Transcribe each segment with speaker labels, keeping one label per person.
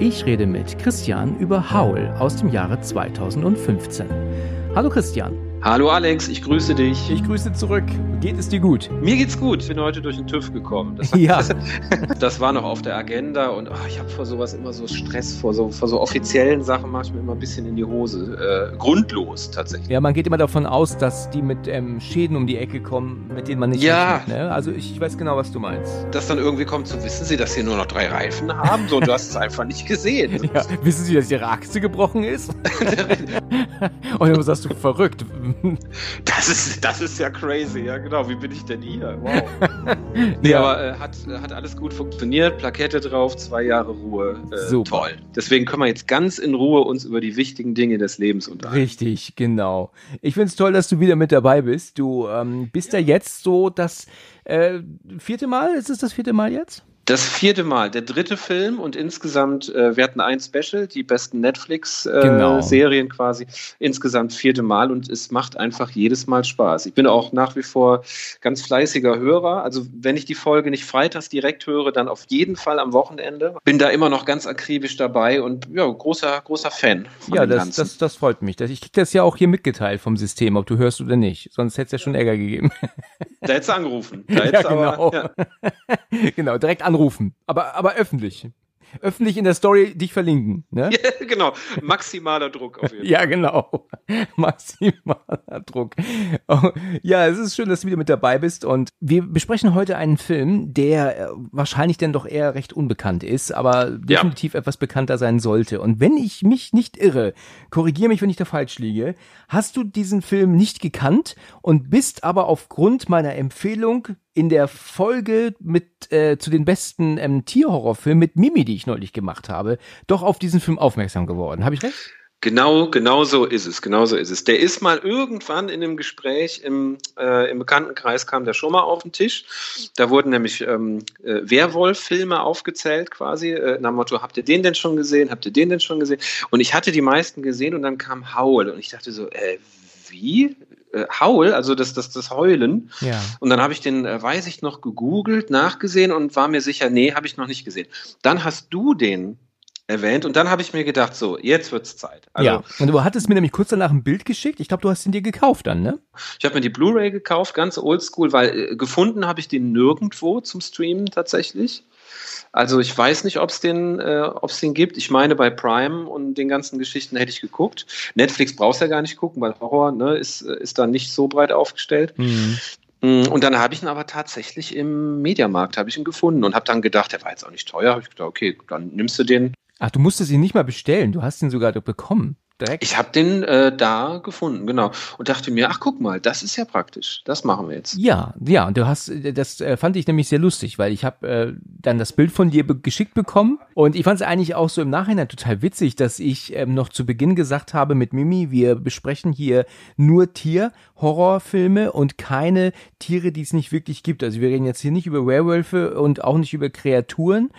Speaker 1: Ich rede mit Christian über Howl aus dem Jahre 2015. Hallo Christian.
Speaker 2: Hallo Alex, ich grüße dich.
Speaker 1: Ich grüße zurück. Geht es dir gut?
Speaker 2: Mir geht's gut. Ich bin heute durch den TÜV gekommen.
Speaker 1: Das, ja.
Speaker 2: das war noch auf der Agenda und oh, ich habe vor sowas immer so Stress. Vor so, vor so offiziellen Sachen mache ich mir immer ein bisschen in die Hose. Äh, grundlos tatsächlich.
Speaker 1: Ja, man geht immer davon aus, dass die mit ähm, Schäden um die Ecke kommen, mit denen man nicht
Speaker 2: ja.
Speaker 1: rechnet. Ne? Also ich weiß genau, was du meinst.
Speaker 2: Dass dann irgendwie kommt, so wissen Sie, dass Sie nur noch drei Reifen haben? So, du hast es einfach nicht gesehen.
Speaker 1: ja, wissen Sie, dass Ihre Achse gebrochen ist? und dann sagst du, verrückt.
Speaker 2: Das ist, das ist ja crazy, ja genau. Wie bin ich denn hier? Wow. nee, ja. aber äh, hat, hat alles gut funktioniert. Plakette drauf, zwei Jahre Ruhe. Äh, Super. Toll. Deswegen können wir jetzt ganz in Ruhe uns über die wichtigen Dinge des Lebens unterhalten.
Speaker 1: Richtig, genau. Ich finde es toll, dass du wieder mit dabei bist. Du ähm, bist ja. ja jetzt so das äh, vierte Mal. Ist es das vierte Mal jetzt?
Speaker 2: Das vierte Mal, der dritte Film und insgesamt, äh, wir hatten ein Special, die besten Netflix-Serien äh, genau. quasi, insgesamt vierte Mal und es macht einfach jedes Mal Spaß. Ich bin auch nach wie vor ganz fleißiger Hörer, also wenn ich die Folge nicht freitags direkt höre, dann auf jeden Fall am Wochenende. Bin da immer noch ganz akribisch dabei und ja, großer, großer Fan.
Speaker 1: ja, das, das, das freut mich. Ich krieg das ja auch hier mitgeteilt vom System, ob du hörst oder nicht, sonst hätte es ja schon Ärger gegeben.
Speaker 2: Da hättest du angerufen. Da ja,
Speaker 1: genau. Aber, ja. genau, direkt anrufen anrufen, aber, aber öffentlich öffentlich in der Story dich verlinken. Ne?
Speaker 2: Ja, genau. Maximaler Druck auf jeden Fall.
Speaker 1: ja, genau. Maximaler Druck. Oh, ja, es ist schön, dass du wieder mit dabei bist. Und wir besprechen heute einen Film, der äh, wahrscheinlich dann doch eher recht unbekannt ist, aber definitiv ja. etwas bekannter sein sollte. Und wenn ich mich nicht irre, korrigiere mich, wenn ich da falsch liege, hast du diesen Film nicht gekannt und bist aber aufgrund meiner Empfehlung in der Folge mit äh, zu den besten ähm, Tierhorrorfilmen mit Mimi, die ich neulich gemacht habe, doch auf diesen Film aufmerksam geworden. Habe ich recht?
Speaker 2: Genau, genau so ist es, genau so ist es. Der ist mal irgendwann in einem Gespräch im, äh, im Bekanntenkreis kam der schon mal auf den Tisch. Da wurden nämlich ähm, äh, Werwolf-Filme aufgezählt quasi, äh, nach dem Motto, habt ihr den denn schon gesehen, habt ihr den denn schon gesehen? Und ich hatte die meisten gesehen und dann kam Howl und ich dachte so, äh, wie? Äh, Howl, also das, das, das Heulen.
Speaker 1: Ja.
Speaker 2: Und dann habe ich den, äh, weiß ich noch, gegoogelt, nachgesehen und war mir sicher, nee, habe ich noch nicht gesehen. Dann hast du den erwähnt und dann habe ich mir gedacht, so, jetzt wird's Zeit.
Speaker 1: Also, ja, und du hattest mir nämlich kurz danach ein Bild geschickt. Ich glaube, du hast ihn dir gekauft dann, ne?
Speaker 2: Ich habe mir die Blu-ray gekauft, ganz oldschool, weil äh, gefunden habe ich den nirgendwo zum Streamen tatsächlich. Also ich weiß nicht, ob es den, äh, ob's den gibt. Ich meine, bei Prime und den ganzen Geschichten hätte ich geguckt. Netflix brauchst ja gar nicht gucken, weil Horror ne, ist, ist da nicht so breit aufgestellt. Mhm. Mm, und dann habe ich ihn aber tatsächlich im Mediamarkt habe ich ihn gefunden und habe dann gedacht, der war jetzt auch nicht teuer. Habe ich gedacht, okay, dann nimmst du den.
Speaker 1: Ach, du musstest ihn nicht mal bestellen. Du hast ihn sogar bekommen.
Speaker 2: Direkt? Ich habe den äh, da gefunden, genau. Und dachte mir, ach guck mal, das ist ja praktisch. Das machen wir jetzt.
Speaker 1: Ja, ja, und du hast, das äh, fand ich nämlich sehr lustig, weil ich habe äh, dann das Bild von dir be geschickt bekommen und ich fand es eigentlich auch so im Nachhinein total witzig, dass ich ähm, noch zu Beginn gesagt habe mit Mimi, wir besprechen hier nur Tier-Horrorfilme und keine Tiere, die es nicht wirklich gibt. Also wir reden jetzt hier nicht über Werwölfe und auch nicht über Kreaturen.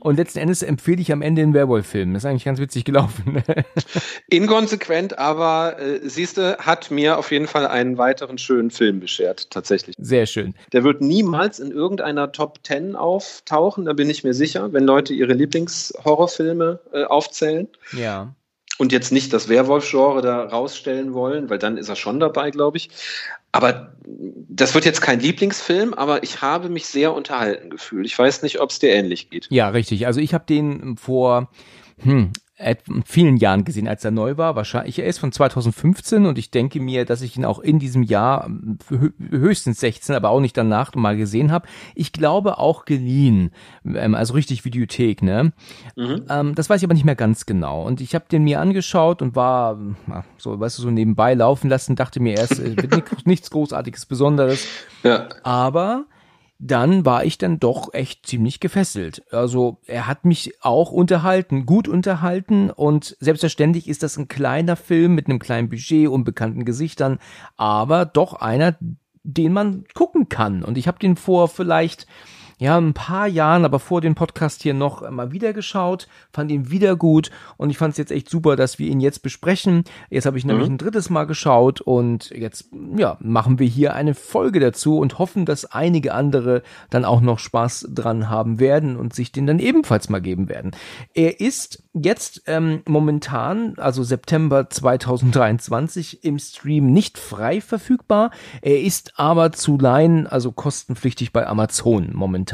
Speaker 1: Und letzten Endes empfehle ich am Ende den Werwolf-Film. Das ist eigentlich ganz witzig gelaufen.
Speaker 2: Inkonsequent, aber äh, siehste, hat mir auf jeden Fall einen weiteren schönen Film beschert, tatsächlich.
Speaker 1: Sehr schön.
Speaker 2: Der wird niemals in irgendeiner Top 10 auftauchen, da bin ich mir sicher, wenn Leute ihre Lieblingshorrorfilme äh, aufzählen.
Speaker 1: Ja
Speaker 2: und jetzt nicht das Werwolf-Genre da rausstellen wollen, weil dann ist er schon dabei, glaube ich. Aber das wird jetzt kein Lieblingsfilm, aber ich habe mich sehr unterhalten gefühlt. Ich weiß nicht, ob es dir ähnlich geht.
Speaker 1: Ja, richtig. Also ich habe den vor, hm, vielen Jahren gesehen, als er neu war. Wahrscheinlich, er ist von 2015 und ich denke mir, dass ich ihn auch in diesem Jahr höchstens 16, aber auch nicht danach mal gesehen habe. Ich glaube auch geliehen, ähm, also richtig Videothek, ne? Mhm. Ähm, das weiß ich aber nicht mehr ganz genau. Und ich habe den mir angeschaut und war so, weißt du, so nebenbei laufen lassen, dachte mir erst, wird nichts Großartiges, Besonderes. Ja. Aber dann war ich dann doch echt ziemlich gefesselt. Also er hat mich auch unterhalten, gut unterhalten und selbstverständlich ist das ein kleiner Film mit einem kleinen Budget, unbekannten Gesichtern, aber doch einer, den man gucken kann. Und ich habe den vor vielleicht ja, ein paar Jahren, aber vor dem Podcast hier noch mal wieder geschaut, fand ihn wieder gut und ich fand es jetzt echt super, dass wir ihn jetzt besprechen. Jetzt habe ich mhm. nämlich ein drittes Mal geschaut und jetzt, ja, machen wir hier eine Folge dazu und hoffen, dass einige andere dann auch noch Spaß dran haben werden und sich den dann ebenfalls mal geben werden. Er ist jetzt ähm, momentan, also September 2023, im Stream nicht frei verfügbar. Er ist aber zu leihen, also kostenpflichtig bei Amazon momentan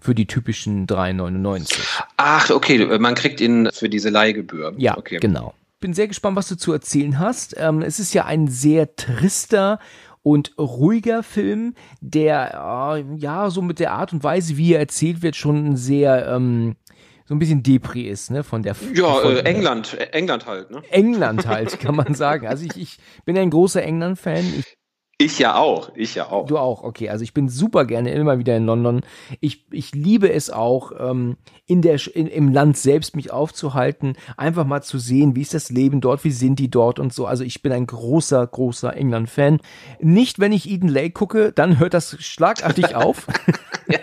Speaker 1: für die typischen 3,99.
Speaker 2: Ach, okay, man kriegt ihn für diese Leihgebühr.
Speaker 1: Ja,
Speaker 2: okay.
Speaker 1: genau. Bin sehr gespannt, was du zu erzählen hast. Ähm, es ist ja ein sehr trister und ruhiger Film, der äh, ja so mit der Art und Weise, wie er erzählt wird, schon sehr ähm, so ein bisschen Depri ist, ne, von der
Speaker 2: Ja,
Speaker 1: von,
Speaker 2: äh, England, England halt, ne?
Speaker 1: England halt, kann man sagen. Also ich, ich bin ein großer England-Fan. Ich
Speaker 2: ja auch, ich ja auch.
Speaker 1: Du auch, okay. Also ich bin super gerne immer wieder in London. Ich, ich liebe es auch, ähm, in der, in, im Land selbst mich aufzuhalten, einfach mal zu sehen, wie ist das Leben dort, wie sind die dort und so. Also ich bin ein großer, großer England-Fan. Nicht, wenn ich Eden Lake gucke, dann hört das schlagartig auf.
Speaker 2: ja.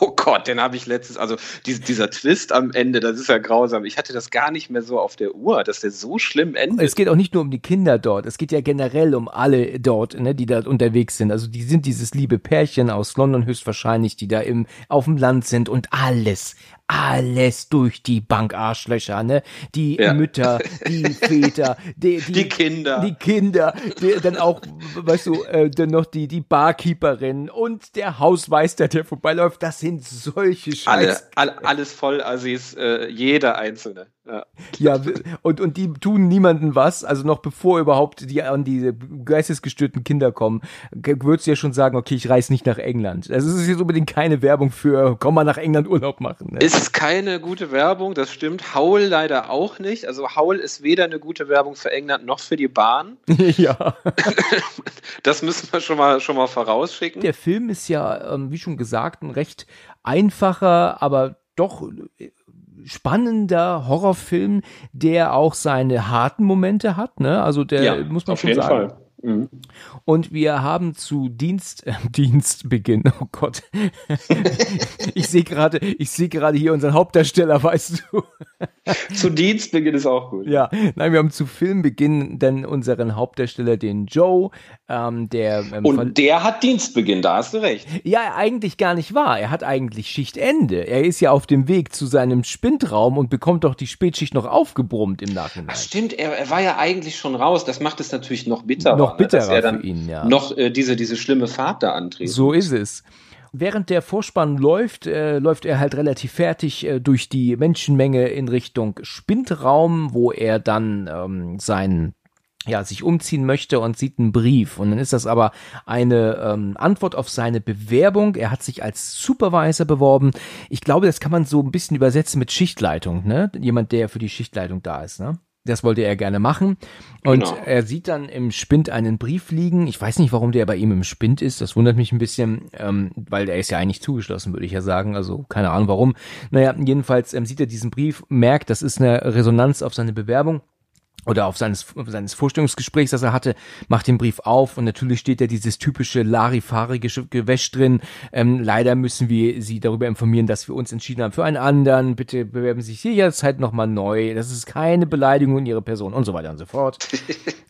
Speaker 2: Oh Gott, den habe ich letztens, also die, dieser Twist am Ende, das ist ja grausam. Ich hatte das gar nicht mehr so auf der Uhr, dass der so schlimm endet.
Speaker 1: Es geht auch nicht nur um die Kinder dort, es geht ja generell um alle dort, ne, die da unterwegs sind. Also die sind dieses liebe Pärchen aus London höchstwahrscheinlich, die da im, auf dem Land sind und alles, alles durch die Bank Arschlöcher, ne? Die ja. Mütter, die Väter, die,
Speaker 2: die, die, Kinder,
Speaker 1: die Kinder, die, dann auch, weißt du, äh, dann noch die die Barkeeperin und der Hausmeister, der vorbeiläuft. Das sind solche Scheiße.
Speaker 2: Alle, alle, alles voll Assis, äh, jeder einzelne.
Speaker 1: Ja. ja, und, und die tun niemanden was, also noch bevor überhaupt die an diese geistesgestörten Kinder kommen, würdest du ja schon sagen, okay, ich reise nicht nach England. Also es ist jetzt unbedingt keine Werbung für, komm mal nach England Urlaub machen.
Speaker 2: Ne? Ist keine gute Werbung, das stimmt. Haul leider auch nicht. Also Haul ist weder eine gute Werbung für England noch für die Bahn.
Speaker 1: ja.
Speaker 2: das müssen wir schon mal, schon mal vorausschicken.
Speaker 1: Der Film ist ja, ähm, wie schon gesagt, ein recht einfacher, aber doch spannender Horrorfilm, der auch seine harten Momente hat, ne? Also der ja, muss man schon sagen. Fall. Mhm. Und wir haben zu Dienst, äh, Dienstbeginn, oh Gott. ich sehe gerade, ich sehe gerade hier unseren Hauptdarsteller, weißt du.
Speaker 2: zu Dienstbeginn ist auch gut.
Speaker 1: Ja, nein, wir haben zu Filmbeginn dann unseren Hauptdarsteller, den Joe, ähm, der. Ähm,
Speaker 2: Und der hat Dienstbeginn, da hast du recht.
Speaker 1: Ja, eigentlich gar nicht wahr. Er hat eigentlich Schichtende. Er ist ja auf dem Weg zu seinem Spindraum und bekommt doch die Spätschicht noch aufgebrummt im Nachhinein. Ach,
Speaker 2: stimmt, er, er war ja eigentlich schon raus. Das macht es natürlich noch bitterer.
Speaker 1: Noch bitterer für ihn, ja.
Speaker 2: Noch äh, diese, diese schlimme Fahrt da antreten.
Speaker 1: So ist es. Während der Vorspann läuft, äh, läuft er halt relativ fertig äh, durch die Menschenmenge in Richtung Spindraum, wo er dann ähm, sein ja, sich umziehen möchte und sieht einen Brief. Und dann ist das aber eine ähm, Antwort auf seine Bewerbung. Er hat sich als Supervisor beworben. Ich glaube, das kann man so ein bisschen übersetzen mit Schichtleitung, ne? Jemand, der für die Schichtleitung da ist, ne? Das wollte er gerne machen. Und genau. er sieht dann im Spind einen Brief liegen. Ich weiß nicht, warum der bei ihm im Spind ist. Das wundert mich ein bisschen, ähm, weil der ist ja eigentlich zugeschlossen, würde ich ja sagen. Also keine Ahnung warum. Naja, jedenfalls ähm, sieht er diesen Brief, merkt, das ist eine Resonanz auf seine Bewerbung oder auf seines, seines Vorstellungsgesprächs, das er hatte, macht den Brief auf und natürlich steht da dieses typische larifarige Gewäsch drin. Ähm, leider müssen wir Sie darüber informieren, dass wir uns entschieden haben für einen anderen. Bitte bewerben Sie sich hier jederzeit nochmal neu. Das ist keine Beleidigung in Ihre Person und so weiter und so fort.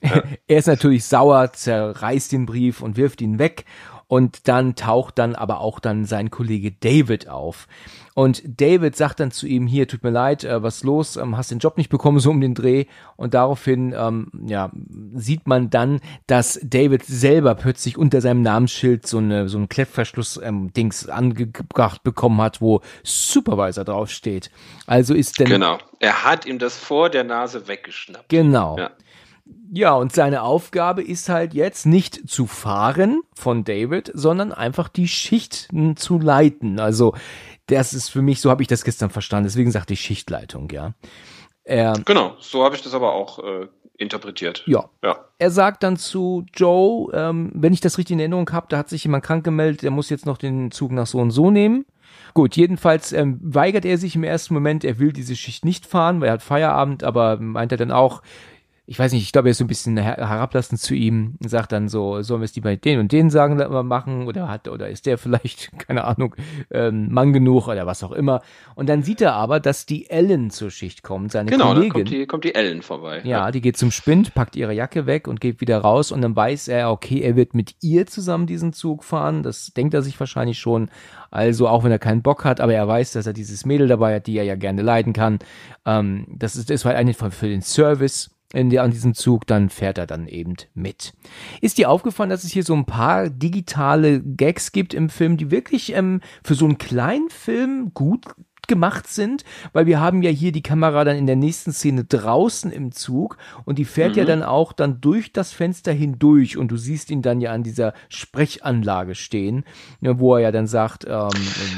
Speaker 1: er ist natürlich sauer, zerreißt den Brief und wirft ihn weg und dann taucht dann aber auch dann sein Kollege David auf. Und David sagt dann zu ihm, hier, tut mir leid, äh, was los, ähm, hast den Job nicht bekommen, so um den Dreh. Und daraufhin, ähm, ja, sieht man dann, dass David selber plötzlich unter seinem Namensschild so eine, so ein Klettverschluss-Dings ähm, angebracht bekommen hat, wo Supervisor draufsteht. Also ist denn.
Speaker 2: Genau. Er hat ihm das vor der Nase weggeschnappt.
Speaker 1: Genau. Ja. Ja, und seine Aufgabe ist halt jetzt nicht zu fahren von David, sondern einfach die Schichten zu leiten. Also, das ist für mich, so habe ich das gestern verstanden, deswegen sagte ich Schichtleitung, ja.
Speaker 2: Er, genau, so habe ich das aber auch äh, interpretiert.
Speaker 1: Ja. ja. Er sagt dann zu Joe, ähm, wenn ich das richtig in Erinnerung habe, da hat sich jemand krank gemeldet, der muss jetzt noch den Zug nach so und so nehmen. Gut, jedenfalls ähm, weigert er sich im ersten Moment, er will diese Schicht nicht fahren, weil er hat Feierabend, aber meint er dann auch, ich weiß nicht, ich glaube, er ist so ein bisschen her herablassend zu ihm, sagt dann so, sollen wir es die bei den und den sagen machen oder hat oder ist der vielleicht keine Ahnung ähm, Mann genug oder was auch immer. Und dann sieht er aber, dass die Ellen zur Schicht kommt, seine
Speaker 2: genau,
Speaker 1: Kollegin.
Speaker 2: Genau, kommt die, kommt die Ellen vorbei.
Speaker 1: Ja, ja, die geht zum Spind, packt ihre Jacke weg und geht wieder raus und dann weiß er, okay, er wird mit ihr zusammen diesen Zug fahren. Das denkt er sich wahrscheinlich schon. Also auch wenn er keinen Bock hat, aber er weiß, dass er dieses Mädel dabei hat, die er ja gerne leiden kann. Ähm, das ist, das war eigentlich für den Service in die, an diesem Zug, dann fährt er dann eben mit. Ist dir aufgefallen, dass es hier so ein paar digitale Gags gibt im Film, die wirklich ähm, für so einen kleinen Film gut gemacht sind, weil wir haben ja hier die Kamera dann in der nächsten Szene draußen im Zug und die fährt mhm. ja dann auch dann durch das Fenster hindurch und du siehst ihn dann ja an dieser Sprechanlage stehen, ne, wo er ja dann sagt, ähm,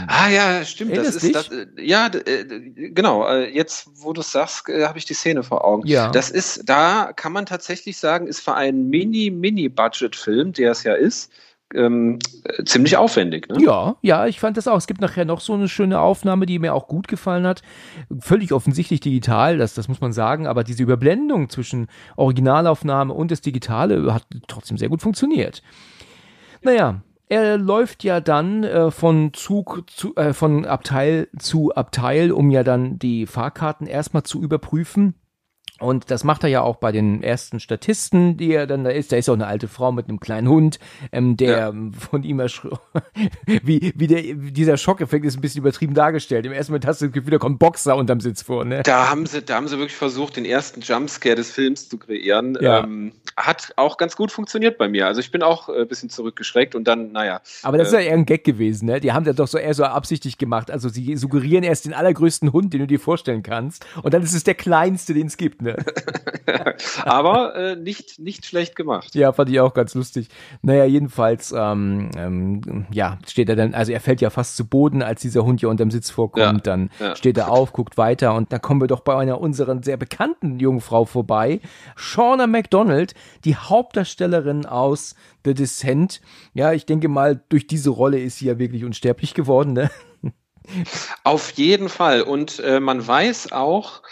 Speaker 2: ah ja, stimmt, das ist das, äh, ja äh, genau. Äh, jetzt, wo du sagst, habe ich die Szene vor Augen. Ja. Das ist, da kann man tatsächlich sagen, ist für einen Mini Mini Budget Film, der es ja ist ähm, ziemlich aufwendig. Ne?
Speaker 1: Ja, ja, ich fand das auch. Es gibt nachher noch so eine schöne Aufnahme, die mir auch gut gefallen hat. Völlig offensichtlich digital, das, das muss man sagen, aber diese Überblendung zwischen Originalaufnahme und das Digitale hat trotzdem sehr gut funktioniert. Naja, er läuft ja dann äh, von Zug zu, äh, von Abteil zu Abteil, um ja dann die Fahrkarten erstmal zu überprüfen. Und das macht er ja auch bei den ersten Statisten, die er dann da ist. Da ist auch eine alte Frau mit einem kleinen Hund, ähm, der ja. von ihm wie, wie der, dieser Schockeffekt ist ein bisschen übertrieben dargestellt. Im ersten Moment hast du das Gefühl, da kommt Boxer unterm Sitz vor, ne?
Speaker 2: Da haben sie, da haben sie wirklich versucht, den ersten Jumpscare des Films zu kreieren. Ja. Ähm, hat auch ganz gut funktioniert bei mir. Also ich bin auch ein äh, bisschen zurückgeschreckt und dann, naja.
Speaker 1: Aber das äh, ist ja eher ein Gag gewesen, ne? Die haben das doch so eher so absichtlich gemacht. Also sie suggerieren erst den allergrößten Hund, den du dir vorstellen kannst. Und dann ist es der kleinste, den es gibt, ne?
Speaker 2: Aber äh, nicht, nicht schlecht gemacht.
Speaker 1: Ja, fand ich auch ganz lustig. Naja, jedenfalls, ähm, ähm, ja, steht er dann, also er fällt ja fast zu Boden, als dieser Hund hier unterm Sitz vorkommt. Ja, dann ja. steht er auf, guckt weiter und dann kommen wir doch bei einer unserer sehr bekannten Jungfrau vorbei. Shauna McDonald, die Hauptdarstellerin aus The Descent. Ja, ich denke mal, durch diese Rolle ist sie ja wirklich unsterblich geworden, ne?
Speaker 2: Auf jeden Fall. Und äh, man weiß auch,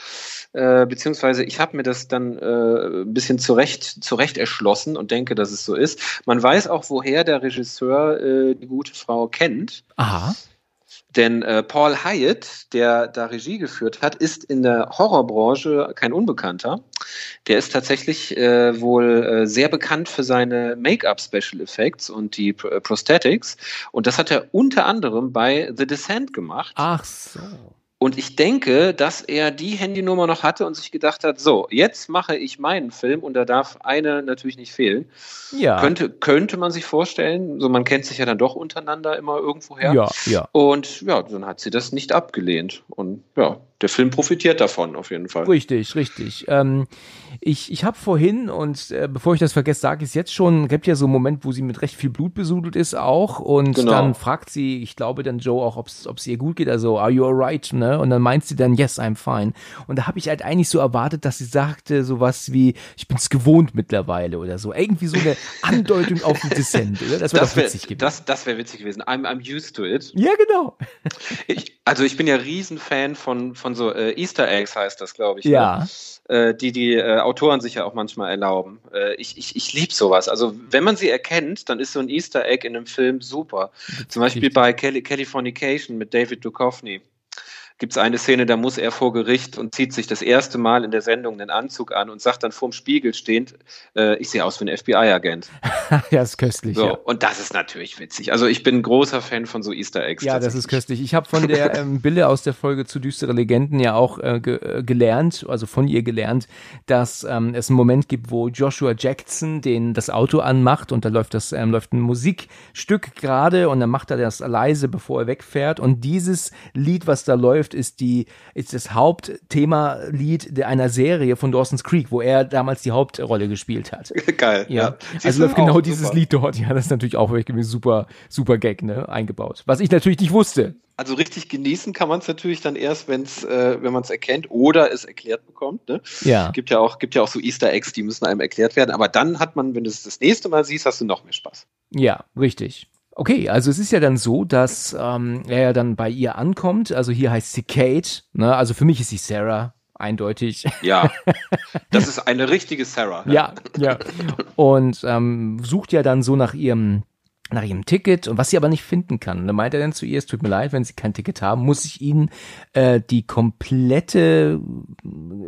Speaker 2: äh, beziehungsweise ich habe mir das dann äh, ein bisschen zurecht, zurecht erschlossen und denke, dass es so ist. Man weiß auch, woher der Regisseur äh, die gute Frau kennt.
Speaker 1: Aha.
Speaker 2: Denn äh, Paul Hyatt, der da Regie geführt hat, ist in der Horrorbranche kein Unbekannter. Der ist tatsächlich äh, wohl äh, sehr bekannt für seine Make-up-Special Effects und die Pr äh, Prosthetics. Und das hat er unter anderem bei The Descent gemacht.
Speaker 1: Ach so.
Speaker 2: Und ich denke, dass er die Handynummer noch hatte und sich gedacht hat, so, jetzt mache ich meinen Film und da darf eine natürlich nicht fehlen. Ja. Könnte, könnte man sich vorstellen, so man kennt sich ja dann doch untereinander immer irgendwoher.
Speaker 1: Ja, ja.
Speaker 2: Und ja, dann hat sie das nicht abgelehnt. Und ja, der Film profitiert davon auf jeden Fall.
Speaker 1: Richtig, richtig. Ähm, ich ich habe vorhin, und äh, bevor ich das vergesse, sage ich es jetzt schon, gibt ja so einen Moment, wo sie mit recht viel Blut besudelt ist auch. Und genau. dann fragt sie, ich glaube dann Joe auch, ob es ihr gut geht, also, are you alright? Ne? Und dann meint sie dann, yes, I'm fine. Und da habe ich halt eigentlich so erwartet, dass sie sagte sowas wie, ich bin's gewohnt mittlerweile oder so. Irgendwie so eine Andeutung auf den Dissent, oder?
Speaker 2: Das wäre doch witzig gewesen. Das, das wäre witzig gewesen. I'm, I'm used to it.
Speaker 1: Ja, genau.
Speaker 2: Ich, also ich bin ja Riesenfan von, von so äh, Easter Eggs heißt das, glaube ich.
Speaker 1: Ne? Ja.
Speaker 2: Ne? Äh, die die äh, Autoren sich ja auch manchmal erlauben. Äh, ich ich, ich liebe sowas. Also wenn man sie erkennt, dann ist so ein Easter Egg in einem Film super. Zum Beispiel bei Californication mit David Duchovny gibt es eine Szene, da muss er vor Gericht und zieht sich das erste Mal in der Sendung einen Anzug an und sagt dann vorm Spiegel stehend, äh, ich sehe aus wie ein FBI-Agent.
Speaker 1: ja, ist köstlich.
Speaker 2: So,
Speaker 1: ja.
Speaker 2: Und das ist natürlich witzig. Also ich bin ein großer Fan von so Easter Eggs.
Speaker 1: Ja, das ist köstlich. Ich habe von der ähm, Bille aus der Folge zu düstere Legenden ja auch äh, ge äh, gelernt, also von ihr gelernt, dass ähm, es einen Moment gibt, wo Joshua Jackson den das Auto anmacht und da läuft das ähm, läuft ein Musikstück gerade und dann macht er das leise, bevor er wegfährt und dieses Lied, was da läuft Geschäft ist die, ist das Hauptthema-Lied einer Serie von Dawson's Creek, wo er damals die Hauptrolle gespielt hat.
Speaker 2: Geil.
Speaker 1: Ja.
Speaker 2: ja.
Speaker 1: Also läuft genau dieses Lied dort. Ja, das ist natürlich auch wirklich super, super Gag, ne, eingebaut. Was ich natürlich nicht wusste.
Speaker 2: Also richtig genießen kann man es natürlich dann erst, wenn's, äh, wenn man es erkennt oder es erklärt bekommt. Ne?
Speaker 1: Ja.
Speaker 2: Gibt ja auch, gibt ja auch so Easter Eggs, die müssen einem erklärt werden. Aber dann hat man, wenn du es das nächste Mal siehst, hast du noch mehr Spaß.
Speaker 1: Ja, richtig. Okay, also es ist ja dann so, dass ähm, er ja dann bei ihr ankommt. Also hier heißt sie Kate. Ne? Also für mich ist sie Sarah, eindeutig.
Speaker 2: Ja, das ist eine richtige Sarah.
Speaker 1: Ne? Ja, ja. Und ähm, sucht ja dann so nach ihrem nach ihrem Ticket und was sie aber nicht finden kann. Und dann meint er dann zu ihr, es tut mir leid, wenn sie kein Ticket haben, muss ich ihnen äh, die komplette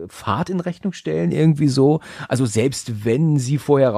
Speaker 1: Fahrt in Rechnung stellen, irgendwie so. Also selbst wenn sie vorher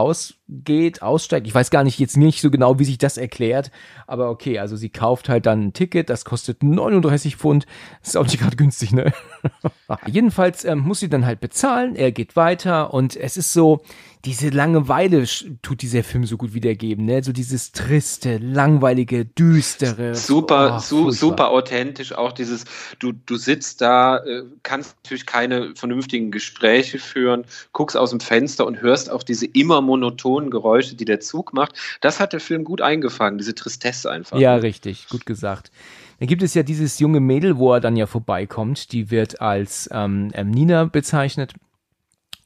Speaker 1: rausgeht, aussteigt, ich weiß gar nicht jetzt nicht so genau, wie sich das erklärt, aber okay, also sie kauft halt dann ein Ticket, das kostet 39 Pfund, das ist auch nicht gerade günstig, ne? Jedenfalls ähm, muss sie dann halt bezahlen, er geht weiter und es ist so, diese Langeweile tut dieser Film so gut wiedergeben, ne? So dieses triste, langweilige, düstere.
Speaker 2: Super, oh, su super authentisch. Auch dieses, du, du sitzt da, äh, kannst natürlich keine vernünftigen Gespräche führen, guckst aus dem Fenster und hörst auch diese immer monotonen Geräusche, die der Zug macht. Das hat der Film gut eingefangen, diese Tristesse einfach.
Speaker 1: Ja, richtig, gut gesagt. Dann gibt es ja dieses junge Mädel, wo er dann ja vorbeikommt, die wird als ähm, Nina bezeichnet.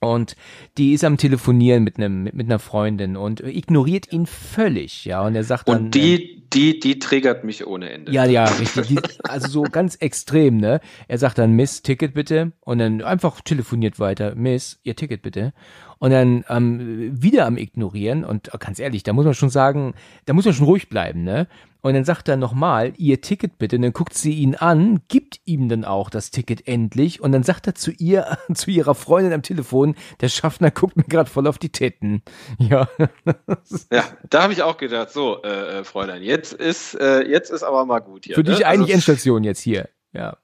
Speaker 1: Und die ist am Telefonieren mit einem mit, mit einer Freundin und ignoriert ihn völlig, ja. Und er sagt dann.
Speaker 2: Und die, die, die triggert mich ohne Ende.
Speaker 1: Ja, ja, richtig. Die, also so ganz extrem, ne? Er sagt dann, Miss, Ticket bitte. Und dann einfach telefoniert weiter, Miss, ihr Ticket bitte. Und dann ähm, wieder am Ignorieren. Und ganz ehrlich, da muss man schon sagen, da muss man schon ruhig bleiben, ne? Und dann sagt er nochmal, ihr Ticket bitte. Und dann guckt sie ihn an, gibt ihm dann auch das Ticket endlich. Und dann sagt er zu ihr, zu ihrer Freundin am Telefon, der Schaffner guckt mir gerade voll auf die Titten. Ja.
Speaker 2: Ja, da habe ich auch gedacht, so, äh, äh, Fräulein, jetzt ist, äh, jetzt ist aber mal gut hier.
Speaker 1: Für ne? dich eigentlich also, Endstation jetzt hier. Ja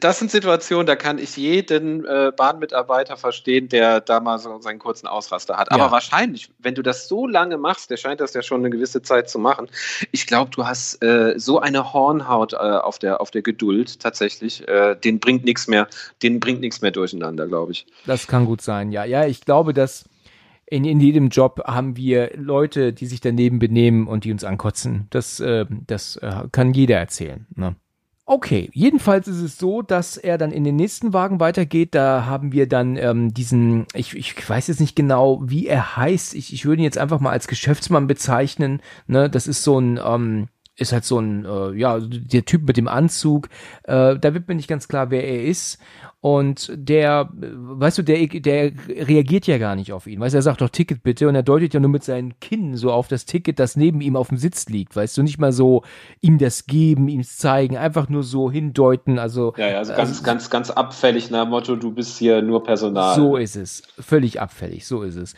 Speaker 2: das sind Situationen, da kann ich jeden äh, Bahnmitarbeiter verstehen, der da mal so seinen kurzen Ausraster hat. Aber ja. wahrscheinlich, wenn du das so lange machst, der scheint das ja schon eine gewisse Zeit zu machen. Ich glaube, du hast äh, so eine Hornhaut äh, auf, der, auf der Geduld tatsächlich. Äh, den bringt nichts mehr, den bringt nichts mehr durcheinander, glaube ich.
Speaker 1: Das kann gut sein, ja. Ja, ich glaube, dass in, in jedem Job haben wir Leute, die sich daneben benehmen und die uns ankotzen. Das, äh, das äh, kann jeder erzählen. Ne? Okay, jedenfalls ist es so, dass er dann in den nächsten Wagen weitergeht. Da haben wir dann ähm, diesen, ich, ich weiß jetzt nicht genau, wie er heißt. Ich, ich würde ihn jetzt einfach mal als Geschäftsmann bezeichnen. Ne, das ist so ein, ähm, ist halt so ein, äh, ja, der Typ mit dem Anzug. Äh, da wird mir nicht ganz klar, wer er ist. Und der, weißt du, der, der reagiert ja gar nicht auf ihn. Weißt du, er sagt doch Ticket bitte und er deutet ja nur mit seinen Kinn so auf das Ticket, das neben ihm auf dem Sitz liegt. Weißt du, nicht mal so ihm das geben, ihm zeigen, einfach nur so hindeuten. Also,
Speaker 2: ja, ja, also ganz, also, ganz, ganz abfällig nach dem Motto, du bist hier nur Personal.
Speaker 1: So ist es. Völlig abfällig, so ist es.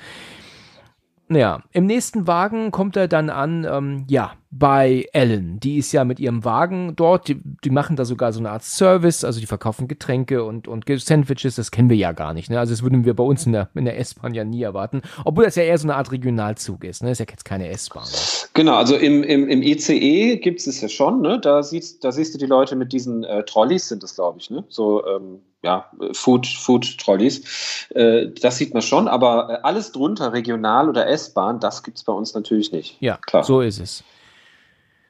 Speaker 1: Naja, im nächsten Wagen kommt er dann an, ähm, ja, bei Ellen. Die ist ja mit ihrem Wagen dort. Die, die machen da sogar so eine Art Service, also die verkaufen Getränke und, und Sandwiches. Das kennen wir ja gar nicht. Ne? Also das würden wir bei uns in der, in der S-Bahn ja nie erwarten. Obwohl das ja eher so eine Art Regionalzug ist. Ne? Das ist ja jetzt keine S-Bahn. Ne?
Speaker 2: Genau, also im, im, im ICE gibt es es ja schon. Ne? Da, siehst, da siehst du die Leute mit diesen äh, Trolleys, sind das, glaube ich. Ne? So, ähm, ja, Food, Food Trolleys. Äh, das sieht man schon, aber äh, alles drunter, Regional oder S-Bahn, das gibt es bei uns natürlich nicht.
Speaker 1: Ja, klar. So ist es.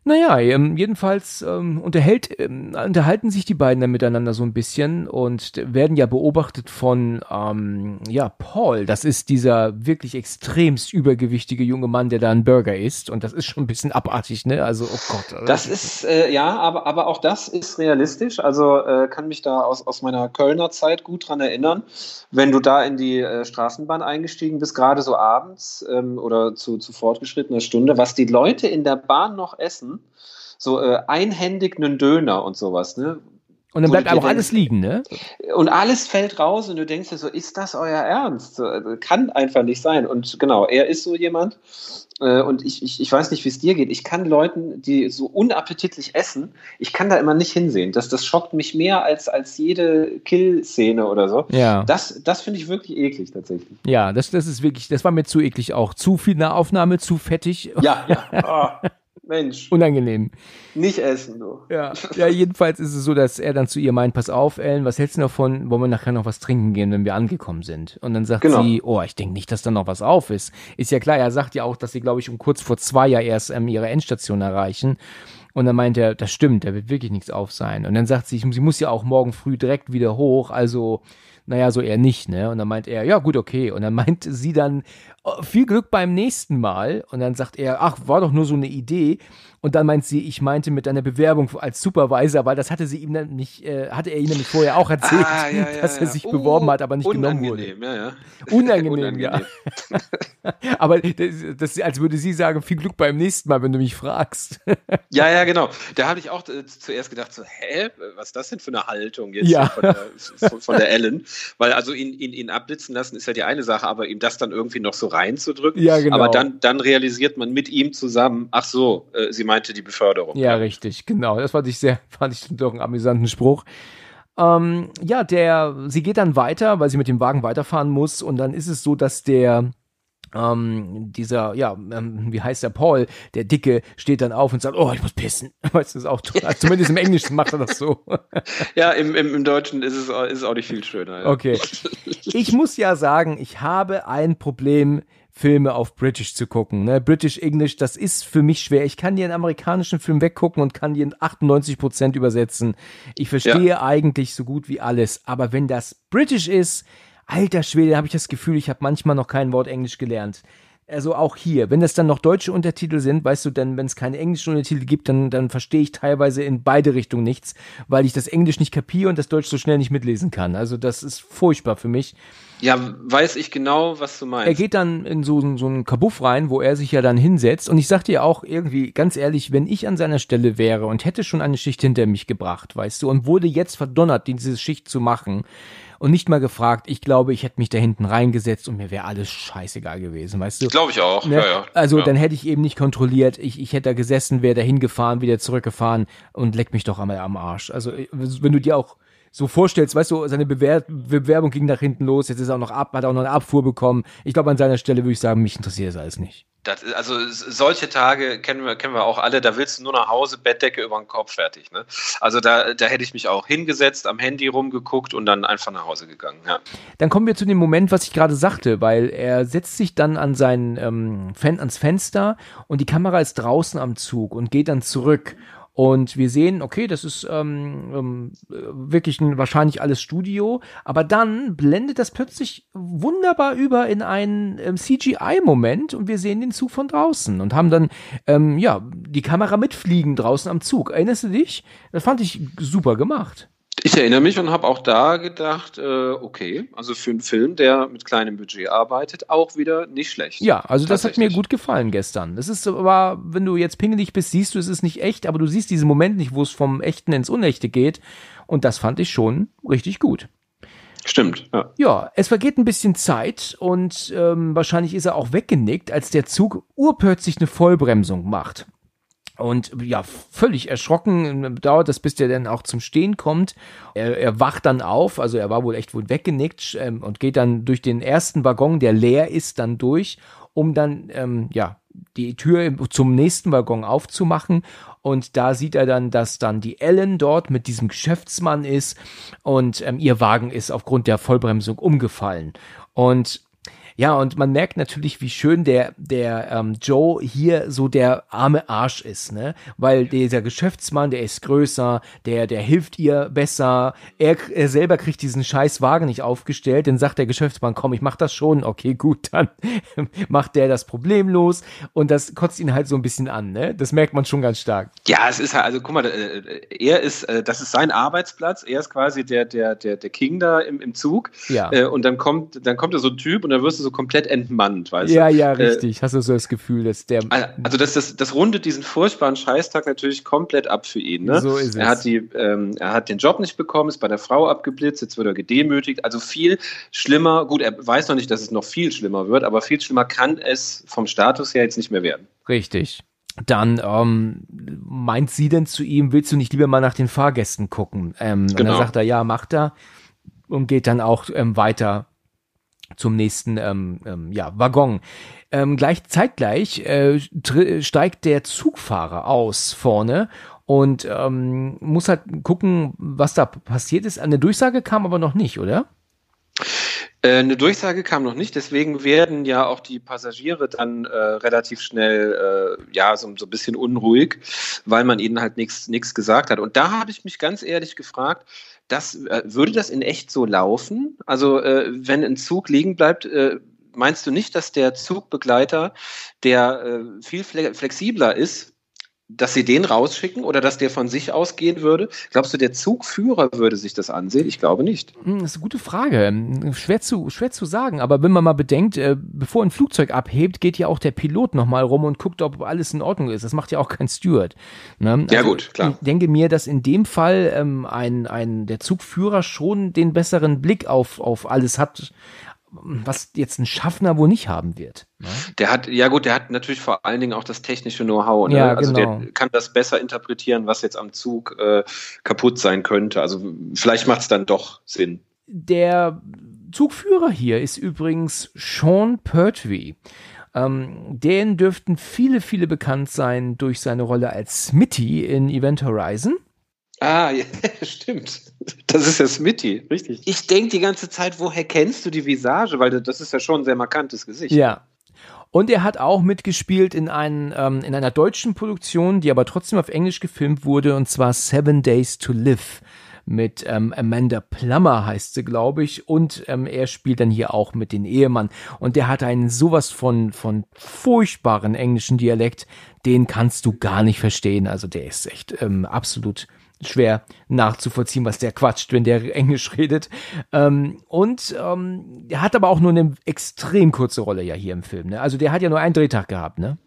Speaker 1: Naja, ähm, jedenfalls ähm, unterhält, ähm, unterhalten sich die beiden dann miteinander so ein bisschen und werden ja beobachtet von ähm, ja, Paul. Das ist dieser wirklich extremst übergewichtige junge Mann, der da einen Burger isst. Und das ist schon ein bisschen abartig, ne? Also, oh Gott.
Speaker 2: Das ist, äh, ja, aber, aber auch das ist realistisch. Also äh, kann mich da aus, aus meiner Kölner Zeit gut dran erinnern. Wenn du da in die äh, Straßenbahn eingestiegen bist, gerade so abends ähm, oder zu, zu fortgeschrittener Stunde, was die Leute in der Bahn noch essen, so äh, einhändig einen Döner und sowas, ne?
Speaker 1: Und dann bleibt auch alles liegen, ne?
Speaker 2: Und alles fällt raus und du denkst dir so, ist das euer Ernst? Äh, kann einfach nicht sein. Und genau, er ist so jemand. Äh, und ich, ich, ich weiß nicht, wie es dir geht. Ich kann Leuten, die so unappetitlich essen, ich kann da immer nicht hinsehen. Das, das schockt mich mehr als, als jede Kill-Szene oder so.
Speaker 1: Ja.
Speaker 2: Das, das finde ich wirklich eklig tatsächlich.
Speaker 1: Ja, das, das ist wirklich, das war mir zu eklig auch. Zu viel Nahaufnahme, zu fettig.
Speaker 2: Ja, ja. Oh. Mensch.
Speaker 1: Unangenehm.
Speaker 2: Nicht essen, du.
Speaker 1: Ja. ja, jedenfalls ist es so, dass er dann zu ihr meint, pass auf, Ellen, was hältst du davon, wollen wir nachher noch was trinken gehen, wenn wir angekommen sind? Und dann sagt
Speaker 2: Genau.
Speaker 1: sie, oh, ich denke nicht, dass da noch was auf ist. Ist ja klar, er sagt ja auch, dass sie, glaube ich, um kurz vor zwei ja erst ähm, ihre Endstation erreichen. Und dann meint er, das stimmt, da wird wirklich nichts auf sein. Und dann sagt sie, sie muss ja auch morgen früh direkt wieder hoch, also, naja, so eher nicht, ne? Und dann meint er, ja, gut, okay. Und dann meint sie dann, oh, viel Glück beim nächsten Mal. Und dann sagt er, ach, war doch nur so eine Idee. Und dann meint sie, ich meinte mit einer Bewerbung als Supervisor, weil das hatte sie ihm dann nicht, äh, hatte er ihm nämlich vorher auch erzählt,
Speaker 2: Ah, ja, ja,
Speaker 1: dass er
Speaker 2: ja.
Speaker 1: sich
Speaker 2: Oh,
Speaker 1: beworben hat, aber nicht genommen wurde.
Speaker 2: unangenehm, Ja, ja.
Speaker 1: Unangenehm, ja. Aber das, das, als würde sie sagen, viel Glück beim nächsten Mal, wenn du mich fragst.
Speaker 2: Ja, ja, genau. Da habe ich auch äh, zuerst gedacht, so, hä, was ist das denn für eine Haltung jetzt
Speaker 1: Ja.
Speaker 2: von, der, von, von der Ellen? Weil also ihn, ihn, ihn abblitzen lassen ist ja die eine Sache, aber ihm das dann irgendwie noch so reinzudrücken.
Speaker 1: Ja, genau.
Speaker 2: Aber dann, dann realisiert man mit ihm zusammen, ach so, äh, sie meinte die Beförderung.
Speaker 1: Ja, richtig, genau. Das fand ich sehr, fand ich doch einen amüsanten Spruch. Ähm, ja, der, sie geht dann weiter, weil sie mit dem Wagen weiterfahren muss und dann ist es so, dass der ähm, dieser, ja, ähm, wie heißt der Paul, der Dicke, steht dann auf und sagt, oh, ich muss pissen. Weißt du, ist auch toll. Zumindest im Englischen macht er das so.
Speaker 2: Ja, im, im, im Deutschen ist es, ist es auch nicht viel schöner. Ja.
Speaker 1: Okay. Ich muss ja sagen, ich habe ein Problem, Filme auf British zu gucken. Ne? British English, das ist für mich schwer. Ich kann dir einen amerikanischen Film weggucken und kann dir in 98 Prozent übersetzen. Ich verstehe eigentlich so gut wie alles. Aber wenn das British ist, alter Schwede, habe ich das Gefühl, ich habe manchmal noch kein Wort Englisch gelernt. Also auch hier, wenn das dann noch deutsche Untertitel sind, weißt du, dann, wenn es keine englischen Untertitel gibt, dann, dann verstehe ich teilweise in beide Richtungen nichts, weil ich das Englisch nicht kapiere und das Deutsch so schnell nicht mitlesen kann. Also das ist furchtbar für mich.
Speaker 2: Ja, weiß ich genau, was du meinst.
Speaker 1: Er geht dann in so, so einen Kabuff rein, wo er sich ja dann hinsetzt. Und ich sag dir auch irgendwie, ganz ehrlich, wenn ich an seiner Stelle wäre und hätte schon eine Schicht hinter mich gebracht, weißt du, und wurde jetzt verdonnert, diese Schicht zu machen und nicht mal gefragt, ich glaube, ich hätte mich da hinten reingesetzt und mir wäre alles scheißegal gewesen, weißt du.
Speaker 2: Glaube ich auch.
Speaker 1: Ne?
Speaker 2: Ja, ja.
Speaker 1: Also
Speaker 2: ja.
Speaker 1: dann hätte ich eben nicht kontrolliert, ich, ich hätte da gesessen, wäre da hingefahren, wieder zurückgefahren und leck mich doch einmal am Arsch. Also wenn du dir auch so vorstellst, weißt du, seine Bewer Bewerbung ging nach hinten los, jetzt ist er auch noch ab, hat auch noch eine Abfuhr bekommen. Ich glaube, an seiner Stelle würde ich sagen, mich interessiert das alles nicht.
Speaker 2: Das, also solche Tage kennen wir, kennen wir auch alle, da willst du nur nach Hause, Bettdecke über den Kopf, fertig. Ne? Also da, da hätte ich mich auch hingesetzt, am Handy rumgeguckt und dann einfach nach Hause gegangen. Ja.
Speaker 1: Dann kommen wir zu dem Moment, was ich gerade sagte, weil er setzt sich dann an sein ähm, ans Fenster und die Kamera ist draußen am Zug und geht dann zurück. Und wir sehen, okay, das ist ähm, ähm, äh, wirklich ein, wahrscheinlich alles Studio, aber dann blendet das plötzlich wunderbar über in einen ähm, CGI-Moment und wir sehen den Zug von draußen und haben dann ähm, ja die Kamera mitfliegen draußen am Zug. Erinnerst du dich? Das fand ich super gemacht.
Speaker 2: Ich erinnere mich und habe auch da gedacht, äh, okay, also für einen Film, der mit kleinem Budget arbeitet, auch wieder nicht schlecht.
Speaker 1: Ja, also das hat mir gut gefallen gestern. Das ist aber, wenn du jetzt pingelig bist, siehst du, es ist nicht echt, aber du siehst diesen Moment nicht, wo es vom Echten ins Unechte geht. Und das fand ich schon richtig gut.
Speaker 2: Stimmt, ja.
Speaker 1: Ja, es vergeht ein bisschen Zeit und ähm, wahrscheinlich ist er auch weggenickt, als der Zug urplötzlich eine Vollbremsung macht. Und ja, völlig erschrocken dauert das, bis der dann auch zum Stehen kommt. Er, er wacht dann auf, also er war wohl echt wohl weggenickt ähm, und geht dann durch den ersten Waggon, der leer ist, dann durch, um dann ähm, ja die Tür zum nächsten Waggon aufzumachen. Und da sieht er dann, dass dann die Ellen dort mit diesem Geschäftsmann ist und ähm, ihr Wagen ist aufgrund der Vollbremsung umgefallen. Und ja, und man merkt natürlich, wie schön der, der ähm, Joe hier so der arme Arsch ist, ne? Weil dieser Geschäftsmann, der ist größer, der, der hilft ihr besser. Er, er selber kriegt diesen scheiß Wagen nicht aufgestellt. Dann sagt der Geschäftsmann, komm, ich mach das schon. Okay, gut, dann macht der das problemlos. Und das kotzt ihn halt so ein bisschen an, ne? Das merkt man schon ganz stark.
Speaker 2: Ja, es ist halt, also guck mal, äh, er ist, äh, das ist sein Arbeitsplatz, er ist quasi der, der, der, der King da im, im Zug.
Speaker 1: Ja.
Speaker 2: Äh, und dann kommt, dann kommt da so ein Typ und dann wirst du so komplett entmannt, weißt
Speaker 1: Ja,
Speaker 2: du?
Speaker 1: ja,
Speaker 2: Äh,
Speaker 1: richtig. Hast du so das Gefühl, dass der.
Speaker 2: Also das, das, das rundet diesen furchtbaren Scheißtag natürlich komplett ab für ihn. Ne?
Speaker 1: So ist es.
Speaker 2: Er hat, die, ähm, er hat den Job nicht bekommen, ist bei der Frau abgeblitzt, jetzt wird er gedemütigt. Also viel schlimmer, gut, er weiß noch nicht, dass es noch viel schlimmer wird, aber viel schlimmer kann es vom Status her jetzt nicht mehr werden.
Speaker 1: Richtig. Dann ähm, meint sie denn zu ihm, willst du nicht lieber mal nach den Fahrgästen gucken? Ähm, Und
Speaker 2: Genau.
Speaker 1: dann sagt er, ja, macht er und geht dann auch ähm, weiter zum nächsten ähm, ähm, ja, Waggon. Ähm, gleich zeitgleich äh, steigt der Zugfahrer aus vorne und ähm, muss halt gucken, was da passiert ist. Eine Durchsage kam aber noch nicht, oder?
Speaker 2: Äh, eine Durchsage kam noch nicht, deswegen werden ja auch die Passagiere dann äh, relativ schnell äh, ja so, so ein bisschen unruhig, weil man ihnen halt nichts gesagt hat. Und da habe ich mich ganz ehrlich gefragt, das, äh, würde das in echt so laufen? Also äh, wenn ein Zug liegen bleibt, äh, meinst du nicht, dass der Zugbegleiter, der äh, viel flexibler ist, dass sie den rausschicken oder dass der von sich ausgehen würde? Glaubst du, der Zugführer würde sich das ansehen? Ich glaube nicht.
Speaker 1: Hm, das ist eine gute Frage. Schwer zu, schwer zu sagen. Aber wenn man mal bedenkt, äh, bevor ein Flugzeug abhebt, geht ja auch der Pilot nochmal rum und guckt, ob alles in Ordnung ist. Das macht ja auch kein Steward.
Speaker 2: Ne? Also ja gut, klar.
Speaker 1: Ich denke mir, dass in dem Fall ähm, ein, ein, der Zugführer schon den besseren Blick auf, auf alles hat, was jetzt ein Schaffner wohl nicht haben wird.
Speaker 2: Ne? Der hat, ja gut, der hat natürlich vor allen Dingen auch das technische Know-how. Ne? Ja, also genau. der kann das besser interpretieren, was jetzt am Zug äh, kaputt sein könnte. Also vielleicht macht es dann doch Sinn.
Speaker 1: Der Zugführer hier ist übrigens Sean Pertwee. Ähm, den dürften viele, viele bekannt sein durch seine Rolle als Smitty in Event Horizon.
Speaker 2: Ah, ja, stimmt. Das ist ja Smitty, richtig. Ich denke die ganze Zeit, woher kennst du die Visage? Weil das ist ja schon ein sehr markantes Gesicht.
Speaker 1: Ja. Und er hat auch mitgespielt in, einen, ähm, in einer deutschen Produktion, die aber trotzdem auf Englisch gefilmt wurde, und zwar Seven Days to Live mit ähm, Amanda Plummer heißt sie, glaube ich, und ähm, er spielt dann hier auch mit den Ehemann und der hat einen sowas von von furchtbaren englischen Dialekt, den kannst du gar nicht verstehen, also der ist echt ähm, absolut schwer nachzuvollziehen, was der quatscht, wenn der Englisch redet. Ähm, und ähm, er hat aber auch nur eine extrem kurze Rolle ja hier im Film. Ne? Also der hat ja nur einen Drehtag gehabt, ne?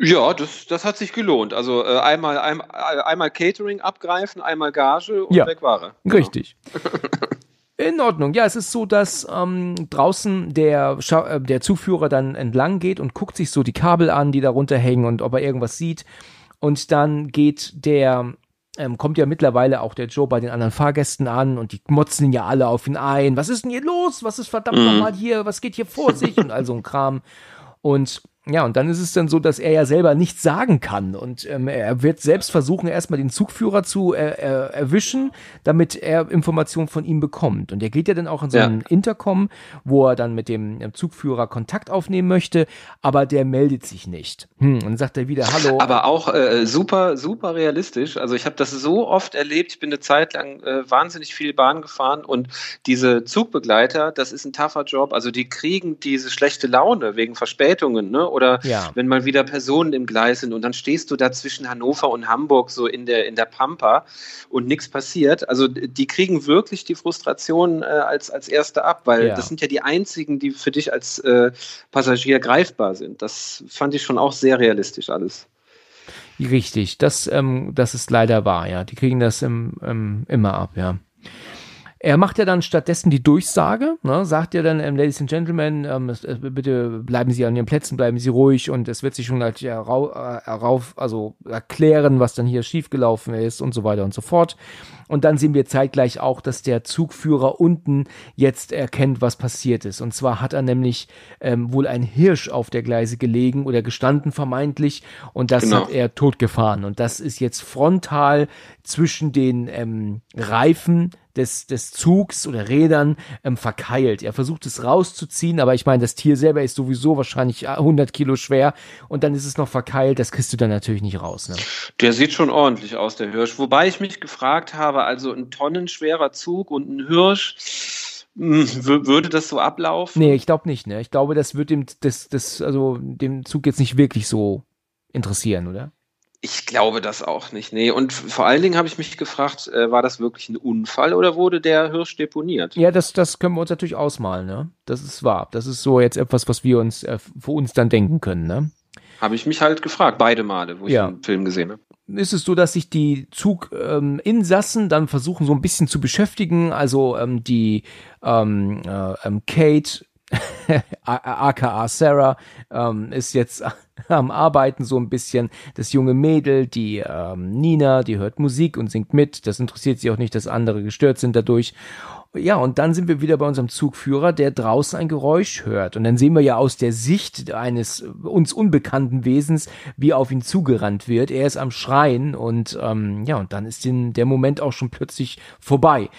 Speaker 2: Ja, das, das hat sich gelohnt. Also äh, einmal, ein, einmal Catering abgreifen, einmal Gage und ja, weg war er.
Speaker 1: Genau. Richtig. In Ordnung. Ja, es ist so, dass ähm, draußen der, Scha äh, der Zuführer dann entlang geht und guckt sich so die Kabel an, die da runterhängen und ob er irgendwas sieht. Und dann geht der ähm, kommt ja mittlerweile auch der Joe bei den anderen Fahrgästen an und die motzen ihn ja alle auf ihn ein. Was ist denn hier los? Was ist verdammt mhm. nochmal hier? Was geht hier vor sich? Und all so ein Kram. Und ja, und dann ist es dann so, dass er ja selber nichts sagen kann. Und ähm, er wird selbst versuchen, erstmal den Zugführer zu äh, äh, erwischen, damit er Informationen von ihm bekommt. Und er geht ja dann auch in so einen ja. Intercom, wo er dann mit dem äh, Zugführer Kontakt aufnehmen möchte, aber der meldet sich nicht. Hm, und dann sagt er wieder Hallo.
Speaker 2: Aber auch äh, super, super realistisch. Also ich habe das so oft erlebt. Ich bin eine Zeit lang äh, wahnsinnig viel Bahn gefahren und diese Zugbegleiter, das ist ein tougher Job. Also die kriegen diese schlechte Laune wegen Verspätungen, ne? Oder ja. wenn mal wieder Personen im Gleis sind und dann stehst du da zwischen Hannover und Hamburg so in der, in der Pampa und nichts passiert. Also die kriegen wirklich die Frustration äh, als, als Erste ab, weil ja. das sind ja die einzigen, die für dich als äh, Passagier greifbar sind. Das fand ich schon auch sehr realistisch alles.
Speaker 1: Richtig, das, ähm, das ist leider wahr, ja. Die kriegen das im, im, immer ab, ja. Er macht ja dann stattdessen die Durchsage, ne, sagt ja dann, ähm, Ladies and Gentlemen, ähm, äh, bitte bleiben Sie an Ihren Plätzen, bleiben Sie ruhig und es wird sich schon halt herauf, also erklären, was dann hier schiefgelaufen ist und so weiter und so fort. Und dann sehen wir zeitgleich auch, dass der Zugführer unten jetzt erkennt, was passiert ist. Und zwar hat er nämlich ähm, wohl ein Hirsch auf der Gleise gelegen oder gestanden vermeintlich und das genau. hat er totgefahren. Und das ist jetzt frontal zwischen den ähm, Reifen des, des Zugs oder Rädern ähm, verkeilt. Er versucht es rauszuziehen, aber ich meine, das Tier selber ist sowieso wahrscheinlich 100 Kilo schwer und dann ist es noch verkeilt. Das kriegst du dann natürlich nicht raus. Ne?
Speaker 2: Der sieht schon ordentlich aus, der Hirsch. Wobei ich mich gefragt habe, also ein tonnenschwerer Zug und ein Hirsch, hm, würde das so ablaufen?
Speaker 1: Nee, ich glaube nicht. Ne? Ich glaube, das wird dem, das, das, also dem Zug jetzt nicht wirklich so interessieren, oder?
Speaker 2: Ich glaube das auch nicht. Nee, und vor allen Dingen habe ich mich gefragt, äh, war das wirklich ein Unfall oder wurde der Hirsch deponiert?
Speaker 1: Ja, das, das können wir uns natürlich ausmalen, ne? Das ist wahr. Das ist so jetzt etwas, was wir uns äh, für uns dann denken können, ne?
Speaker 2: Habe ich mich halt gefragt, beide Male, wo ich ja. den Film gesehen habe.
Speaker 1: Ist es so, dass sich die Zuginsassen ähm, dann versuchen, so ein bisschen zu beschäftigen? Also ähm, die ähm, äh, ähm, Kate aka Sarah, ähm, ist jetzt am Arbeiten so ein bisschen. Das junge Mädel, die ähm, Nina, die hört Musik und singt mit. Das interessiert sie auch nicht, dass andere gestört sind dadurch. Ja, und dann sind wir wieder bei unserem Zugführer, der draußen ein Geräusch hört. Und dann sehen wir ja aus der Sicht eines uns unbekannten Wesens, wie auf ihn zugerannt wird. Er ist am Schreien und ähm, ja, und dann ist den, der Moment auch schon plötzlich vorbei.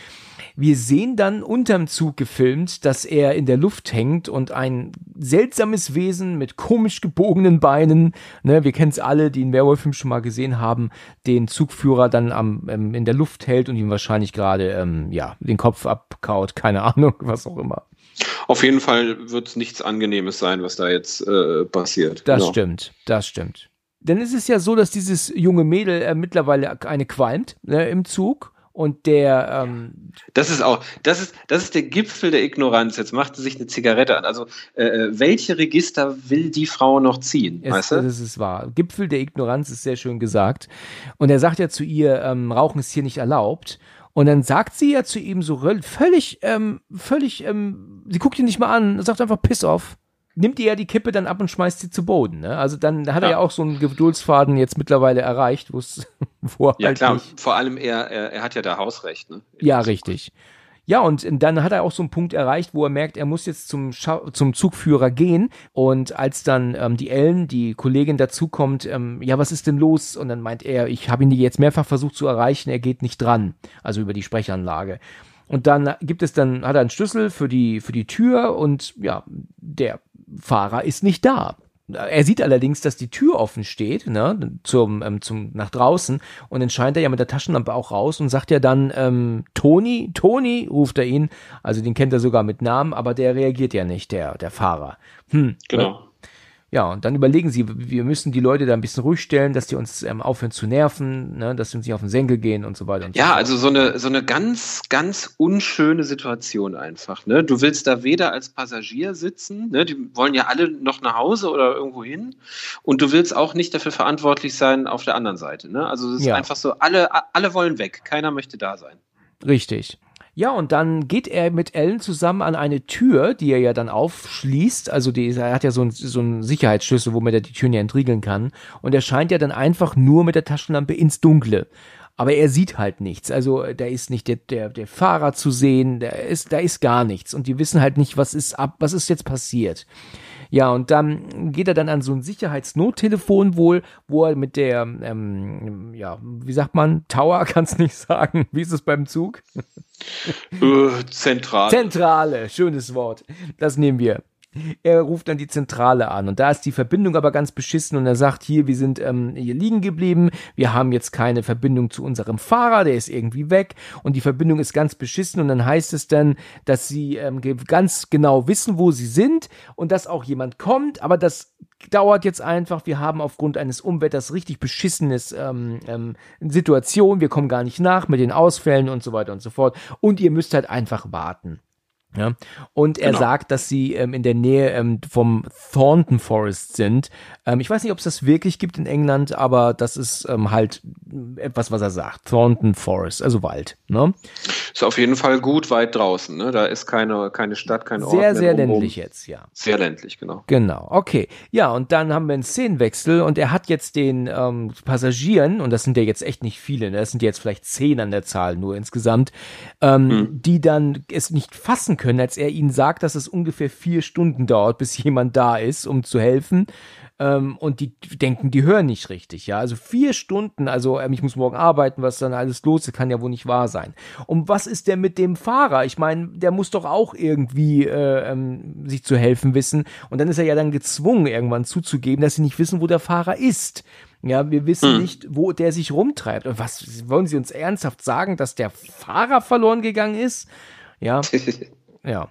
Speaker 1: Wir sehen dann unterm Zug gefilmt, dass er in der Luft hängt und ein seltsames Wesen mit komisch gebogenen Beinen, ne, wir kennen es alle, die einen Werwolf-Film schon mal gesehen haben, den Zugführer dann am, ähm, in der Luft hält und ihm wahrscheinlich gerade ähm, ja, den Kopf abkaut, keine Ahnung, was auch immer.
Speaker 2: Auf jeden Fall wird es nichts Angenehmes sein, was da jetzt äh, passiert.
Speaker 1: Das genau. stimmt, das stimmt. Denn es ist ja so, dass dieses junge Mädel äh, mittlerweile eine qualmt äh, im Zug und der ähm
Speaker 2: das ist auch das ist das ist der Gipfel der Ignoranz. Jetzt macht sie sich eine Zigarette an. Also äh, äh, welche Register will die Frau noch ziehen
Speaker 1: es, weißt du? das ist wahr. Gipfel der Ignoranz ist sehr schön gesagt. Und er sagt ja zu ihr ähm, Rauchen ist hier nicht erlaubt. Und dann sagt sie ja zu ihm so völlig ähm, völlig ähm, sie guckt ihn nicht mal an sagt einfach Piss off nimmt ihr ja die Kippe dann ab und schmeißt sie zu Boden. Ne? Also dann hat ja. er ja auch so einen Geduldsfaden jetzt mittlerweile erreicht, wo es
Speaker 2: wo Ja halt klar, nicht vor allem er, er, er hat ja da Hausrecht. Ne?
Speaker 1: Ja, richtig. Ja, und dann hat er auch so einen Punkt erreicht, wo er merkt, er muss jetzt zum, Scha zum Zugführer gehen. Und als dann ähm, die Ellen, die Kollegin, dazukommt, ähm, ja, was ist denn los? Und dann meint er, ich habe ihn jetzt mehrfach versucht zu erreichen, er geht nicht dran. Also über die Sprechanlage. Und dann gibt es dann, hat er einen Schlüssel für die, für die Tür und ja, der Fahrer ist nicht da. Er sieht allerdings, dass die Tür offen steht, ne, zum, ähm, zum, nach draußen, und dann scheint er ja mit der Taschenlampe auch raus und sagt ja dann, ähm, Toni, Toni, ruft er ihn, also den kennt er sogar mit Namen, aber der reagiert ja nicht, der, der Fahrer. Hm,
Speaker 2: genau.
Speaker 1: Ja, und dann überlegen sie, wir müssen die Leute da ein bisschen ruhig stellen, dass die uns ähm, aufhören zu nerven, ne, dass sie uns nicht auf den Senkel gehen und so weiter. Und
Speaker 2: ja,
Speaker 1: so
Speaker 2: also so eine, so eine ganz, ganz unschöne Situation einfach. Ne? Du willst da weder als Passagier sitzen, ne? die wollen ja alle noch nach Hause oder irgendwo hin, und du willst auch nicht dafür verantwortlich sein auf der anderen Seite. Ne? Also es ist ja. einfach so, alle, alle wollen weg, keiner möchte da sein.
Speaker 1: Richtig. Ja, und dann geht er mit Ellen zusammen an eine Tür, die er ja dann aufschließt. Also die, er hat ja so, ein, so einen Sicherheitsschlüssel, womit er die Türen ja entriegeln kann. Und er scheint ja dann einfach nur mit der Taschenlampe ins Dunkle. Aber er sieht halt nichts. Also da ist nicht der, der, der Fahrer zu sehen, da ist, da ist gar nichts. Und die wissen halt nicht, was ist ab, was ist jetzt passiert. Ja, und dann geht er dann an so ein Sicherheitsnottelefon wohl, wo er mit der, ähm, ja, wie sagt man, Tower kann's nicht sagen. Wie ist es beim Zug?
Speaker 2: Äh, Zentrale.
Speaker 1: Zentrale, schönes Wort. Das nehmen wir. Er ruft dann die Zentrale an. Und da ist die Verbindung aber ganz beschissen und er sagt hier, wir sind ähm, hier liegen geblieben, wir haben jetzt keine Verbindung zu unserem Fahrer, der ist irgendwie weg. Und die Verbindung ist ganz beschissen. Und dann heißt es dann, dass sie ähm, ganz genau wissen, wo sie sind und dass auch jemand kommt, aber das dauert jetzt einfach, wir haben aufgrund eines Umwetters richtig beschissenes ähm, ähm, Situation, wir kommen gar nicht nach mit den Ausfällen und so weiter und so fort. Und ihr müsst halt einfach warten. Ja, und er genau. sagt, dass sie ähm, in der Nähe ähm, vom Thornton Forest sind. Ähm, ich weiß nicht, ob es das wirklich gibt in England, aber das ist ähm, halt etwas, was er sagt. Thornton Forest, also Wald. Ne?
Speaker 2: Ist auf jeden Fall gut weit draußen. Ne? Da ist keine, keine Stadt, kein Ort.
Speaker 1: Sehr, sehr ländlich jetzt, ja.
Speaker 2: Sehr ländlich, genau.
Speaker 1: Genau, okay. Ja, und dann haben wir einen Szenenwechsel und er hat jetzt den ähm, Passagieren, und das sind ja jetzt echt nicht viele, ne? das sind jetzt vielleicht zehn an der Zahl nur insgesamt, ähm, hm. die dann es nicht fassen können, als er ihnen sagt, dass es ungefähr vier Stunden dauert, bis jemand da ist, um zu helfen. Ähm, und die denken, die hören nicht richtig, ja. Also vier Stunden, also ähm, ich muss morgen arbeiten, was dann alles los ist, kann ja wohl nicht wahr sein. Und was ist denn mit dem Fahrer? Ich meine, der muss doch auch irgendwie äh, ähm, sich zu helfen wissen. Und dann ist er ja dann gezwungen, irgendwann zuzugeben, dass sie nicht wissen, wo der Fahrer ist. Ja, wir wissen hm. nicht, wo der sich rumtreibt. Und was wollen Sie uns ernsthaft sagen, dass der Fahrer verloren gegangen ist? Ja. Ja.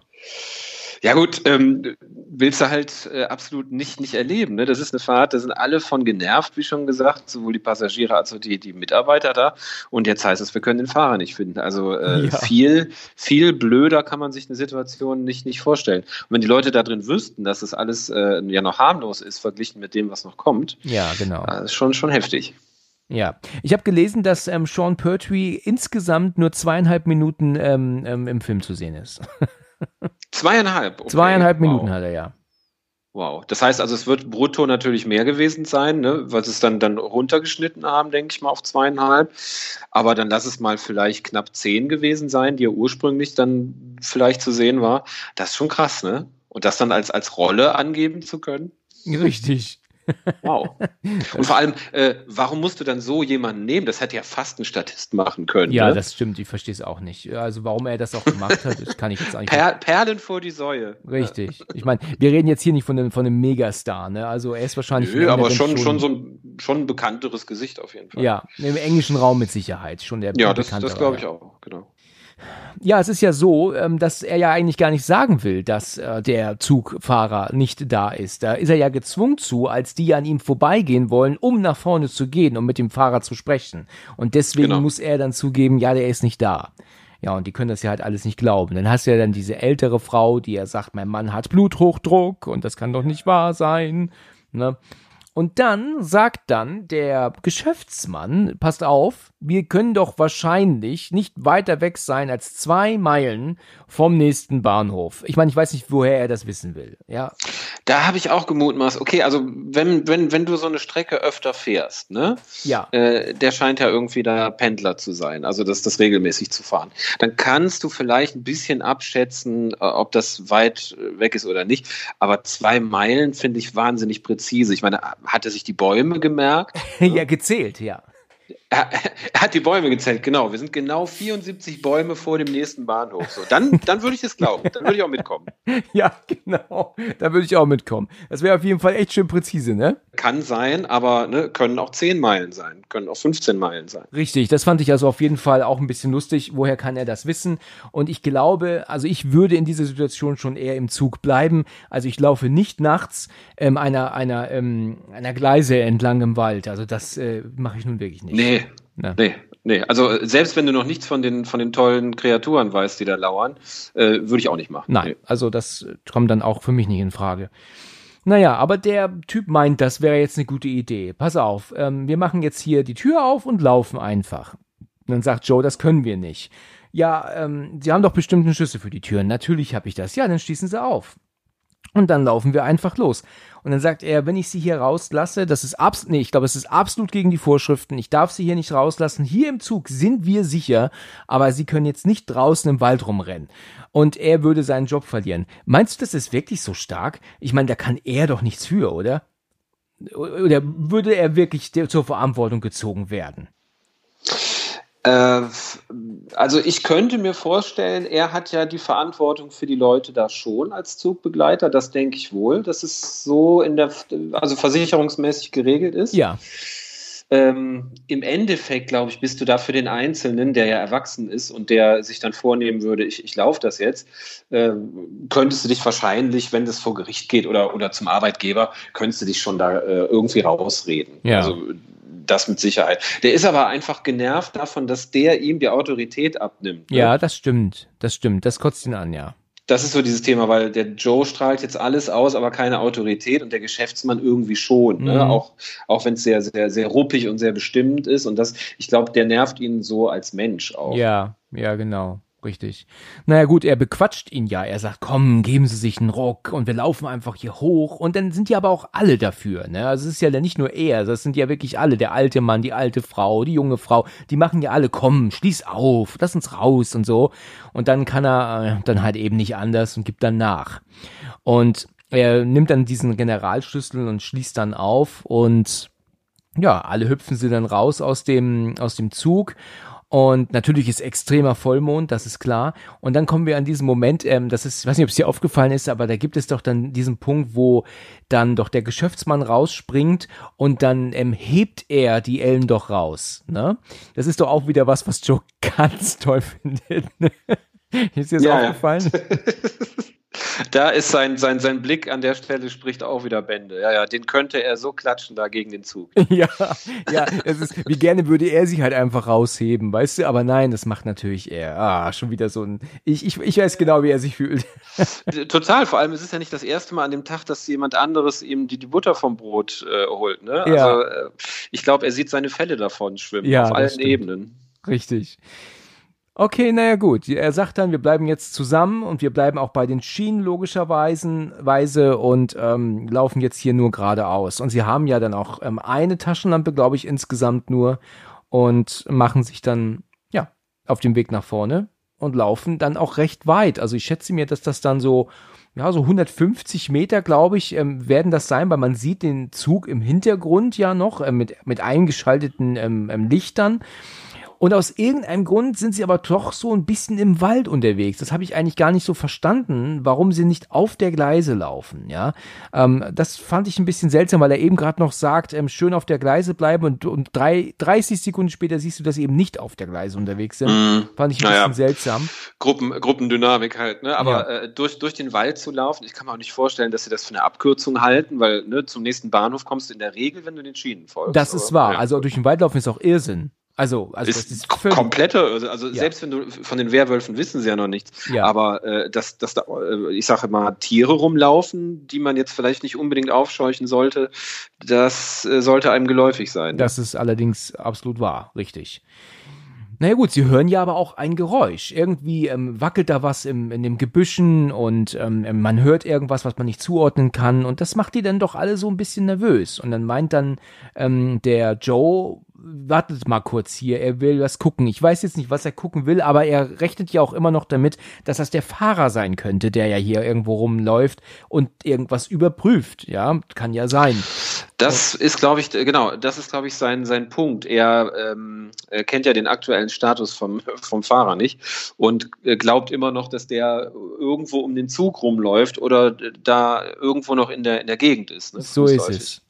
Speaker 2: Ja gut, ähm, willst du halt äh, absolut nicht, nicht erleben. Ne? Das ist eine Fahrt, da sind alle von genervt, wie schon gesagt, sowohl die Passagiere als auch die, die Mitarbeiter da. Und jetzt heißt es, wir können den Fahrer nicht finden. Also äh, ja. viel, viel blöder kann man sich eine Situation nicht, nicht vorstellen. Und wenn die Leute da drin wüssten, dass das alles äh, ja noch harmlos ist, verglichen mit dem, was noch kommt,
Speaker 1: ja, genau.
Speaker 2: Äh, ist schon, schon heftig.
Speaker 1: Ja, ich habe gelesen, dass ähm, Sean Pertwee insgesamt nur zweieinhalb Minuten ähm, ähm, im Film zu sehen ist.
Speaker 2: Zweieinhalb.
Speaker 1: Okay. Zweieinhalb Minuten wow. hat er ja.
Speaker 2: Wow. Das heißt also, es wird brutto natürlich mehr gewesen sein, ne? weil sie es dann, dann runtergeschnitten haben, denke ich mal, auf zweieinhalb. Aber dann lass es mal vielleicht knapp zehn gewesen sein, die ja ursprünglich dann vielleicht zu sehen war. Das ist schon krass, ne? Und das dann als, als Rolle angeben zu können.
Speaker 1: Richtig.
Speaker 2: Wow. Und vor allem, äh, warum musst du dann so jemanden nehmen? Das hätte ja fast ein Statist machen können.
Speaker 1: Ja,
Speaker 2: ne?
Speaker 1: das stimmt. Ich verstehe es auch nicht. Also, warum er das auch gemacht hat, das kann ich jetzt eigentlich
Speaker 2: per Perlen vor die Säue.
Speaker 1: Richtig. Ich meine, wir reden jetzt hier nicht von einem, von einem Megastar, ne? Also, er ist wahrscheinlich.
Speaker 2: Nö, aber schon, schon, so ein, schon ein bekannteres Gesicht auf jeden Fall.
Speaker 1: Ja, im englischen Raum mit Sicherheit. Schon der
Speaker 2: Ja, das, das glaube ich auch, genau.
Speaker 1: Ja, es ist ja so, ähm, dass er ja eigentlich gar nicht sagen will, dass äh, der Zugfahrer nicht da ist. Da ist er ja gezwungen zu, als die an ihm vorbeigehen wollen, um nach vorne zu gehen, um mit dem Fahrer zu sprechen. Und deswegen genau. muss er dann zugeben, ja, der ist nicht da. Ja, und die können das ja halt alles nicht glauben. Dann hast du ja dann diese ältere Frau, die ja sagt, mein Mann hat Bluthochdruck und das kann doch nicht wahr sein. Ne? Und dann sagt dann der Geschäftsmann, passt auf, wir können doch wahrscheinlich nicht weiter weg sein als zwei Meilen vom nächsten Bahnhof. Ich meine, ich weiß nicht, woher er das wissen will. Ja.
Speaker 2: Da habe ich auch gemutmaßt, okay, also wenn, wenn, wenn du so eine Strecke öfter fährst, ne?
Speaker 1: Ja.
Speaker 2: Äh, der scheint ja irgendwie da Pendler zu sein, also das, das regelmäßig zu fahren. Dann kannst du vielleicht ein bisschen abschätzen, äh, ob das weit weg ist oder nicht. Aber zwei Meilen finde ich wahnsinnig präzise. Ich meine, hat er sich die Bäume gemerkt?
Speaker 1: ja, gezählt, ja.
Speaker 2: Er, er, hat die Bäume gezählt, genau. Wir sind genau 74 Bäume vor dem nächsten Bahnhof. So, dann, dann würde ich das glauben. Dann würde ich auch mitkommen.
Speaker 1: ja, genau. Da würde ich auch mitkommen. Das wäre auf jeden Fall echt schön präzise, ne?
Speaker 2: Kann sein, aber ne, können auch 10 Meilen sein, können auch 15 Meilen sein.
Speaker 1: Richtig, das fand ich also auf jeden Fall auch ein bisschen lustig. Woher kann er das wissen? Und ich glaube, also ich würde in dieser Situation schon eher im Zug bleiben. Also ich laufe nicht nachts ähm, einer, einer, ähm, einer Gleise entlang im Wald. Also das äh, mache ich nun wirklich nicht.
Speaker 2: Nee, Ne? Nee, nee. Also selbst wenn du noch nichts von den, von den tollen Kreaturen weißt, die da lauern, äh, würde ich auch nicht machen.
Speaker 1: Nein, nee. also das kommt dann auch für mich nicht in Frage. Naja, aber der Typ meint, das wäre jetzt eine gute Idee. Pass auf, ähm, wir machen jetzt hier die Tür auf und laufen einfach. Und dann sagt Joe, das können wir nicht. Ja, ähm, Sie haben doch bestimmt einen Schlüssel für die Türen. Natürlich habe ich das. Ja, dann schließen Sie auf. Und dann laufen wir einfach los. Und dann sagt er, wenn ich sie hier rauslasse, das ist absolut, nee, ich glaube, es ist absolut gegen die Vorschriften. Ich darf sie hier nicht rauslassen. Hier im Zug sind wir sicher, aber sie können jetzt nicht draußen im Wald rumrennen. Und er würde seinen Job verlieren. Meinst du, das ist wirklich so stark? Ich meine, da kann er doch nichts für, oder? Oder würde er wirklich zur Verantwortung gezogen werden?
Speaker 2: Äh, also ich könnte mir vorstellen, er hat ja die Verantwortung für die Leute da schon als Zugbegleiter. Das denke ich wohl, dass es so in der, also versicherungsmäßig geregelt ist.
Speaker 1: Ja.
Speaker 2: Ähm, Im Endeffekt, glaube ich, bist du da für den Einzelnen, der ja erwachsen ist und der sich dann vornehmen würde, ich, ich laufe das jetzt, äh, könntest du dich wahrscheinlich, wenn das vor Gericht geht oder, oder zum Arbeitgeber, könntest du dich schon da äh, irgendwie rausreden.
Speaker 1: Ja.
Speaker 2: Also das mit Sicherheit. Der ist aber einfach genervt davon, dass der ihm die Autorität abnimmt.
Speaker 1: Ne? Ja, das stimmt. Das stimmt. Das kotzt ihn an, ja.
Speaker 2: Das ist so dieses Thema, weil der Joe strahlt jetzt alles aus, aber keine Autorität und der Geschäftsmann irgendwie schon. Ne? Mhm. Auch, auch wenn es sehr, sehr, sehr ruppig und sehr bestimmt ist. Und das, ich glaube, der nervt ihn so als Mensch auch.
Speaker 1: Ja, ja, genau. Richtig. Naja gut, er bequatscht ihn ja. Er sagt, komm, geben Sie sich einen Ruck und wir laufen einfach hier hoch. Und dann sind ja aber auch alle dafür. Ne? Also es ist ja nicht nur er, das sind ja wirklich alle. Der alte Mann, die alte Frau, die junge Frau. Die machen ja alle, komm, schließ auf, lass uns raus und so. Und dann kann er äh, dann halt eben nicht anders und gibt dann nach. Und er nimmt dann diesen Generalschlüssel und schließt dann auf und ja, alle hüpfen sie dann raus aus dem, aus dem Zug und natürlich ist extremer Vollmond, das ist klar. Und dann kommen wir an diesen Moment, ähm, das ist, ich weiß nicht, ob es dir aufgefallen ist, aber da gibt es doch dann diesen Punkt, wo dann doch der Geschäftsmann rausspringt und dann ähm, hebt er die Ellen doch raus. Ne? Das ist doch auch wieder was, was Joe ganz toll findet. ist dir das ja, aufgefallen? Ja.
Speaker 2: da ist sein, sein, sein Blick an der Stelle spricht auch wieder Bände. Ja, ja, den könnte er so klatschen da gegen den Zug.
Speaker 1: ja, ja, es ist, wie gerne würde er sich halt einfach rausheben, weißt du, aber nein, das macht natürlich er. Ah, schon wieder so ein, ich, ich, ich weiß genau, wie er sich fühlt.
Speaker 2: Total, vor allem, es ist ja nicht das erste Mal an dem Tag, dass jemand anderes ihm die, die Butter vom Brot äh, holt, ne?
Speaker 1: Ja.
Speaker 2: Also, äh, ich glaube, er sieht seine Fälle davon schwimmen,
Speaker 1: ja,
Speaker 2: auf allen Ebenen.
Speaker 1: Richtig. Okay, naja gut. Er sagt dann, wir bleiben jetzt zusammen und wir bleiben auch bei den Schienen logischerweise Weise und ähm, laufen jetzt hier nur geradeaus. Und sie haben ja dann auch ähm, eine Taschenlampe, glaube ich, insgesamt nur und machen sich dann ja auf dem Weg nach vorne und laufen dann auch recht weit. Also ich schätze mir, dass das dann so ja, so 150 Meter, glaube ich, ähm, werden das sein, weil man sieht den Zug im Hintergrund ja noch äh, mit, mit eingeschalteten ähm, ähm, Lichtern. Und aus irgendeinem Grund sind sie aber doch so ein bisschen im Wald unterwegs. Das habe ich eigentlich gar nicht so verstanden, warum sie nicht auf der Gleise laufen. Ja, ähm, das fand ich ein bisschen seltsam, weil er eben gerade noch sagt, ähm, schön auf der Gleise bleiben und, und drei, 30 Sekunden später siehst du, dass sie eben nicht auf der Gleise unterwegs sind. Mm, fand ich ein naja, bisschen seltsam.
Speaker 2: Gruppen, Gruppendynamik halt, ne? Aber ja. äh, durch, durch den Wald zu laufen, ich kann mir auch nicht vorstellen, dass sie das für eine Abkürzung halten, weil ne, zum nächsten Bahnhof kommst du in der Regel, wenn du den Schienen folgst.
Speaker 1: Das ist wahr. Ja. Also durch den Wald laufen ist auch Irrsinn. Also, also
Speaker 2: ist, ist komplette, also, also ja. selbst wenn du von den Werwölfen wissen sie ja noch nichts, ja. aber äh, dass, dass da, äh, ich sage mal, Tiere rumlaufen, die man jetzt vielleicht nicht unbedingt aufscheuchen sollte, das äh, sollte einem geläufig sein.
Speaker 1: Das ist allerdings absolut wahr, richtig. Naja gut, sie hören ja aber auch ein Geräusch. Irgendwie ähm, wackelt da was im, in dem Gebüschen und ähm, man hört irgendwas, was man nicht zuordnen kann. Und das macht die dann doch alle so ein bisschen nervös. Und dann meint dann ähm, der Joe, wartet mal kurz hier, er will was gucken. Ich weiß jetzt nicht, was er gucken will, aber er rechnet ja auch immer noch damit, dass das der Fahrer sein könnte, der ja hier irgendwo rumläuft und irgendwas überprüft. Ja, kann ja sein.
Speaker 2: Das ist, glaube ich, genau, das ist, glaube ich, sein, sein Punkt. Er, ähm, kennt ja den aktuellen Status vom, vom Fahrer nicht und äh, glaubt immer noch, dass der irgendwo um den Zug rumläuft oder da irgendwo noch in der, in der Gegend ist.
Speaker 1: Ne? So ist es.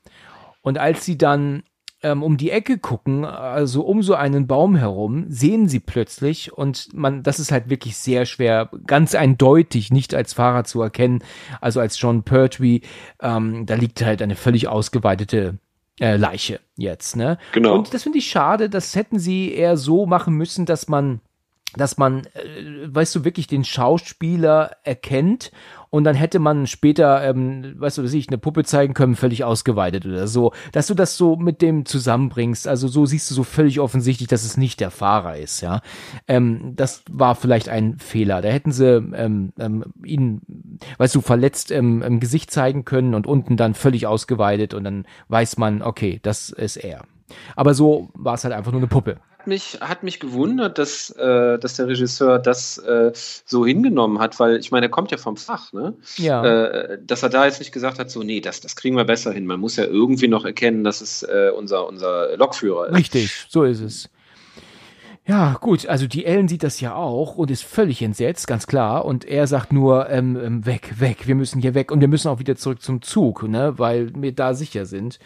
Speaker 1: Und als sie dann ähm, um die Ecke gucken, also um so einen Baum herum, sehen sie plötzlich und man, das ist halt wirklich sehr schwer, ganz eindeutig nicht als Fahrer zu erkennen, also als John Pertwee, ähm, da liegt halt eine völlig ausgeweitete äh, Leiche jetzt, ne? Genau. Und das finde ich schade, das hätten sie eher so machen müssen, dass man dass man, äh, weißt du, wirklich den Schauspieler erkennt und dann hätte man später, ähm, weißt du, sich eine Puppe zeigen können, völlig ausgeweitet oder so, dass du das so mit dem zusammenbringst. Also so siehst du so völlig offensichtlich, dass es nicht der Fahrer ist, ja. Ähm, das war vielleicht ein Fehler. Da hätten sie ähm, ähm, ihn, weißt du, verletzt ähm, im Gesicht zeigen können und unten dann völlig ausgeweitet und dann weiß man, okay, das ist er. Aber so war es halt einfach nur eine Puppe
Speaker 2: mich, hat mich gewundert, dass, äh, dass der Regisseur das äh, so hingenommen hat, weil ich meine, er kommt ja vom Fach, ne? Ja. Äh, dass er da jetzt nicht gesagt hat, so, nee, das, das kriegen wir besser hin. Man muss ja irgendwie noch erkennen, dass es äh, unser, unser Lokführer
Speaker 1: ist. Richtig, so ist es. Ja, gut, also die Ellen sieht das ja auch und ist völlig entsetzt, ganz klar. Und er sagt nur, ähm, ähm weg, weg, wir müssen hier weg und wir müssen auch wieder zurück zum Zug, ne, weil wir da sicher sind.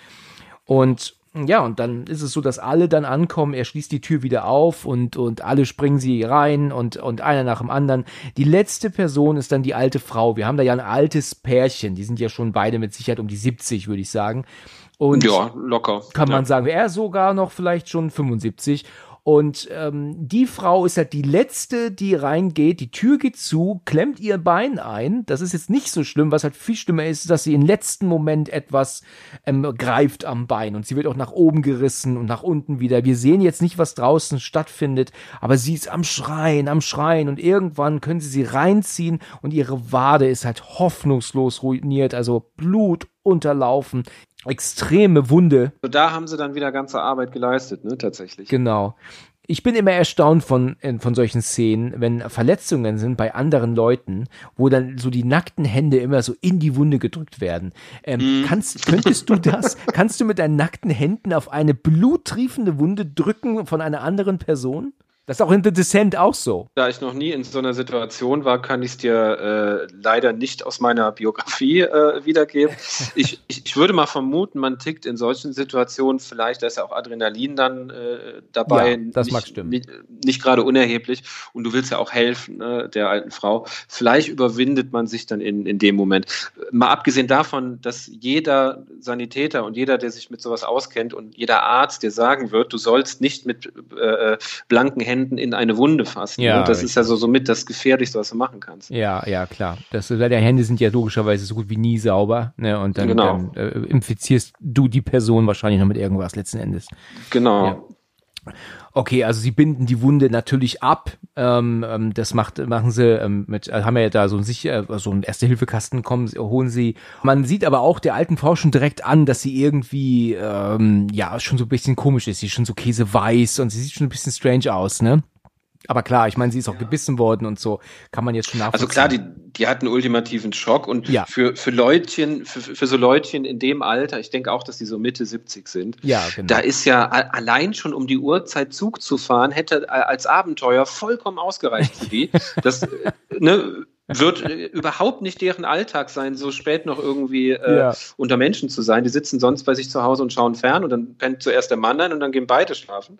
Speaker 1: Und ja, und dann ist es so, dass alle dann ankommen, er schließt die Tür wieder auf und, und alle springen sie rein und, und einer nach dem anderen. Die letzte Person ist dann die alte Frau. Wir haben da ja ein altes Pärchen, die sind ja schon beide mit Sicherheit um die 70, würde ich sagen. Und
Speaker 2: ja, locker.
Speaker 1: Kann
Speaker 2: man
Speaker 1: ja. sagen, er sogar noch vielleicht schon 75. Und ähm, die Frau ist halt die letzte, die reingeht, die Tür geht zu, klemmt ihr Bein ein. Das ist jetzt nicht so schlimm. Was halt viel schlimmer ist, dass sie im letzten Moment etwas ähm, greift am Bein. Und sie wird auch nach oben gerissen und nach unten wieder. Wir sehen jetzt nicht, was draußen stattfindet, aber sie ist am Schreien, am Schreien. Und irgendwann können sie sie reinziehen und ihre Wade ist halt hoffnungslos ruiniert. Also Blut unterlaufen extreme Wunde.
Speaker 2: Da haben sie dann wieder ganze Arbeit geleistet, ne, tatsächlich.
Speaker 1: Genau. Ich bin immer erstaunt von, äh, von solchen Szenen, wenn Verletzungen sind bei anderen Leuten, wo dann so die nackten Hände immer so in die Wunde gedrückt werden. Ähm, mm. kannst, könntest du das, kannst du mit deinen nackten Händen auf eine bluttriefende Wunde drücken von einer anderen Person? Das ist auch in The Descent auch so.
Speaker 2: Da ich noch nie in so einer Situation war, kann ich es dir äh, leider nicht aus meiner Biografie äh, wiedergeben. Ich, ich, ich, würde mal vermuten, man tickt in solchen Situationen vielleicht, da ist ja auch Adrenalin dann äh, dabei. Ja,
Speaker 1: das nicht, mag stimmen.
Speaker 2: Nicht, nicht gerade unerheblich. Und du willst ja auch helfen, ne, der alten Frau. Vielleicht überwindet man sich dann in, in dem Moment. Mal abgesehen davon, dass jeder Sanitäter und jeder, der sich mit sowas auskennt und jeder Arzt dir sagen wird, du sollst nicht mit äh, blanken Händen Händen in eine Wunde fassen. Ja, und das richtig. ist ja so somit das Gefährlichste, was du machen kannst.
Speaker 1: Ja, ja, klar. Das, deine Hände sind ja logischerweise so gut wie nie sauber. Ne? Und dann, genau. dann äh, infizierst du die Person wahrscheinlich noch mit irgendwas letzten Endes.
Speaker 2: Genau. Ja.
Speaker 1: Okay, also sie binden die Wunde natürlich ab. Ähm, ähm, das macht, machen sie ähm, mit, äh, haben ja da so ein sicher, so ein Erste-Hilfe-Kasten kommen, holen sie. Man sieht aber auch der alten Frau schon direkt an, dass sie irgendwie ähm, ja schon so ein bisschen komisch ist. Sie ist schon so käseweiß und sie sieht schon ein bisschen strange aus, ne? Aber klar, ich meine, sie ist auch ja. gebissen worden und so, kann man jetzt schon
Speaker 2: nachvollziehen. Also klar, die, die hat einen ultimativen Schock und ja. für, für Leutchen, für, für so Leutchen in dem Alter, ich denke auch, dass die so Mitte 70 sind, ja, genau. da ist ja allein schon um die Uhrzeit Zug zu fahren, hätte als Abenteuer vollkommen ausgereicht für die. Das, ne, wird äh, überhaupt nicht deren Alltag sein, so spät noch irgendwie äh, ja. unter Menschen zu sein. Die sitzen sonst bei sich zu Hause und schauen fern und dann pennt zuerst der Mann ein und dann gehen beide schlafen.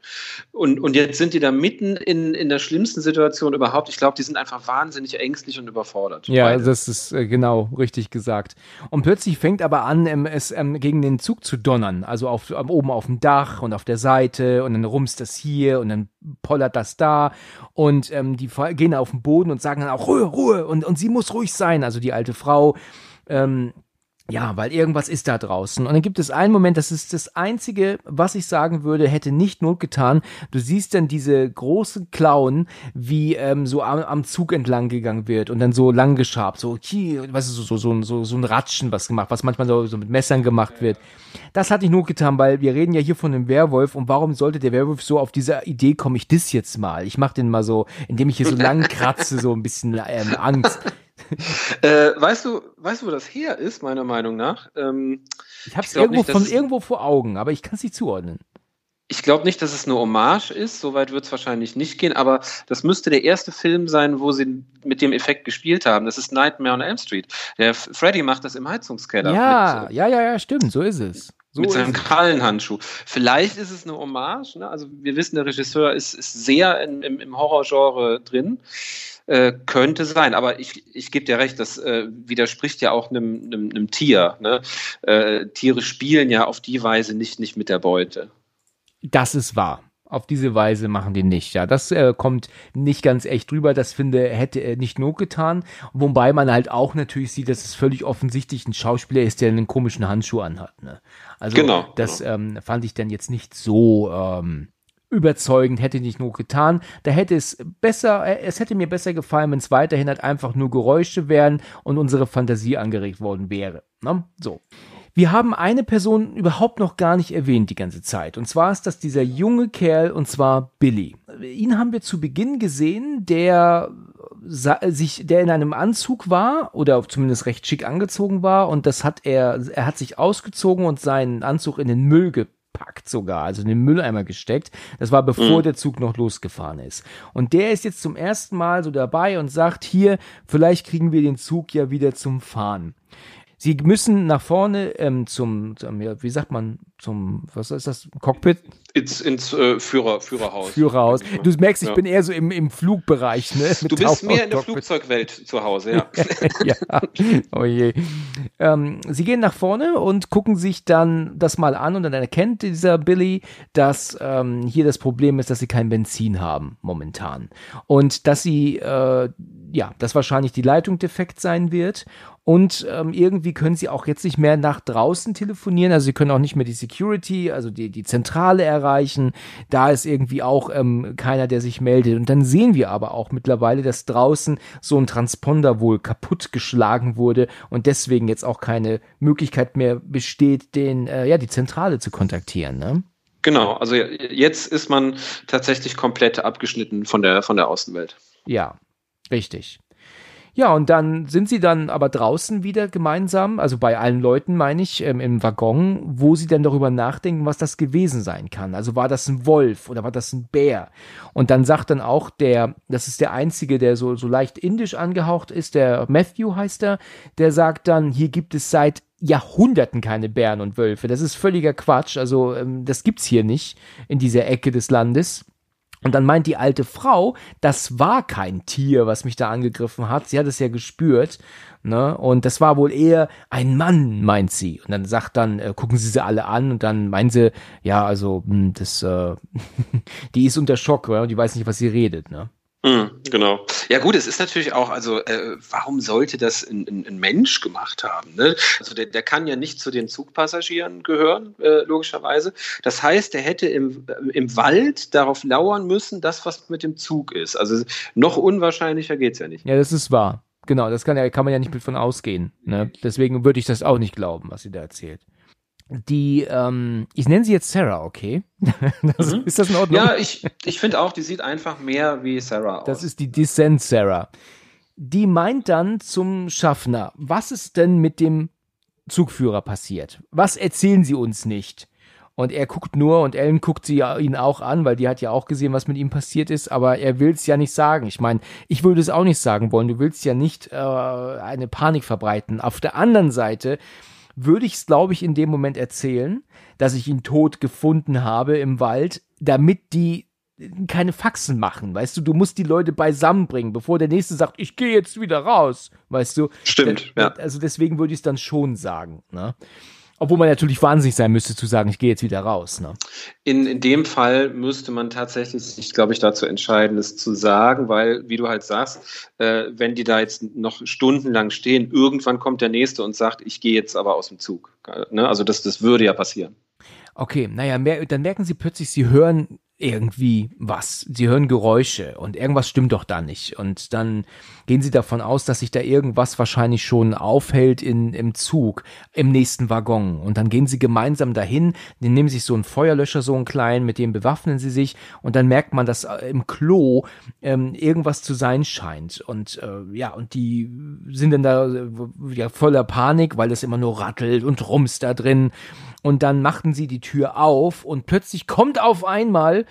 Speaker 2: Und, und jetzt sind die da mitten in, in der schlimmsten Situation überhaupt. Ich glaube, die sind einfach wahnsinnig ängstlich und überfordert.
Speaker 1: Ja, beide. das ist äh, genau richtig gesagt. Und plötzlich fängt aber an, ähm, es ähm, gegen den Zug zu donnern. Also auf, oben auf dem Dach und auf der Seite und dann rumst das hier und dann pollert das da und ähm, die gehen auf den Boden und sagen dann auch Ruhe, Ruhe und, und sie muss ruhig sein, also die alte Frau. Ähm, ja, weil irgendwas ist da draußen. Und dann gibt es einen Moment, das ist das Einzige, was ich sagen würde, hätte nicht Not getan. Du siehst dann diese große Clown, wie ähm, so am, am Zug entlang gegangen wird und dann so lang geschabt, so, weißt du, so, so, so, so, so ein Ratschen was gemacht, was manchmal so, so mit Messern gemacht wird. Das hat nicht Not getan, weil wir reden ja hier von einem Werwolf und warum sollte der Werwolf so auf diese Idee kommen, ich dis jetzt mal. Ich mach den mal so, indem ich hier so lang kratze, so ein bisschen ähm, Angst.
Speaker 2: äh, weißt du, weißt du, wo das her ist, meiner Meinung nach? Ähm,
Speaker 1: ich habe es irgendwo, von irgendwo vor Augen, aber ich kann es nicht zuordnen.
Speaker 2: Ich glaube nicht, dass es eine Hommage ist, soweit wird es wahrscheinlich nicht gehen, aber das müsste der erste Film sein, wo sie mit dem Effekt gespielt haben. Das ist Nightmare on Elm Street. Der Freddy macht das im Heizungskeller.
Speaker 1: Ja, mit, ja, ja, ja, stimmt, so ist es. So
Speaker 2: mit seinem Krallenhandschuh. Vielleicht ist es eine Hommage. Ne? Also wir wissen, der Regisseur ist, ist sehr in, im, im Horrorgenre drin. Äh, könnte sein, aber ich, ich gebe dir recht, das äh, widerspricht ja auch einem, einem, einem Tier. Ne? Äh, Tiere spielen ja auf die Weise nicht, nicht mit der Beute.
Speaker 1: Das ist wahr. Auf diese Weise machen die nicht. Ja, das äh, kommt nicht ganz echt drüber. Das finde hätte er nicht not getan. Wobei man halt auch natürlich sieht, dass es völlig offensichtlich ein Schauspieler ist, der einen komischen Handschuh anhat. Ne? Also genau, das genau. Ähm, fand ich dann jetzt nicht so ähm, überzeugend, hätte nicht nur getan. Da hätte es besser, äh, es hätte mir besser gefallen, wenn es weiterhin halt einfach nur Geräusche wären und unsere Fantasie angeregt worden wäre. Ne? So. Wir haben eine Person überhaupt noch gar nicht erwähnt die ganze Zeit. Und zwar ist das dieser junge Kerl, und zwar Billy. Ihn haben wir zu Beginn gesehen, der sich, der in einem Anzug war oder zumindest recht schick angezogen war und das hat er, er hat sich ausgezogen und seinen Anzug in den Müll gepackt gepackt sogar, also in den Mülleimer gesteckt. Das war bevor mhm. der Zug noch losgefahren ist. Und der ist jetzt zum ersten Mal so dabei und sagt, hier, vielleicht kriegen wir den Zug ja wieder zum Fahren. Sie müssen nach vorne ähm, zum, zum, ja, wie sagt man, zum, was ist das, Cockpit?
Speaker 2: Ins, ins äh, Führer, Führerhaus.
Speaker 1: Führerhaus. Du merkst, ich ja. bin eher so im, im Flugbereich, ne?
Speaker 2: du bist mehr in der Flugzeugwelt zu Hause, ja. ja.
Speaker 1: Oh je. Ähm, sie gehen nach vorne und gucken sich dann das mal an und dann erkennt dieser Billy, dass ähm, hier das Problem ist, dass sie kein Benzin haben momentan. Und dass sie, äh, ja, dass wahrscheinlich die Leitung defekt sein wird und ähm, irgendwie können sie auch jetzt nicht mehr nach draußen telefonieren. Also sie können auch nicht mehr die Security, also die, die Zentrale erreichen. Da ist irgendwie auch ähm, keiner, der sich meldet. Und dann sehen wir aber auch mittlerweile, dass draußen so ein Transponder wohl kaputt geschlagen wurde und deswegen jetzt auch keine Möglichkeit mehr besteht, den, äh, ja, die Zentrale zu kontaktieren. Ne?
Speaker 2: Genau, also jetzt ist man tatsächlich komplett abgeschnitten von der, von der Außenwelt.
Speaker 1: Ja, richtig. Ja, und dann sind sie dann aber draußen wieder gemeinsam, also bei allen Leuten meine ich, ähm, im Waggon, wo sie dann darüber nachdenken, was das gewesen sein kann. Also war das ein Wolf oder war das ein Bär? Und dann sagt dann auch der, das ist der einzige, der so, so leicht indisch angehaucht ist, der Matthew heißt er, der sagt dann, hier gibt es seit Jahrhunderten keine Bären und Wölfe. Das ist völliger Quatsch. Also ähm, das gibt's hier nicht in dieser Ecke des Landes. Und dann meint die alte Frau, das war kein Tier, was mich da angegriffen hat. Sie hat es ja gespürt. Ne? Und das war wohl eher ein Mann, meint sie. Und dann sagt dann, äh, gucken sie sie alle an und dann meinen sie, ja, also, mh, hm, das, äh, die ist unter Schock, ja? die weiß nicht, was sie redet, ne?
Speaker 2: Mhm, genau. Ja gut, es ist natürlich auch, also äh, warum sollte das ein, ein, ein Mensch gemacht haben? Ne? Also der, der, kann ja nicht zu den Zugpassagieren gehören, äh, logischerweise. Das heißt, der hätte im, äh, im Wald darauf lauern müssen, das, was mit dem Zug ist. Also noch unwahrscheinlicher geht's ja nicht.
Speaker 1: Ja, das ist wahr. Genau, das kann, ja, kann man ja nicht mit von ausgehen. Ne? Deswegen würde ich das auch nicht glauben, was sie da erzählt die, ähm, ich nenne sie jetzt Sarah, okay?
Speaker 2: das, mhm. Ist das in Ordnung? Ja, ich, ich finde auch, die sieht einfach mehr wie Sarah aus.
Speaker 1: Das ist die Descent Sarah. Die meint dann zum Schaffner, was ist denn mit dem Zugführer passiert? Was erzählen sie uns nicht? Und er guckt nur und Ellen guckt sie ja ihn auch an, weil die hat ja auch gesehen, was mit ihm passiert ist, aber er will es ja nicht sagen. Ich meine, ich würde es auch nicht sagen wollen. Du willst ja nicht äh, eine Panik verbreiten. Auf der anderen Seite würde ich es, glaube ich, in dem Moment erzählen, dass ich ihn tot gefunden habe im Wald, damit die keine Faxen machen, weißt du, du musst die Leute beisammenbringen, bevor der nächste sagt, ich gehe jetzt wieder raus, weißt du.
Speaker 2: Stimmt,
Speaker 1: ja. Also deswegen würde ich es dann schon sagen, ne? Obwohl man natürlich wahnsinnig sein müsste zu sagen, ich gehe jetzt wieder raus. Ne?
Speaker 2: In, in dem Fall müsste man tatsächlich sich, glaube ich, dazu entscheiden, es zu sagen, weil, wie du halt sagst, äh, wenn die da jetzt noch stundenlang stehen, irgendwann kommt der Nächste und sagt, ich gehe jetzt aber aus dem Zug. Ne? Also das, das würde ja passieren.
Speaker 1: Okay, naja, mehr, dann merken sie plötzlich, sie hören irgendwie was. Sie hören Geräusche und irgendwas stimmt doch da nicht. Und dann gehen sie davon aus, dass sich da irgendwas wahrscheinlich schon aufhält in, im Zug, im nächsten Waggon. Und dann gehen sie gemeinsam dahin, die nehmen sich so einen Feuerlöscher, so einen kleinen, mit dem bewaffnen sie sich. Und dann merkt man, dass äh, im Klo ähm, irgendwas zu sein scheint. Und äh, ja, und die sind dann da äh, ja, voller Panik, weil das immer nur rattelt und rumst da drin. Und dann machten sie die Tür auf und plötzlich kommt auf einmal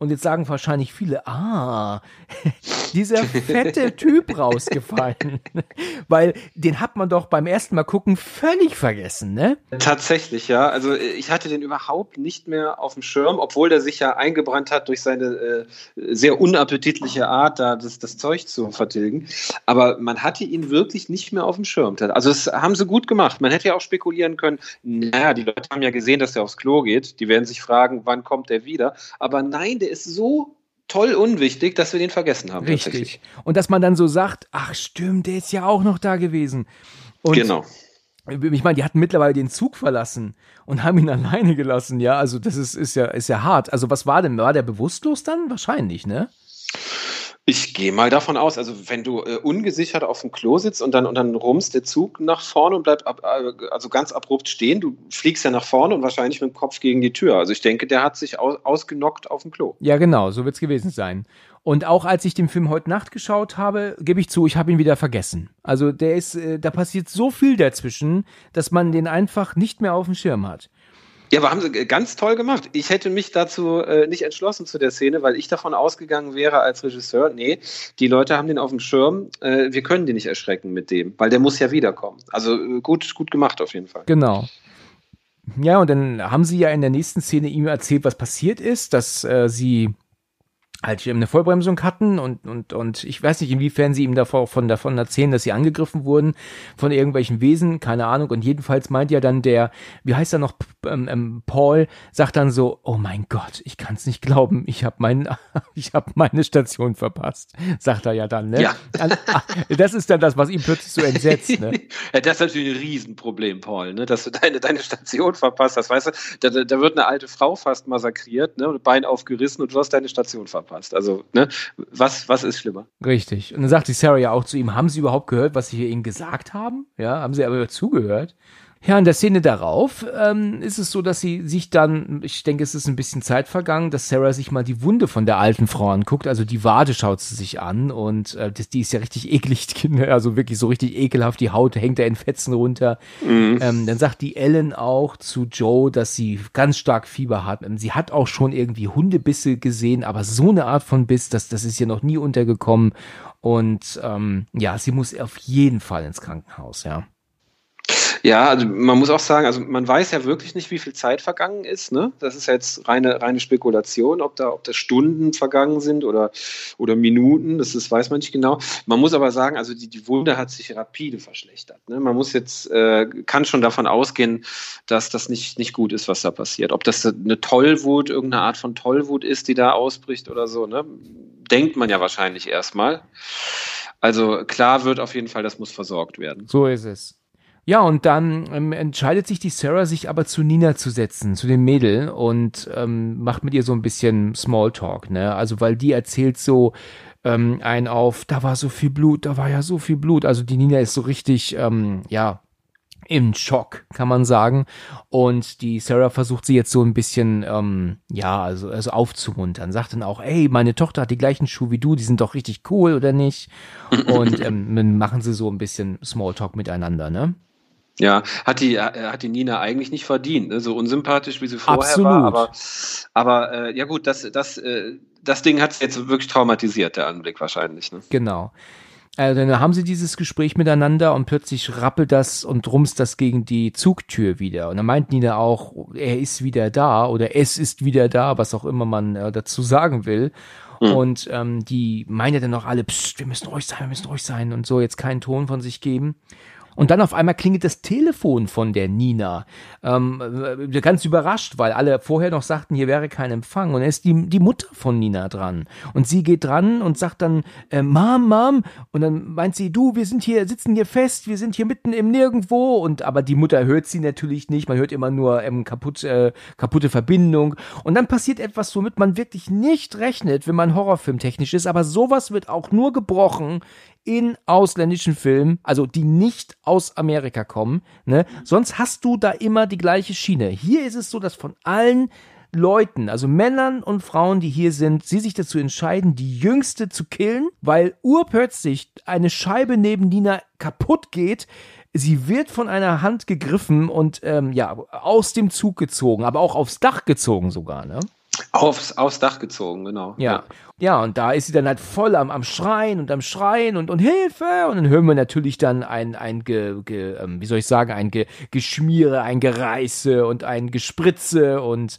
Speaker 1: und jetzt sagen wahrscheinlich viele, ah, dieser fette Typ rausgefallen. Weil den hat man doch beim ersten Mal gucken völlig vergessen, ne?
Speaker 2: Tatsächlich, ja. Also ich hatte den überhaupt nicht mehr auf dem Schirm, obwohl der sich ja eingebrannt hat durch seine äh, sehr unappetitliche Art, da das, das Zeug zu vertilgen. Aber man hatte ihn wirklich nicht mehr auf dem Schirm. Also das haben sie gut gemacht. Man hätte ja auch spekulieren können, naja, die Leute haben ja gesehen, dass er aufs Klo geht. Die werden sich fragen, wann kommt er wieder. Aber nein, der ist so toll unwichtig, dass wir den vergessen haben.
Speaker 1: Richtig. Und dass man dann so sagt, ach stimmt, der ist ja auch noch da gewesen. Und
Speaker 2: genau.
Speaker 1: Ich meine, die hatten mittlerweile den Zug verlassen und haben ihn alleine gelassen, ja. Also das ist, ist ja, ist ja hart. Also was war denn? War der bewusstlos dann? Wahrscheinlich, ne?
Speaker 2: Ich gehe mal davon aus, also wenn du äh, ungesichert auf dem Klo sitzt und dann, und dann rumst der Zug nach vorne und bleibt ab, äh, also ganz abrupt stehen, du fliegst ja nach vorne und wahrscheinlich mit dem Kopf gegen die Tür. Also ich denke, der hat sich aus, ausgenockt auf dem Klo.
Speaker 1: Ja, genau, so wird es gewesen sein. Und auch als ich den Film heute Nacht geschaut habe, gebe ich zu, ich habe ihn wieder vergessen. Also der ist, äh, da passiert so viel dazwischen, dass man den einfach nicht mehr auf dem Schirm hat.
Speaker 2: Ja, aber haben sie ganz toll gemacht. Ich hätte mich dazu äh, nicht entschlossen zu der Szene, weil ich davon ausgegangen wäre als Regisseur, nee, die Leute haben den auf dem Schirm, äh, wir können die nicht erschrecken mit dem, weil der muss ja wiederkommen. Also äh, gut, gut gemacht auf jeden Fall.
Speaker 1: Genau. Ja, und dann haben sie ja in der nächsten Szene ihm erzählt, was passiert ist, dass äh, sie halt eine Vollbremsung hatten und, und, und ich weiß nicht, inwiefern sie ihm davor von, davon erzählen, dass sie angegriffen wurden von irgendwelchen Wesen, keine Ahnung. Und jedenfalls meint ja dann der, wie heißt er noch, ähm, ähm, Paul, sagt dann so, oh mein Gott, ich kann es nicht glauben, ich habe mein, ich hab meine Station verpasst, sagt er ja dann, ne?
Speaker 2: Ja.
Speaker 1: Ah, das ist dann das, was ihm plötzlich so entsetzt, ne?
Speaker 2: ja, das ist natürlich ein Riesenproblem, Paul, ne? Dass du deine, deine Station verpasst hast, weißt du, da, da wird eine alte Frau fast massakriert, ne? Bein aufgerissen und du hast deine Station verpasst verpasst. Also, ne, was, was ist schlimmer?
Speaker 1: Richtig. Und dann sagt die Sarah ja auch zu ihm, haben Sie überhaupt gehört, was Sie hier Ihnen gesagt haben? Ja, haben Sie aber zugehört? Ja, in der Szene darauf ähm, ist es so, dass sie sich dann, ich denke, es ist ein bisschen Zeit vergangen, dass Sarah sich mal die Wunde von der alten Frau anguckt. Also die Wade schaut sie sich an und äh, das, die ist ja richtig eklig, also wirklich so richtig ekelhaft. Die Haut hängt da in Fetzen runter. Mhm. Ähm, dann sagt die Ellen auch zu Joe, dass sie ganz stark Fieber hat. Ähm, sie hat auch schon irgendwie Hundebisse gesehen, aber so eine Art von Biss, das, das ist ihr noch nie untergekommen. Und ähm, ja, sie muss auf jeden Fall ins Krankenhaus, ja.
Speaker 2: Ja, also man muss auch sagen, also man weiß ja wirklich nicht, wie viel Zeit vergangen ist. Ne? Das ist jetzt reine, reine Spekulation, ob da, ob da Stunden vergangen sind oder, oder Minuten. Das ist, weiß man nicht genau. Man muss aber sagen, also die, die Wunde hat sich rapide verschlechtert. Ne? Man muss jetzt, äh, kann schon davon ausgehen, dass das nicht, nicht gut ist, was da passiert. Ob das eine Tollwut, irgendeine Art von Tollwut ist, die da ausbricht oder so, ne? denkt man ja wahrscheinlich erstmal. Also klar wird auf jeden Fall, das muss versorgt werden.
Speaker 1: So ist es. Ja, und dann ähm, entscheidet sich die Sarah, sich aber zu Nina zu setzen, zu dem Mädel und ähm, macht mit ihr so ein bisschen Smalltalk, ne? Also weil die erzählt so ähm, ein auf, da war so viel Blut, da war ja so viel Blut. Also die Nina ist so richtig, ähm, ja, im Schock, kann man sagen. Und die Sarah versucht sie jetzt so ein bisschen, ähm, ja, also, also aufzumuntern. Sagt dann auch, ey, meine Tochter hat die gleichen Schuhe wie du, die sind doch richtig cool, oder nicht? Und ähm, dann machen sie so ein bisschen Smalltalk miteinander, ne?
Speaker 2: Ja, hat die, äh, hat die Nina eigentlich nicht verdient, ne? so unsympathisch wie sie vorher
Speaker 1: Absolut.
Speaker 2: war. Aber, aber äh, ja gut, das, das, äh, das Ding hat sie jetzt wirklich traumatisiert, der Anblick wahrscheinlich. Ne?
Speaker 1: Genau. Also dann haben sie dieses Gespräch miteinander und plötzlich rappelt das und rumst das gegen die Zugtür wieder. Und dann meint Nina auch, er ist wieder da oder es ist wieder da, was auch immer man äh, dazu sagen will. Mhm. Und ähm, die meinen ja dann auch alle, pst, wir müssen ruhig sein, wir müssen ruhig sein und so jetzt keinen Ton von sich geben. Und dann auf einmal klingelt das Telefon von der Nina. Ähm, äh, ganz überrascht, weil alle vorher noch sagten, hier wäre kein Empfang. Und dann ist die, die Mutter von Nina dran. Und sie geht dran und sagt dann, äh, Mom, Mom. Und dann meint sie, du, wir sind hier, sitzen hier fest, wir sind hier mitten im Nirgendwo. Und aber die Mutter hört sie natürlich nicht. Man hört immer nur ähm, kaputt, äh, kaputte Verbindung. Und dann passiert etwas, womit man wirklich nicht rechnet, wenn man Horrorfilmtechnisch ist. Aber sowas wird auch nur gebrochen in ausländischen Filmen, also die nicht aus Amerika kommen. Ne? Sonst hast du da immer die gleiche Schiene. Hier ist es so, dass von allen Leuten, also Männern und Frauen, die hier sind, sie sich dazu entscheiden, die Jüngste zu killen, weil urplötzlich eine Scheibe neben Nina kaputt geht. Sie wird von einer Hand gegriffen und ähm, ja aus dem Zug gezogen, aber auch aufs Dach gezogen sogar. Ne?
Speaker 2: Aufs, aufs Dach gezogen, genau.
Speaker 1: Ja. ja. und da ist sie dann halt voll am, am Schreien und am Schreien und, und Hilfe. Und dann hören wir natürlich dann ein, ein ge, ge, ähm, wie soll ich sagen, ein ge, Geschmiere, ein Gereiße und ein Gespritze und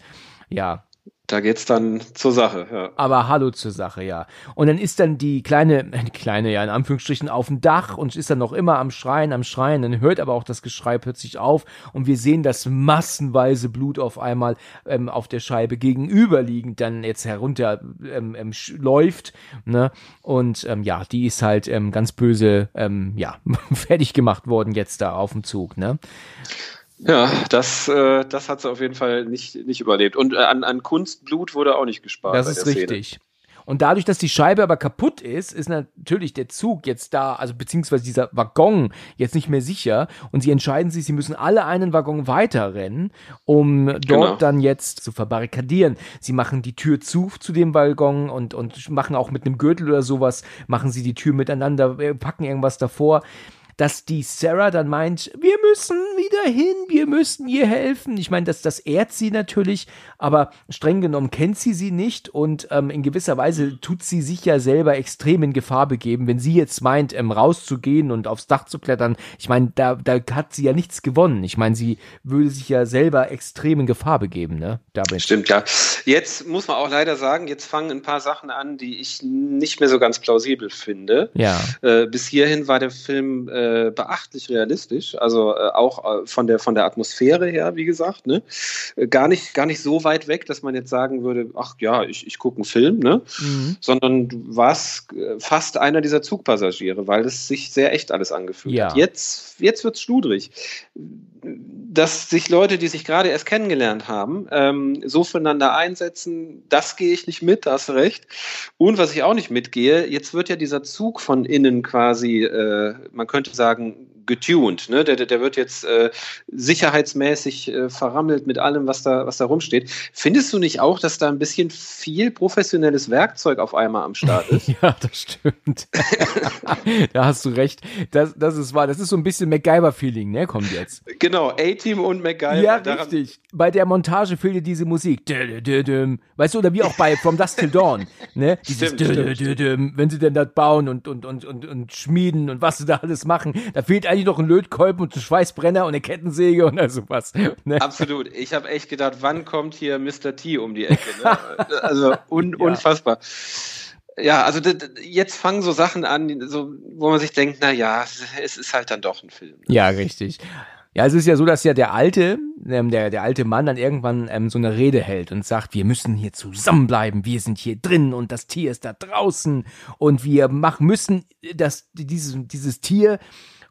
Speaker 1: ja,
Speaker 2: da geht's dann zur Sache, ja.
Speaker 1: Aber hallo zur Sache, ja. Und dann ist dann die kleine, die kleine, ja, in Anführungsstrichen, auf dem Dach und ist dann noch immer am Schreien, am Schreien. Dann hört aber auch das Geschrei plötzlich auf und wir sehen das massenweise Blut auf einmal ähm, auf der Scheibe gegenüberliegend dann jetzt herunter ähm, ähm, läuft, ne? Und ähm, ja, die ist halt ähm, ganz böse, ähm, ja, fertig gemacht worden jetzt da auf dem Zug, ne?
Speaker 2: Ja, das, äh, das hat sie auf jeden Fall nicht, nicht überlebt. Und äh, an, an Kunstblut wurde auch nicht gespart.
Speaker 1: Das ist richtig. Szene. Und dadurch, dass die Scheibe aber kaputt ist, ist natürlich der Zug jetzt da, also beziehungsweise dieser Waggon jetzt nicht mehr sicher. Und sie entscheiden sich, sie müssen alle einen Waggon weiterrennen, um dort genau. dann jetzt zu verbarrikadieren. Sie machen die Tür zu zu dem Waggon und, und machen auch mit einem Gürtel oder sowas, machen sie die Tür miteinander, äh, packen irgendwas davor dass die Sarah dann meint, wir müssen wieder hin, wir müssen ihr helfen. Ich meine, das, das ehrt sie natürlich, aber streng genommen kennt sie sie nicht und ähm, in gewisser Weise tut sie sich ja selber extrem in Gefahr begeben, wenn sie jetzt meint, ähm, rauszugehen und aufs Dach zu klettern. Ich meine, da, da hat sie ja nichts gewonnen. Ich meine, sie würde sich ja selber extrem in Gefahr begeben, ne?
Speaker 2: Dabei. Stimmt, ja. Jetzt muss man auch leider sagen, jetzt fangen ein paar Sachen an, die ich nicht mehr so ganz plausibel finde.
Speaker 1: Ja.
Speaker 2: Äh, bis hierhin war der Film äh, äh, beachtlich realistisch, also äh, auch äh, von der von der Atmosphäre her, wie gesagt, ne? Äh, gar nicht gar nicht so weit weg, dass man jetzt sagen würde, ach ja, ich, ich gucke einen Film, ne? Mhm. Sondern du warst äh, fast einer dieser Zugpassagiere, weil es sich sehr echt alles angefühlt ja. hat. Jetzt jetzt wird's schludrig dass sich Leute, die sich gerade erst kennengelernt haben, ähm, so füreinander einsetzen, das gehe ich nicht mit, da hast du recht. Und was ich auch nicht mitgehe, jetzt wird ja dieser Zug von innen quasi, äh, man könnte sagen, getuned. Ne? Der, der wird jetzt äh, sicherheitsmäßig äh, verrammelt mit allem, was da, was da rumsteht. Findest du nicht auch, dass da ein bisschen viel professionelles Werkzeug auf einmal am Start ist?
Speaker 1: ja, das stimmt. da hast du recht. Das, das ist wahr. Das ist so ein bisschen MacGyver-Feeling, ne? Kommt jetzt.
Speaker 2: Genau, A-Team und MacGyver.
Speaker 1: Ja, richtig. Bei der Montage fehlt dir diese Musik. Weißt du, oder wie auch bei From Dust Till Dawn. Ne? Dieses stimmt, stimmt. Wenn sie denn das bauen und, und, und, und, und schmieden und was sie da alles machen, da fehlt eigentlich noch ein Lötkolben und ein Schweißbrenner und eine Kettensäge oder sowas.
Speaker 2: Ne? Absolut. Ich habe echt gedacht, wann kommt hier Mr. T um die Ecke? Ne? also un ja. unfassbar. Ja, also jetzt fangen so Sachen an, so, wo man sich denkt, na ja, es ist halt dann doch ein Film.
Speaker 1: Ne? Ja, richtig. Ja, es ist ja so, dass ja der alte, ähm, der, der alte Mann dann irgendwann ähm, so eine Rede hält und sagt, wir müssen hier zusammenbleiben, wir sind hier drin und das Tier ist da draußen und wir machen müssen das, dieses, dieses Tier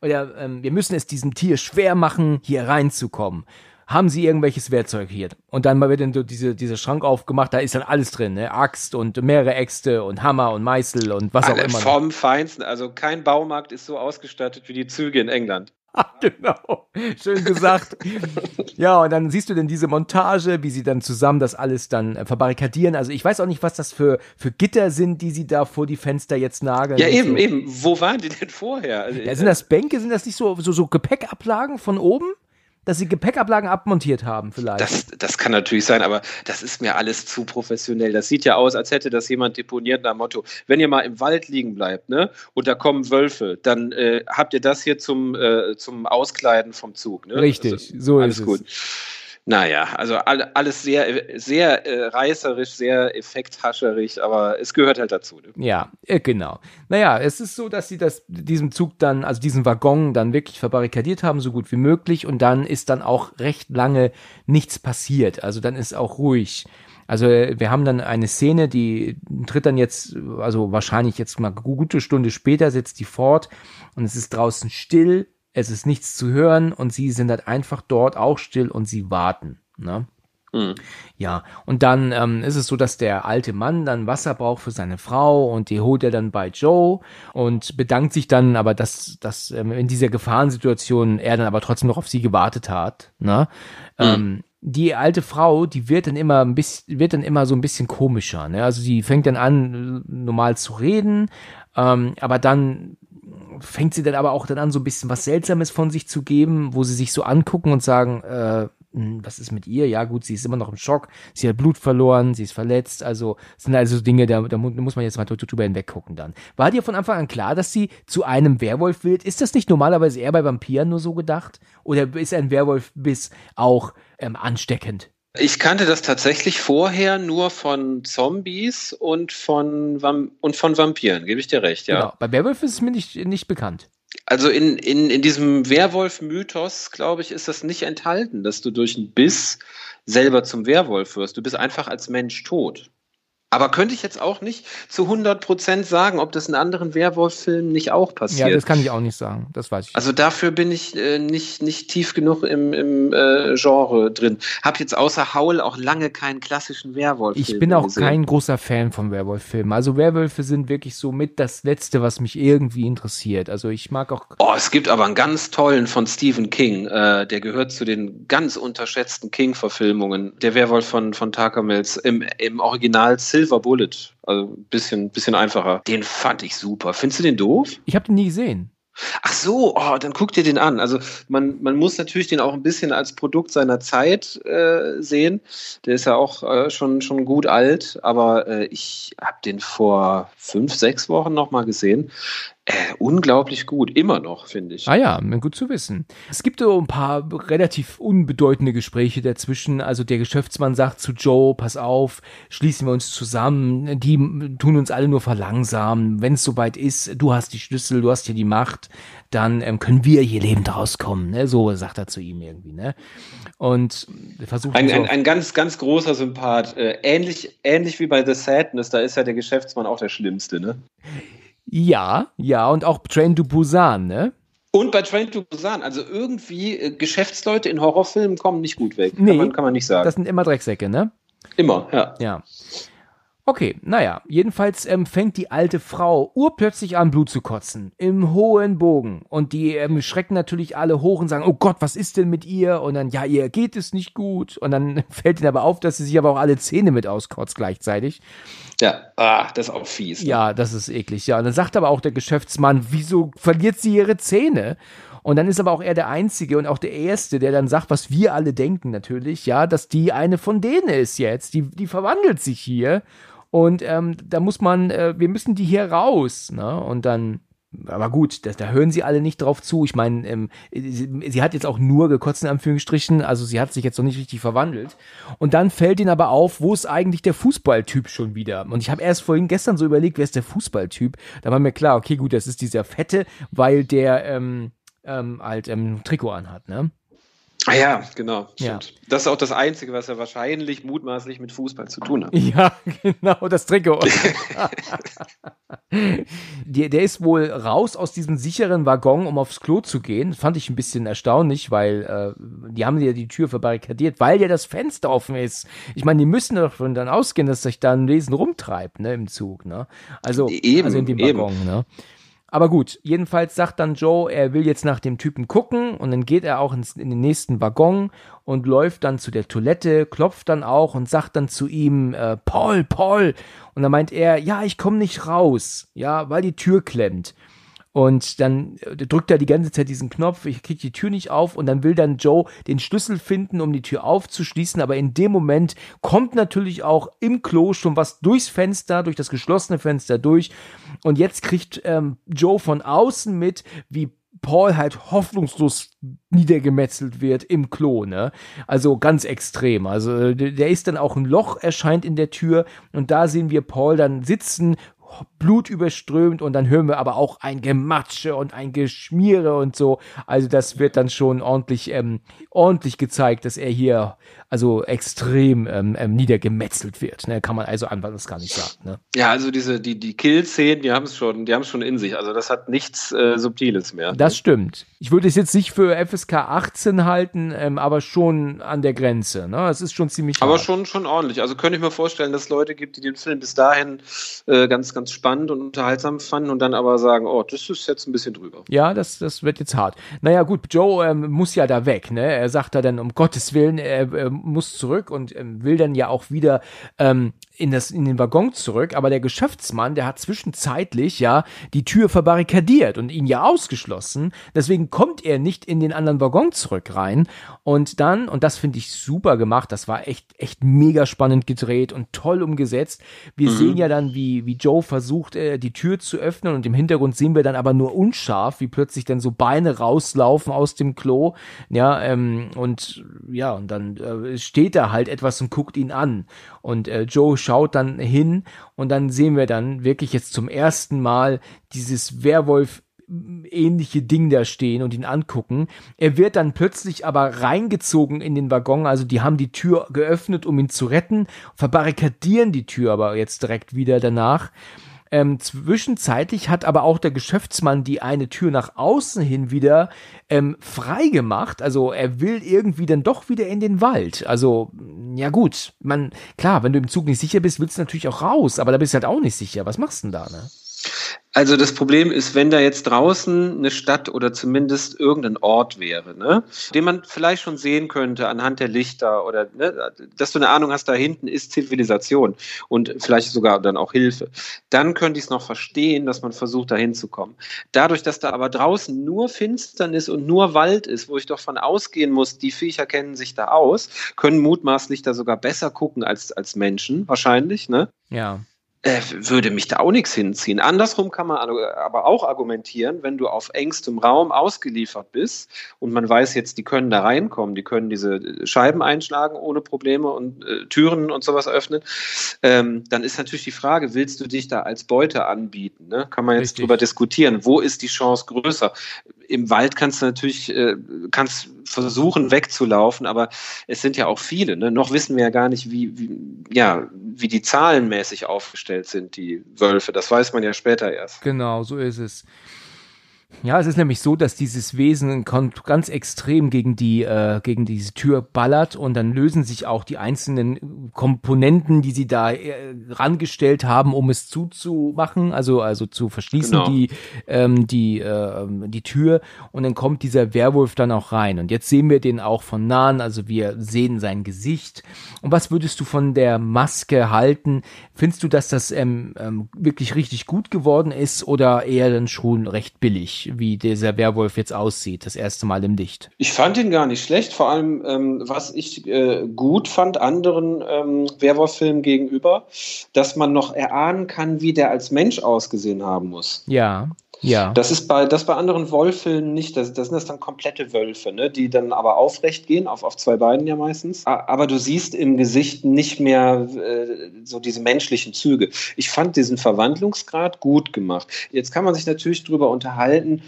Speaker 1: oder ähm, wir müssen es diesem Tier schwer machen, hier reinzukommen. Haben Sie irgendwelches Werkzeug hier? Und dann wird dann so diese, dieser Schrank aufgemacht, da ist dann alles drin, ne? Axt und mehrere Äxte und Hammer und Meißel und was Alle auch immer.
Speaker 2: Vom Feinsten, also kein Baumarkt ist so ausgestattet wie die Züge in England.
Speaker 1: genau, schön gesagt. ja, und dann siehst du denn diese Montage, wie sie dann zusammen das alles dann äh, verbarrikadieren. Also ich weiß auch nicht, was das für, für Gitter sind, die sie da vor die Fenster jetzt nageln.
Speaker 2: Ja, eben, so. eben. Wo waren die denn vorher? Also,
Speaker 1: ja, sind das Bänke? Sind das nicht so, so, so Gepäckablagen von oben? Dass sie Gepäckablagen abmontiert haben, vielleicht.
Speaker 2: Das, das kann natürlich sein, aber das ist mir alles zu professionell. Das sieht ja aus, als hätte das jemand deponiert nach Motto, wenn ihr mal im Wald liegen bleibt, ne, und da kommen Wölfe, dann äh, habt ihr das hier zum, äh, zum Auskleiden vom Zug. Ne?
Speaker 1: Richtig, also, so alles ist gut.
Speaker 2: es. Naja, also all, alles sehr, sehr äh, reißerisch, sehr effekthascherig, aber es gehört halt dazu. Ne?
Speaker 1: Ja, äh, genau. Naja, es ist so, dass sie das, diesen Zug dann, also diesen Waggon dann wirklich verbarrikadiert haben, so gut wie möglich und dann ist dann auch recht lange nichts passiert. Also dann ist auch ruhig. Also äh, wir haben dann eine Szene, die tritt dann jetzt, also wahrscheinlich jetzt mal gute Stunde später, setzt die fort und es ist draußen still, es ist nichts zu hören und sie sind halt einfach dort auch still und sie warten. Ne? Mhm. Ja, und dann ähm, ist es so, dass der alte Mann dann Wasser braucht für seine Frau und die holt er dann bei Joe und bedankt sich dann, aber dass, dass ähm, in dieser Gefahrensituation er dann aber trotzdem noch auf sie gewartet hat. Ne? Mhm. Ähm, die alte Frau, die wird dann immer ein bisschen, wird dann immer so ein bisschen komischer. Ne? Also sie fängt dann an, normal zu reden, ähm, aber dann fängt sie dann aber auch dann an, so ein bisschen was Seltsames von sich zu geben, wo sie sich so angucken und sagen, äh, hm, was ist mit ihr? Ja, gut, sie ist immer noch im Schock, sie hat Blut verloren, sie ist verletzt, also sind also Dinge, da, da muss man jetzt mal drüber hinweggucken dann. War dir von Anfang an klar, dass sie zu einem Werwolf wird? Ist das nicht normalerweise eher bei Vampiren nur so gedacht? Oder ist ein Werwolf-Biss auch ähm, ansteckend?
Speaker 2: Ich kannte das tatsächlich vorher nur von Zombies und von, Vam und von Vampiren, gebe ich dir recht, ja. Genau.
Speaker 1: Bei Werwolf ist es mir nicht, nicht bekannt.
Speaker 2: Also in, in, in diesem Werwolf-Mythos, glaube ich, ist das nicht enthalten, dass du durch einen Biss selber zum Werwolf wirst. Du bist einfach als Mensch tot. Aber könnte ich jetzt auch nicht zu 100% sagen, ob das in anderen Werwolf-Filmen nicht auch passiert.
Speaker 1: Ja, das kann ich auch nicht sagen. Das weiß ich.
Speaker 2: Also dafür bin ich äh, nicht, nicht tief genug im, im äh, Genre drin. Hab jetzt außer Howl auch lange keinen klassischen Werwolf-Film
Speaker 1: Ich bin auch gesehen. kein großer Fan von Werwolf-Filmen. Also Werwölfe sind wirklich so mit das Letzte, was mich irgendwie interessiert. Also ich mag auch...
Speaker 2: Oh, es gibt aber einen ganz tollen von Stephen King. Äh, der gehört zu den ganz unterschätzten King-Verfilmungen. Der Werwolf von, von Mills. Im, im Original Silver Bullet. Also ein bisschen, bisschen einfacher. Den fand ich super. Findest du den doof?
Speaker 1: Ich habe den nie gesehen.
Speaker 2: Ach so, oh, dann guck dir den an. Also man, man muss natürlich den auch ein bisschen als Produkt seiner Zeit äh, sehen. Der ist ja auch äh, schon, schon gut alt, aber äh, ich habe den vor fünf, sechs Wochen nochmal gesehen. Äh, unglaublich gut, immer noch, finde ich.
Speaker 1: Ah ja, gut zu wissen. Es gibt so ein paar relativ unbedeutende Gespräche dazwischen. Also der Geschäftsmann sagt zu Joe, pass auf, schließen wir uns zusammen, die tun uns alle nur verlangsamen. Wenn es soweit ist, du hast die Schlüssel, du hast hier die Macht, dann ähm, können wir hier lebend rauskommen. Ne? So sagt er zu ihm irgendwie. Ne? Und versucht
Speaker 2: ein, so ein, ein ganz, ganz großer Sympath. Äh, ähnlich, ähnlich wie bei The Sadness, da ist ja der Geschäftsmann auch der Schlimmste, ne?
Speaker 1: Ja, ja, und auch Train to Busan, ne?
Speaker 2: Und bei Train to Busan, also irgendwie äh, Geschäftsleute in Horrorfilmen kommen nicht gut weg. Nee, kann, man, kann man nicht sagen.
Speaker 1: Das sind immer Drecksäcke, ne?
Speaker 2: Immer, ja.
Speaker 1: Ja. Okay, naja, jedenfalls ähm, fängt die alte Frau urplötzlich an, Blut zu kotzen. Im hohen Bogen. Und die ähm, schrecken natürlich alle hoch und sagen, oh Gott, was ist denn mit ihr? Und dann, ja, ihr geht es nicht gut. Und dann fällt ihnen aber auf, dass sie sich aber auch alle Zähne mit auskotzt gleichzeitig.
Speaker 2: Ja, ah, das ist auch fies.
Speaker 1: Ne? Ja, das ist eklig. Ja, und dann sagt aber auch der Geschäftsmann, wieso verliert sie ihre Zähne? Und dann ist aber auch er der Einzige und auch der Erste, der dann sagt, was wir alle denken natürlich, ja, dass die eine von denen ist jetzt. Die, die verwandelt sich hier und ähm, da muss man, äh, wir müssen die hier raus. Ne? Und dann aber gut, da, da hören sie alle nicht drauf zu. Ich meine, ähm, sie, sie, hat jetzt auch nur gekotzt in Anführungsstrichen, also sie hat sich jetzt noch nicht richtig verwandelt. Und dann fällt ihnen aber auf, wo ist eigentlich der Fußballtyp schon wieder? Und ich habe erst vorhin gestern so überlegt, wer ist der Fußballtyp? Da war mir klar, okay, gut, das ist dieser Fette, weil der ähm, ähm, halt ähm, Trikot anhat, ne?
Speaker 2: Ah ja, genau. Ja. Das ist auch das Einzige, was er wahrscheinlich mutmaßlich mit Fußball zu tun hat.
Speaker 1: Ja, genau, das Trikot. der, der ist wohl raus aus diesem sicheren Waggon, um aufs Klo zu gehen. Fand ich ein bisschen erstaunlich, weil äh, die haben ja die Tür verbarrikadiert, weil ja das Fenster offen ist. Ich meine, die müssen doch von dann ausgehen, dass sich da ein Wesen rumtreibt, ne, im Zug, ne? Also, eben, also in dem Waggon, eben. ne? Aber gut, jedenfalls sagt dann Joe, er will jetzt nach dem Typen gucken und dann geht er auch ins, in den nächsten Waggon und läuft dann zu der Toilette, klopft dann auch und sagt dann zu ihm, äh, Paul, Paul. Und dann meint er, ja, ich komme nicht raus, ja, weil die Tür klemmt. Und dann äh, drückt er die ganze Zeit diesen Knopf, ich krieg die Tür nicht auf und dann will dann Joe den Schlüssel finden, um die Tür aufzuschließen. Aber in dem Moment kommt natürlich auch im Klo schon was durchs Fenster, durch das geschlossene Fenster durch. Und jetzt kriegt ähm, Joe von außen mit, wie Paul halt hoffnungslos niedergemetzelt wird im Klo, ne? Also ganz extrem. Also der ist dann auch ein Loch erscheint in der Tür und da sehen wir Paul dann sitzen, Blut überströmt und dann hören wir aber auch ein Gematsche und ein Geschmiere und so. Also das wird dann schon ordentlich, ähm, ordentlich gezeigt, dass er hier also extrem ähm, ähm, niedergemetzelt wird. Ne? Kann man also das gar nicht sagen. Ne?
Speaker 2: Ja, also diese die die Kill-Szenen, die haben es schon, die haben es schon in sich. Also das hat nichts äh, Subtiles mehr.
Speaker 1: Das stimmt. Ich würde es jetzt nicht für FSK 18 halten, ähm, aber schon an der Grenze. Ne? Es ist schon ziemlich.
Speaker 2: Aber hart. schon schon ordentlich. Also könnte ich mir vorstellen, dass es Leute gibt, die den Film bis dahin äh, ganz ganz spannend und unterhaltsam fanden und dann aber sagen, oh, das ist jetzt ein bisschen drüber.
Speaker 1: Ja, das das wird jetzt hart. Naja gut, Joe ähm, muss ja da weg. Ne? Er sagt da dann um Gottes Willen, er, er muss zurück und ähm, will dann ja auch wieder ähm, in, das, in den Waggon zurück, aber der Geschäftsmann, der hat zwischenzeitlich ja die Tür verbarrikadiert und ihn ja ausgeschlossen. Deswegen kommt er nicht in den anderen Waggon zurück rein. Und dann, und das finde ich super gemacht, das war echt, echt mega spannend gedreht und toll umgesetzt. Wir mhm. sehen ja dann, wie, wie Joe versucht, äh, die Tür zu öffnen und im Hintergrund sehen wir dann aber nur unscharf, wie plötzlich dann so Beine rauslaufen aus dem Klo. Ja, ähm, und ja, und dann äh, steht da halt etwas und guckt ihn an. Und äh, Joe schaut dann hin und dann sehen wir dann wirklich jetzt zum ersten Mal dieses Werwolf ähnliche Ding da stehen und ihn angucken. Er wird dann plötzlich aber reingezogen in den Waggon, also die haben die Tür geöffnet, um ihn zu retten, verbarrikadieren die Tür aber jetzt direkt wieder danach. Ähm, zwischenzeitlich hat aber auch der Geschäftsmann die eine Tür nach außen hin wieder ähm, frei gemacht. Also er will irgendwie dann doch wieder in den Wald. Also, ja gut, man, klar, wenn du im Zug nicht sicher bist, willst du natürlich auch raus, aber da bist du halt auch nicht sicher. Was machst du denn da, ne?
Speaker 2: Also das Problem ist, wenn da jetzt draußen eine Stadt oder zumindest irgendein Ort wäre, ne, den man vielleicht schon sehen könnte anhand der Lichter oder ne, dass du eine Ahnung hast, da hinten ist Zivilisation und vielleicht sogar dann auch Hilfe, dann könnte ich es noch verstehen, dass man versucht, da hinzukommen. Dadurch, dass da aber draußen nur Finsternis und nur Wald ist, wo ich doch von ausgehen muss, die Viecher kennen sich da aus, können mutmaßlich da sogar besser gucken als, als Menschen, wahrscheinlich, ne?
Speaker 1: Ja
Speaker 2: äh, würde mich da auch nichts hinziehen. Andersrum kann man aber auch argumentieren, wenn du auf engstem Raum ausgeliefert bist und man weiß jetzt, die können da reinkommen, die können diese Scheiben einschlagen ohne Probleme und äh, Türen und sowas öffnen, ähm, dann ist natürlich die Frage, willst du dich da als Beute anbieten? Ne? Kann man jetzt Richtig. drüber diskutieren. Wo ist die Chance größer? Im Wald kannst du natürlich äh, kannst versuchen wegzulaufen, aber es sind ja auch viele. Ne? Noch wissen wir ja gar nicht, wie, wie, ja, wie die zahlenmäßig aufgestellt sind, die Wölfe. Das weiß man ja später erst.
Speaker 1: Genau, so ist es. Ja, es ist nämlich so, dass dieses Wesen ganz extrem gegen die äh, gegen diese Tür ballert und dann lösen sich auch die einzelnen Komponenten, die sie da äh, rangestellt haben, um es zuzumachen, also also zu verschließen genau. die ähm, die äh, die Tür und dann kommt dieser Werwolf dann auch rein und jetzt sehen wir den auch von nahen, also wir sehen sein Gesicht. Und was würdest du von der Maske halten? Findest du, dass das ähm, ähm, wirklich richtig gut geworden ist oder eher dann schon recht billig? Wie dieser Werwolf jetzt aussieht, das erste Mal im Licht.
Speaker 2: Ich fand ihn gar nicht schlecht, vor allem ähm, was ich äh, gut fand anderen ähm, Werwolf-Filmen gegenüber, dass man noch erahnen kann, wie der als Mensch ausgesehen haben muss.
Speaker 1: Ja. Ja.
Speaker 2: Das ist bei, das bei anderen Wollfilmen nicht. Das, das sind das dann komplette Wölfe, ne? die dann aber aufrecht gehen, auf, auf zwei Beinen ja meistens. Aber du siehst im Gesicht nicht mehr äh, so diese menschlichen Züge. Ich fand diesen Verwandlungsgrad gut gemacht. Jetzt kann man sich natürlich darüber unterhalten,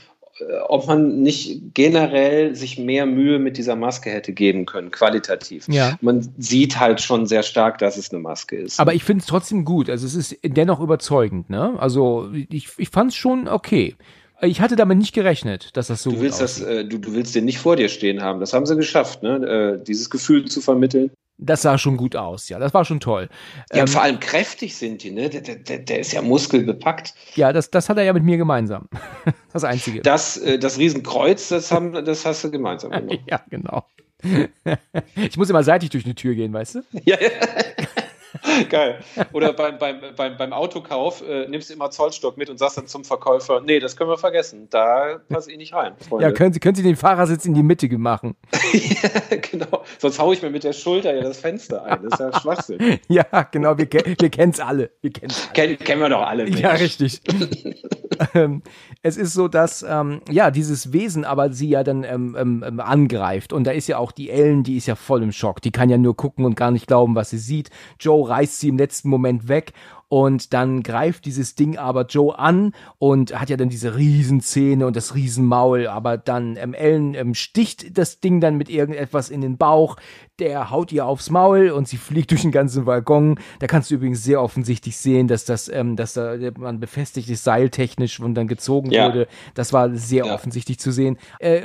Speaker 2: ob man nicht generell sich mehr Mühe mit dieser Maske hätte geben können, qualitativ.
Speaker 1: Ja.
Speaker 2: Man sieht halt schon sehr stark, dass es eine Maske ist.
Speaker 1: Aber ich finde es trotzdem gut. Also es ist dennoch überzeugend, ne? Also ich, ich fand es schon okay. Ich hatte damit nicht gerechnet, dass das so
Speaker 2: du willst das, äh, du, du willst den nicht vor dir stehen haben. Das haben sie geschafft, ne? Äh, dieses Gefühl zu vermitteln.
Speaker 1: Das sah schon gut aus, ja. Das war schon toll.
Speaker 2: Ja,
Speaker 1: Ähm,
Speaker 2: vor allem kräftig sind die, ne? Der, der, der ist ja muskelbepackt.
Speaker 1: ja, das, das hat er ja mit mir gemeinsam. Das Einzige.
Speaker 2: Das, äh, das Riesenkreuz, das, haben, das hast du gemeinsam gemacht.
Speaker 1: ja, genau. Ich muss immer seitlich durch eine Tür gehen, weißt du?
Speaker 2: ja, ja. Geil. Oder beim, beim, beim, beim Autokauf äh, nimmst du immer Zollstock mit und sagst dann zum Verkäufer, nee, das können wir vergessen. Da passe ich nicht rein, Freunde.
Speaker 1: Ja, können Sie, können Sie den Fahrersitz in die Mitte machen?
Speaker 2: ja, genau. Sonst haue ich mir mit der Schulter ja das Fenster ein. Das ist ja Schwachsinn.
Speaker 1: Ja, genau, wir, wir kennen es alle. Wir kennen's alle.
Speaker 2: Ken, kennen wir doch alle. Mensch.
Speaker 1: Ja, richtig. ähm, es ist so, dass ähm, ja dieses Wesen aber sie ja dann ähm, ähm, ähm, angreift und da ist ja auch die Ellen, die ist ja voll im Schock. Die kann ja nur gucken und gar nicht glauben, was sie sieht. Joe reißt sie im letzten Moment weg und dann greift dieses Ding aber Joe an und hat ja dann diese Riesenzähne und das Riesenmaul, aber dann ähm, Ellen ähm, sticht das Ding dann mit irgendetwas in den Bauch, der haut ihr aufs Maul und sie fliegt durch den ganzen Waggon. Da kannst du übrigens sehr offensichtlich sehen, dass das, ähm, dass da man befestigt ist, seiltechnisch und dann gezogen
Speaker 2: Ja.
Speaker 1: wurde. Das war sehr
Speaker 2: Ja.
Speaker 1: offensichtlich zu sehen. Äh,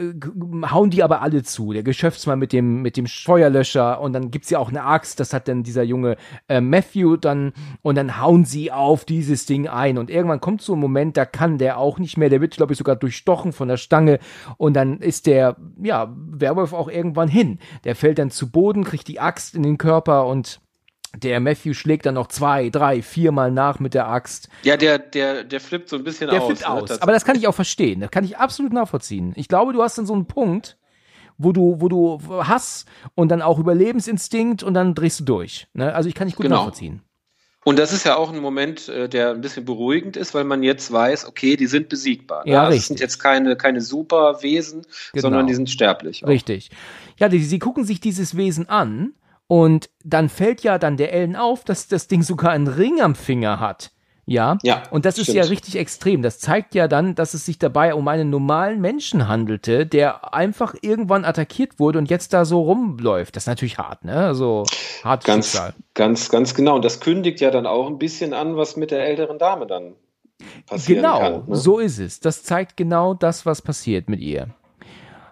Speaker 1: hauen die aber alle zu. Der Geschäftsmann mit dem, mit dem Feuerlöscher und dann gibt's ja auch eine Axt, das hat dann dieser junge äh, Matthew dann und dann hauen sie auf dieses Ding ein und irgendwann kommt so ein Moment, da kann der auch nicht mehr, der wird glaube ich sogar durchstochen von der Stange und dann ist der, ja, Werwolf auch irgendwann hin. Der fällt dann zu Boden, kriegt die Axt in den Körper und der Matthew schlägt dann noch zwei, drei, viermal nach mit der Axt.
Speaker 2: Ja, der, der, der flippt so ein bisschen
Speaker 1: Der
Speaker 2: aus.
Speaker 1: flippt
Speaker 2: ne?
Speaker 1: aus.
Speaker 2: Das-
Speaker 1: Aber das kann ich auch verstehen. Das kann ich absolut nachvollziehen. Ich glaube, du hast dann so einen Punkt, wo du, wo du Hass und dann auch Überlebensinstinkt und dann drehst du durch. Ne? Also ich kann nicht gut
Speaker 2: Genau.
Speaker 1: nachvollziehen.
Speaker 2: Und das ist ja auch ein Moment, äh, der ein bisschen beruhigend ist, weil man jetzt weiß, okay, die sind besiegbar. ne?
Speaker 1: Ja,
Speaker 2: Also
Speaker 1: richtig.
Speaker 2: Sind jetzt keine, keine Superwesen,
Speaker 1: Genau.
Speaker 2: sondern die sind sterblich. auch.
Speaker 1: Richtig. Ja, die, sie gucken sich dieses Wesen an und dann fällt ja dann der Ellen auf, dass das Ding sogar einen Ring am Finger hat. Ja.
Speaker 2: Ja,
Speaker 1: Und das ist
Speaker 2: stimmt.
Speaker 1: ja richtig extrem. Das zeigt ja dann, dass es sich dabei um einen normalen Menschen handelte, der einfach irgendwann attackiert wurde und jetzt da so rumläuft. Das ist natürlich hart, ne? Also hartes
Speaker 2: Ganz,
Speaker 1: Schicksal.
Speaker 2: ganz, ganz genau. Und das kündigt ja dann auch ein bisschen an, was mit der älteren Dame dann passieren
Speaker 1: Genau,
Speaker 2: kann. Ne?
Speaker 1: so ist es. Das zeigt genau das, was passiert mit ihr.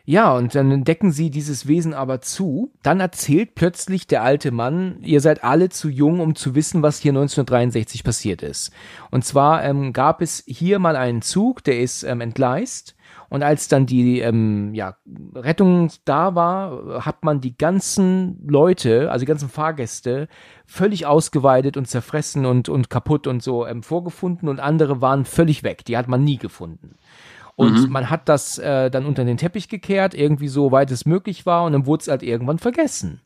Speaker 1: Ja, und dann decken sie dieses Wesen aber zu. Dann erzählt plötzlich der alte Mann, ihr seid alle zu jung, um zu wissen, was hier 1963 passiert ist. Und zwar ähm, gab es hier mal einen Zug, der ist ähm, entgleist. Und als dann die ähm, ja, Rettung da war, hat man die ganzen Leute, also die ganzen Fahrgäste, völlig ausgeweidet und zerfressen und, und kaputt und so ähm, vorgefunden und andere waren völlig weg. Die hat man nie gefunden. Und man hat das äh, dann unter den Teppich gekehrt, irgendwie so weit es möglich war, und dann wurde es halt irgendwann vergessen.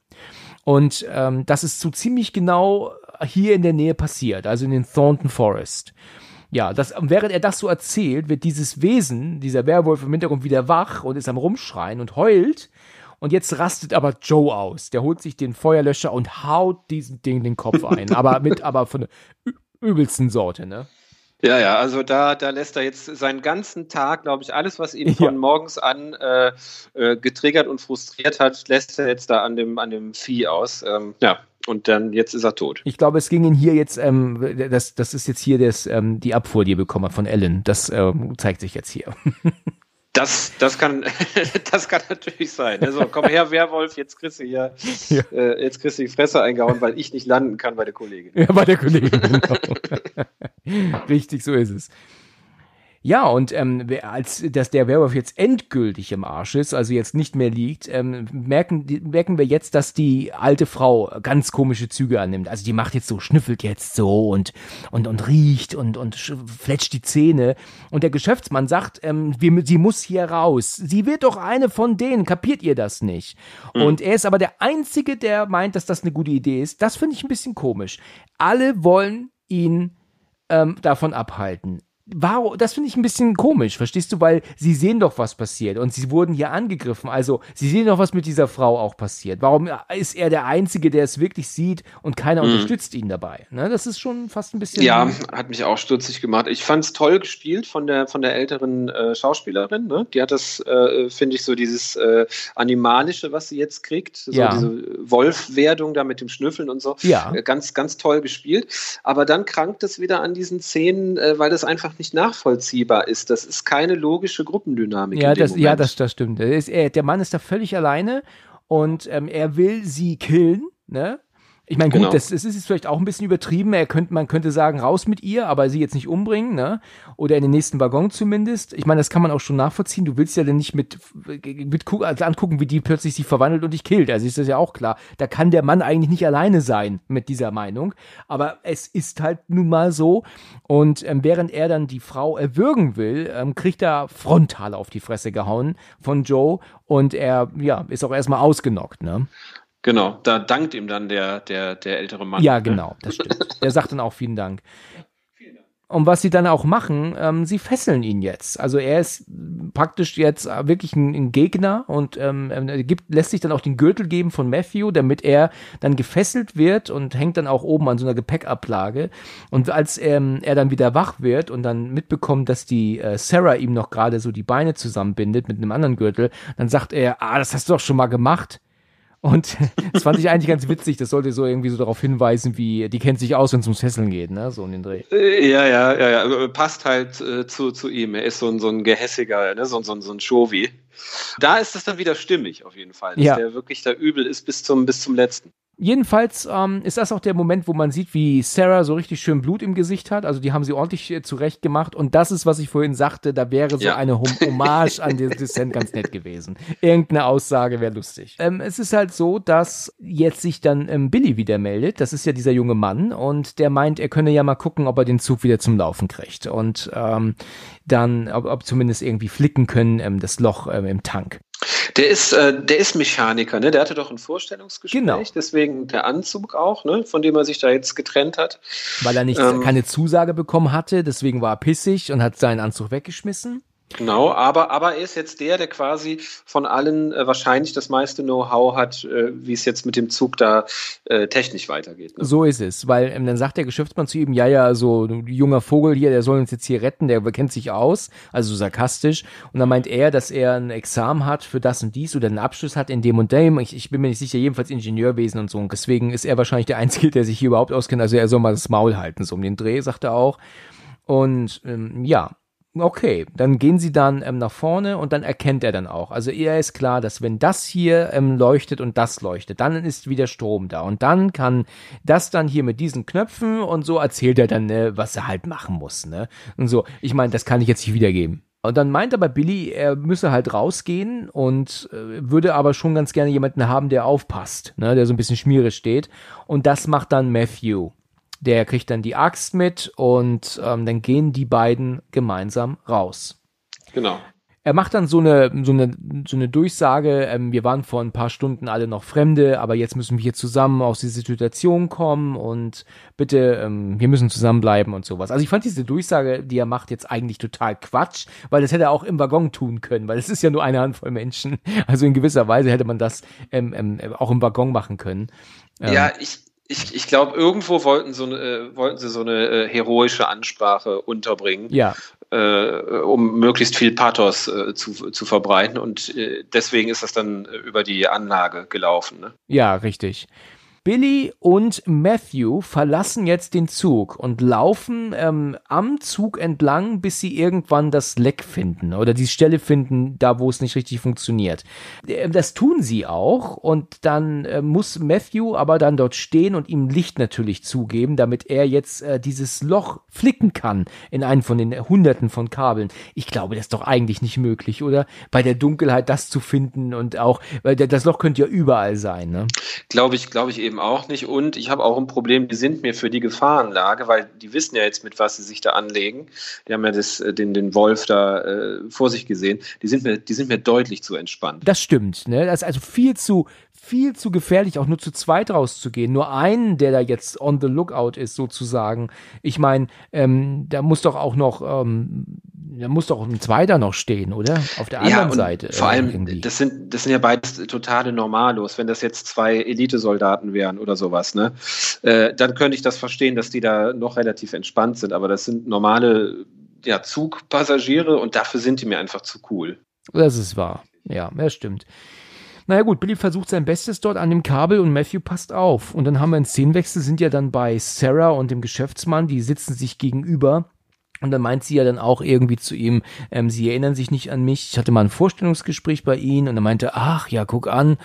Speaker 1: Und ähm, das ist so ziemlich genau hier in der Nähe passiert, also in den Thornton Forest. Ja, das, während er das so erzählt, wird dieses Wesen, dieser Werwolf im Hintergrund wieder wach und ist am Rumschreien und heult. Und jetzt rastet aber Joe aus. Der holt sich den Feuerlöscher und haut diesem Ding den Kopf ein. aber mit, aber von der übelsten Sorte, ne?
Speaker 2: Ja, ja, also da, da lässt er jetzt seinen ganzen Tag, glaube ich, alles, was ihn
Speaker 1: Ja.
Speaker 2: von morgens an äh, äh, getriggert und frustriert hat, lässt er jetzt da an dem, an dem Vieh aus. Ähm, ja, und dann jetzt ist er tot.
Speaker 1: Ich glaube, es ging ihn hier jetzt, ähm, das, das ist jetzt hier das, ähm, die Abfuhr, die er bekommen hat von Ellen. Das ähm, zeigt sich jetzt hier.
Speaker 2: Das, das, kann, das kann natürlich sein. Also komm her, Werwolf, jetzt kriegst du hier,
Speaker 1: Ja.
Speaker 2: äh, jetzt kriegst du die Fresse eingehauen, weil ich nicht landen kann bei der Kollegin.
Speaker 1: Ja, bei der Kollegin, genau. Richtig, so ist es. Ja, und ähm, als dass der Werwolf jetzt endgültig im Arsch ist, also jetzt nicht mehr liegt, ähm, merken, merken wir jetzt, dass die alte Frau ganz komische Züge annimmt. Also die macht jetzt so, schnüffelt jetzt so und, und, und riecht und, und sch- fletscht die Zähne. Und der Geschäftsmann sagt, ähm, wir, sie muss hier raus. Sie wird doch eine von denen, kapiert ihr das nicht? Und er ist aber der Einzige, der meint, dass das eine gute Idee ist. Das finde ich ein bisschen komisch. Alle wollen ihn ähm, davon abhalten. Warum, das finde ich ein bisschen komisch, verstehst du, weil sie sehen doch, was passiert und sie wurden hier angegriffen, also sie sehen doch, was mit dieser Frau auch passiert. Warum ist er der Einzige, der es wirklich sieht und keiner mhm. unterstützt ihn dabei? Ne, das ist schon fast ein bisschen.
Speaker 2: Ja, hat mich auch stutzig gemacht. Ich fand es toll gespielt von der, von der älteren äh, Schauspielerin, ne? Die hat das, äh, finde ich, so dieses äh, Animalische, was sie jetzt kriegt, so ja. diese Wolfwerdung da mit dem Schnüffeln und so.
Speaker 1: Ja.
Speaker 2: Äh, ganz, ganz toll gespielt. Aber dann krankt es wieder an diesen Szenen, äh, weil das einfach nicht nachvollziehbar ist. Das ist keine logische Gruppendynamik.
Speaker 1: Ja, das, ja das, das stimmt. Ist, er, der Mann ist da völlig alleine und ähm, er will sie killen, ne? Ich meine, gut, genau. das, das ist jetzt vielleicht auch ein bisschen übertrieben. Er könnte, man könnte sagen, raus mit ihr, aber sie jetzt nicht umbringen, ne? Oder in den nächsten Waggon zumindest. Ich meine, das kann man auch schon nachvollziehen. Du willst ja dann nicht mit, mit also angucken, wie die plötzlich sich verwandelt und dich killt. Also ist das ja auch klar. Da kann der Mann eigentlich nicht alleine sein mit dieser Meinung. Aber es ist halt nun mal so. Und ähm, während er dann die Frau erwürgen will, ähm, kriegt er frontal auf die Fresse gehauen von Joe. Und er, ja, ist auch erstmal ausgenockt, ne?
Speaker 2: Genau, da dankt ihm dann der, der, der ältere Mann.
Speaker 1: Ja, genau, das stimmt. Der sagt dann auch vielen Dank. Und was sie dann auch machen, ähm, sie fesseln ihn jetzt. Also er ist praktisch jetzt wirklich ein, ein Gegner und ähm, gibt, lässt sich dann auch den Gürtel geben von Matthew, damit er dann gefesselt wird und hängt dann auch oben an so einer Gepäckablage. Und als ähm, er dann wieder wach wird und dann mitbekommt, dass die äh, Sarah ihm noch gerade so die Beine zusammenbindet mit einem anderen Gürtel, dann sagt er, ah, das hast du doch schon mal gemacht. Und das fand ich eigentlich ganz witzig. Das sollte so irgendwie so darauf hinweisen, wie die kennt sich aus, wenn es ums Fesseln geht, ne? So in den Dreh.
Speaker 2: Äh, ja, ja, ja, ja. Passt halt äh, zu, zu ihm. Er ist so ein, so ein gehässiger, ne? so, so, so ein Shovi. Da ist das dann wieder stimmig, auf jeden Fall. Dass ja. der wirklich da übel ist bis zum, bis zum letzten.
Speaker 1: Jedenfalls ähm, ist das auch der Moment, wo man sieht, wie Sarah so richtig schön Blut im Gesicht hat. Also die haben sie ordentlich äh, zurecht gemacht. Und das ist, was ich vorhin sagte, da wäre so ja. eine Hommage an den Descent ganz nett gewesen. Irgendeine Aussage wäre lustig. Ähm, es ist halt so, dass jetzt sich dann ähm, Billy wieder meldet. Das ist ja dieser junge Mann. Und der meint, er könne ja mal gucken, ob er den Zug wieder zum Laufen kriegt. Und ähm, dann, ob, ob zumindest irgendwie flicken können, ähm, das Loch ähm, im Tank.
Speaker 2: Der ist, äh, der ist Mechaniker, ne? Der hatte doch ein Vorstellungsgespräch,
Speaker 1: genau.
Speaker 2: deswegen der Anzug auch, ne? Von dem er sich da jetzt getrennt hat.
Speaker 1: Weil er nicht ähm, keine Zusage bekommen hatte, deswegen war er pissig und hat seinen Anzug weggeschmissen.
Speaker 2: Genau, aber, aber er ist jetzt der, der quasi von allen äh, wahrscheinlich das meiste Know-how hat, äh, wie es jetzt mit dem Zug da äh, technisch weitergeht.
Speaker 1: Ne? So ist es, weil ähm, dann sagt der Geschäftsmann zu ihm, ja, ja, so junger Vogel hier, der soll uns jetzt hier retten, der kennt sich aus, also sarkastisch. Und dann meint er, dass er ein Examen hat für das und dies oder einen Abschluss hat in dem und dem. Ich, ich bin mir nicht sicher, jedenfalls Ingenieurwesen und so. Und deswegen ist er wahrscheinlich der Einzige, der sich hier überhaupt auskennt. Also er soll mal das Maul halten, so um den Dreh, sagt er auch. Und ähm, ja, Okay, dann gehen sie dann ähm, nach vorne und dann erkennt er dann auch. Also er ist klar, dass wenn das hier ähm, leuchtet und das leuchtet, dann ist wieder Strom da. Und dann kann das dann hier mit diesen Knöpfen und so erzählt er dann, ne, was er halt machen muss. Ne? Und so, ich meine, das kann ich jetzt nicht wiedergeben. Und dann meint aber Billy, er müsse halt rausgehen und äh, würde aber schon ganz gerne jemanden haben, der aufpasst, ne, der so ein bisschen schmierig steht. Und das macht dann Matthew. Der kriegt dann die Axt mit und ähm, dann gehen die beiden gemeinsam raus.
Speaker 2: Genau.
Speaker 1: Er macht dann so eine, so eine, so eine Durchsage, ähm, wir waren vor ein paar Stunden alle noch Fremde, aber jetzt müssen wir hier zusammen aus dieser Situation kommen und bitte, ähm, wir müssen zusammenbleiben und sowas. Also ich fand diese Durchsage, die er macht, jetzt eigentlich total Quatsch, weil das hätte er auch im Waggon tun können, weil es ist ja nur eine Handvoll Menschen. Also in gewisser Weise hätte man das ähm, ähm, auch im Waggon machen können.
Speaker 2: Ja, ich, ich, ich glaube, irgendwo wollten, so eine, äh, wollten sie so eine äh, heroische Ansprache unterbringen,
Speaker 1: ja.
Speaker 2: äh, um möglichst viel Pathos äh, zu, zu verbreiten. Und äh, deswegen ist das dann äh, über die Anlage gelaufen. Ne?
Speaker 1: Ja, richtig. Billy und Matthew verlassen jetzt den Zug und laufen ähm, am Zug entlang, bis sie irgendwann das Leck finden oder die Stelle finden, da wo es nicht richtig funktioniert. Äh, das tun sie auch und dann äh, muss Matthew aber dann dort stehen und ihm Licht natürlich zugeben, damit er jetzt äh, dieses Loch flicken kann in einen von den Hunderten von Kabeln. Ich glaube, das ist doch eigentlich nicht möglich, oder? Bei der Dunkelheit das zu finden und auch, weil das Loch könnte ja überall sein, ne?
Speaker 2: Glaube ich, glaube ich eben auch nicht. Und ich habe auch ein Problem, die sind mir für die Gefahrenlage, weil die wissen ja jetzt, mit was sie sich da anlegen. Die haben ja das, äh, den, den Wolf da äh, vor sich gesehen. Die sind, mir, die sind mir deutlich zu entspannt.
Speaker 1: Das stimmt. Ne? Das ist also viel zu, viel zu gefährlich, auch nur zu zweit rauszugehen. Nur einen, der da jetzt on the lookout ist, sozusagen. Ich meine, ähm, da muss doch auch noch, ähm, da muss doch ein zweiter noch stehen, oder? Auf der anderen
Speaker 2: ja,
Speaker 1: Seite.
Speaker 2: Vor allem, das sind, das sind ja beides totale Normalos. Wenn das jetzt zwei Elitesoldaten wären oder sowas, ne? Äh, dann könnte ich das verstehen, dass die da noch relativ entspannt sind. Aber das sind normale ja, Zugpassagiere und dafür sind die mir einfach zu cool.
Speaker 1: Das ist wahr. Ja, das stimmt. Naja gut, Billy versucht sein Bestes dort an dem Kabel und Matthew passt auf. Und dann haben wir einen Szenenwechsel, sind ja dann bei Sarah und dem Geschäftsmann, die sitzen sich gegenüber. Und dann meint sie ja dann auch irgendwie zu ihm, ähm, sie erinnern sich nicht an mich. Ich hatte mal ein Vorstellungsgespräch bei ihnen und er meinte, ach ja, guck an.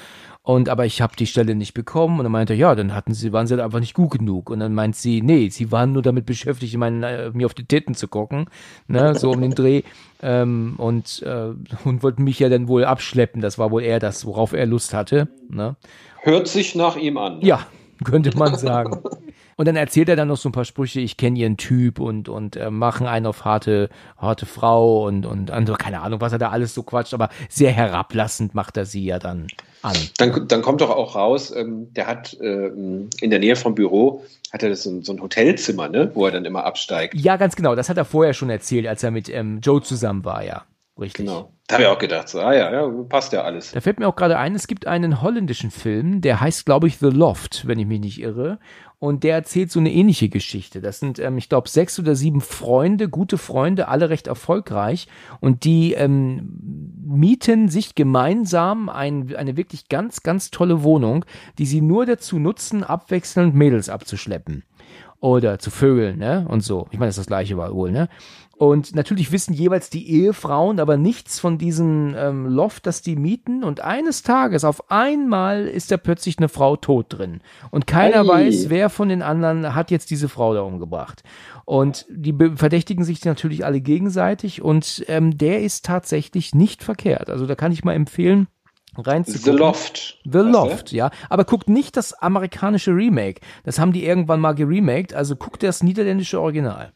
Speaker 1: Und aber ich habe die Stelle nicht bekommen und dann meinte er, ja, dann hatten sie, waren sie halt einfach nicht gut genug. Und dann meint sie, nee, sie waren nur damit beschäftigt, ich meine, äh, mir auf die Titten zu gucken, ne, so um den Dreh. Ähm, und, äh, und wollten mich ja dann wohl abschleppen. Das war wohl eher das, worauf er Lust hatte. Ne?
Speaker 2: Hört sich nach ihm an.
Speaker 1: Ja, könnte man sagen. Und dann erzählt er dann noch so ein paar Sprüche, ich kenne ihren Typ und, und äh, machen einen auf harte, harte Frau und, und andere, keine Ahnung, was er da alles so quatscht, aber sehr herablassend macht er sie ja dann an.
Speaker 2: Dann, dann kommt doch auch raus, ähm, der hat ähm, in der Nähe vom Büro, hat er das so, so, ein Hotelzimmer, ne, wo er dann immer absteigt.
Speaker 1: Ja, ganz genau, das hat er vorher schon erzählt, als er mit ähm, Joe zusammen war, ja. Richtig.
Speaker 2: Genau. Da habe ich auch gedacht, so, ah ja, ja, passt ja alles.
Speaker 1: Da fällt mir auch gerade ein, es gibt einen holländischen Film, der heißt, glaube ich, The Loft, wenn ich mich nicht irre. Und der erzählt so eine ähnliche Geschichte. Das sind, ähm, ich glaube, sechs oder sieben Freunde, gute Freunde, alle recht erfolgreich. Und die ähm, mieten sich gemeinsam ein, eine wirklich ganz, ganz tolle Wohnung, die sie nur dazu nutzen, abwechselnd Mädels abzuschleppen. Oder zu Vögeln, ne? Und so. Ich meine, das ist das gleiche wohl, ne? Und natürlich wissen jeweils die Ehefrauen aber nichts von diesem ähm, Loft, das die mieten. Und eines Tages, auf einmal, ist da plötzlich eine Frau tot drin. Und keiner hey. weiß, wer von den anderen hat jetzt diese Frau da umgebracht. Und die verdächtigen sich natürlich alle gegenseitig. Und ähm, der ist tatsächlich nicht verkehrt. Also da kann ich mal empfehlen, reinzugucken.
Speaker 2: The Loft.
Speaker 1: The Loft, ja. Aber guckt nicht das amerikanische Remake. Das haben die irgendwann mal geremaked. Also guckt das niederländische Original.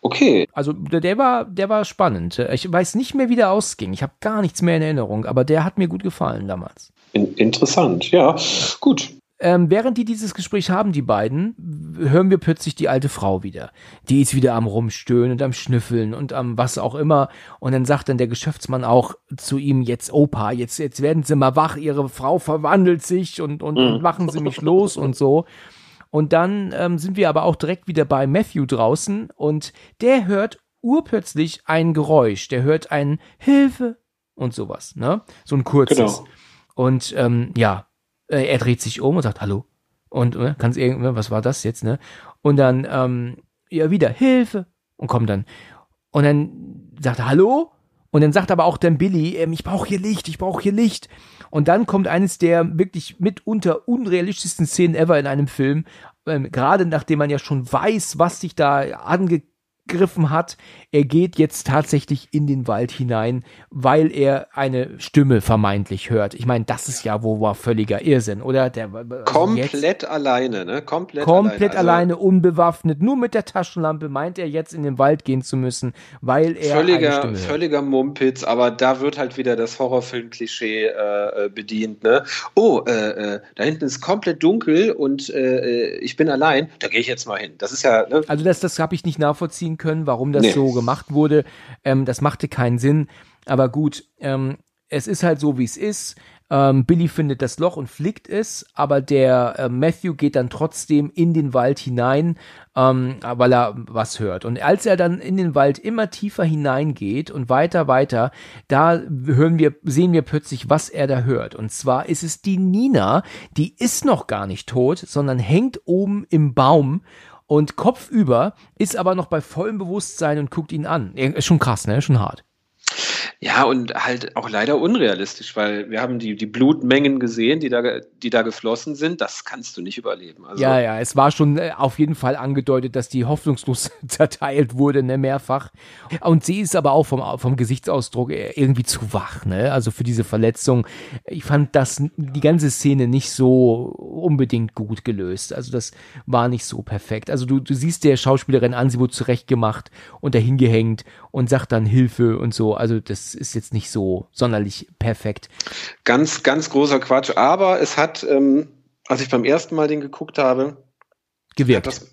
Speaker 2: Okay.
Speaker 1: Also der war, der war spannend. Ich weiß nicht mehr, wie der ausging. Ich habe gar nichts mehr in Erinnerung, aber der hat mir gut gefallen damals.
Speaker 2: In, interessant, ja. Gut.
Speaker 1: Ähm, während die dieses Gespräch haben, die beiden, hören wir plötzlich die alte Frau wieder. Die ist wieder am Rumstöhnen und am Schnüffeln und am was auch immer. Und dann sagt dann der Geschäftsmann auch zu ihm, jetzt Opa, jetzt, jetzt werden Sie mal wach, Ihre Frau verwandelt sich und, und, mhm. und machen Sie mich los und so. Und dann ähm, sind wir aber auch direkt wieder bei Matthew draußen und der hört urplötzlich ein Geräusch. Der hört ein Hilfe und sowas, ne? So ein kurzes. Genau. Und ähm, ja, äh, er dreht sich um und sagt Hallo. Und äh, kann es irgendwie, was war das jetzt, ne? Und dann ähm, ja wieder Hilfe und kommt dann und dann sagt er Hallo und dann sagt aber auch dann Billy, ähm, ich brauche hier Licht, ich brauche hier Licht. Und dann kommt eines der wirklich mitunter unrealistischsten Szenen ever in einem Film, ähm, gerade nachdem man ja schon weiß, was sich da ange gegriffen hat. Er geht jetzt tatsächlich in den Wald hinein, weil er eine Stimme vermeintlich hört. Ich meine, das ist ja wohl war völliger Irrsinn, oder? Der,
Speaker 2: also komplett alleine, ne?
Speaker 1: Komplett, komplett alleine, also, unbewaffnet, nur mit der Taschenlampe meint er jetzt in den Wald gehen zu müssen, weil er
Speaker 2: völliger, eine völliger Mumpitz, aber da wird halt wieder das Horrorfilm-Klischee äh, bedient, ne? Oh, äh, äh, da hinten ist komplett dunkel und äh, ich bin allein, da gehe ich jetzt mal hin. Das ist ja,
Speaker 1: ne? Also das, das habe ich nicht nachvollziehen nachvollziehen können, warum das nee. so gemacht wurde. Ähm, das machte keinen Sinn. Aber gut, ähm, es ist halt so, wie es ist. Ähm, Billy findet das Loch und flickt es, aber der äh, Matthew geht dann trotzdem in den Wald hinein, ähm, weil er was hört. Und als er dann in den Wald immer tiefer hineingeht und weiter, weiter, da hören wir, sehen wir plötzlich, was er da hört. Und zwar ist es die Nina, die ist noch gar nicht tot, sondern hängt oben im Baum und kopfüber ist aber noch bei vollem Bewusstsein und guckt ihn an. Ist schon krass, ne? Schon hart.
Speaker 2: Ja, und halt auch leider unrealistisch, weil wir haben die, die Blutmengen gesehen, die da, die da geflossen sind. Das kannst du nicht überleben.
Speaker 1: Also ja, ja, es war schon äh, auf jeden Fall angedeutet, dass die hoffnungslos zerteilt wurde, ne, mehrfach. Und sie ist aber auch vom, vom Gesichtsausdruck irgendwie zu wach, ne? Also für diese Verletzung. Ich fand das, die ganze Szene nicht so unbedingt gut gelöst. Also das war nicht so perfekt. Also du, du siehst der Schauspielerin an, sie wurde zurechtgemacht und dahin gehängt und sagt dann Hilfe und so. Also das ist jetzt nicht so sonderlich perfekt.
Speaker 2: Ganz, ganz großer Quatsch. Aber es hat, ähm, als ich beim ersten Mal den geguckt habe,
Speaker 1: gewirkt.
Speaker 2: Hat, das,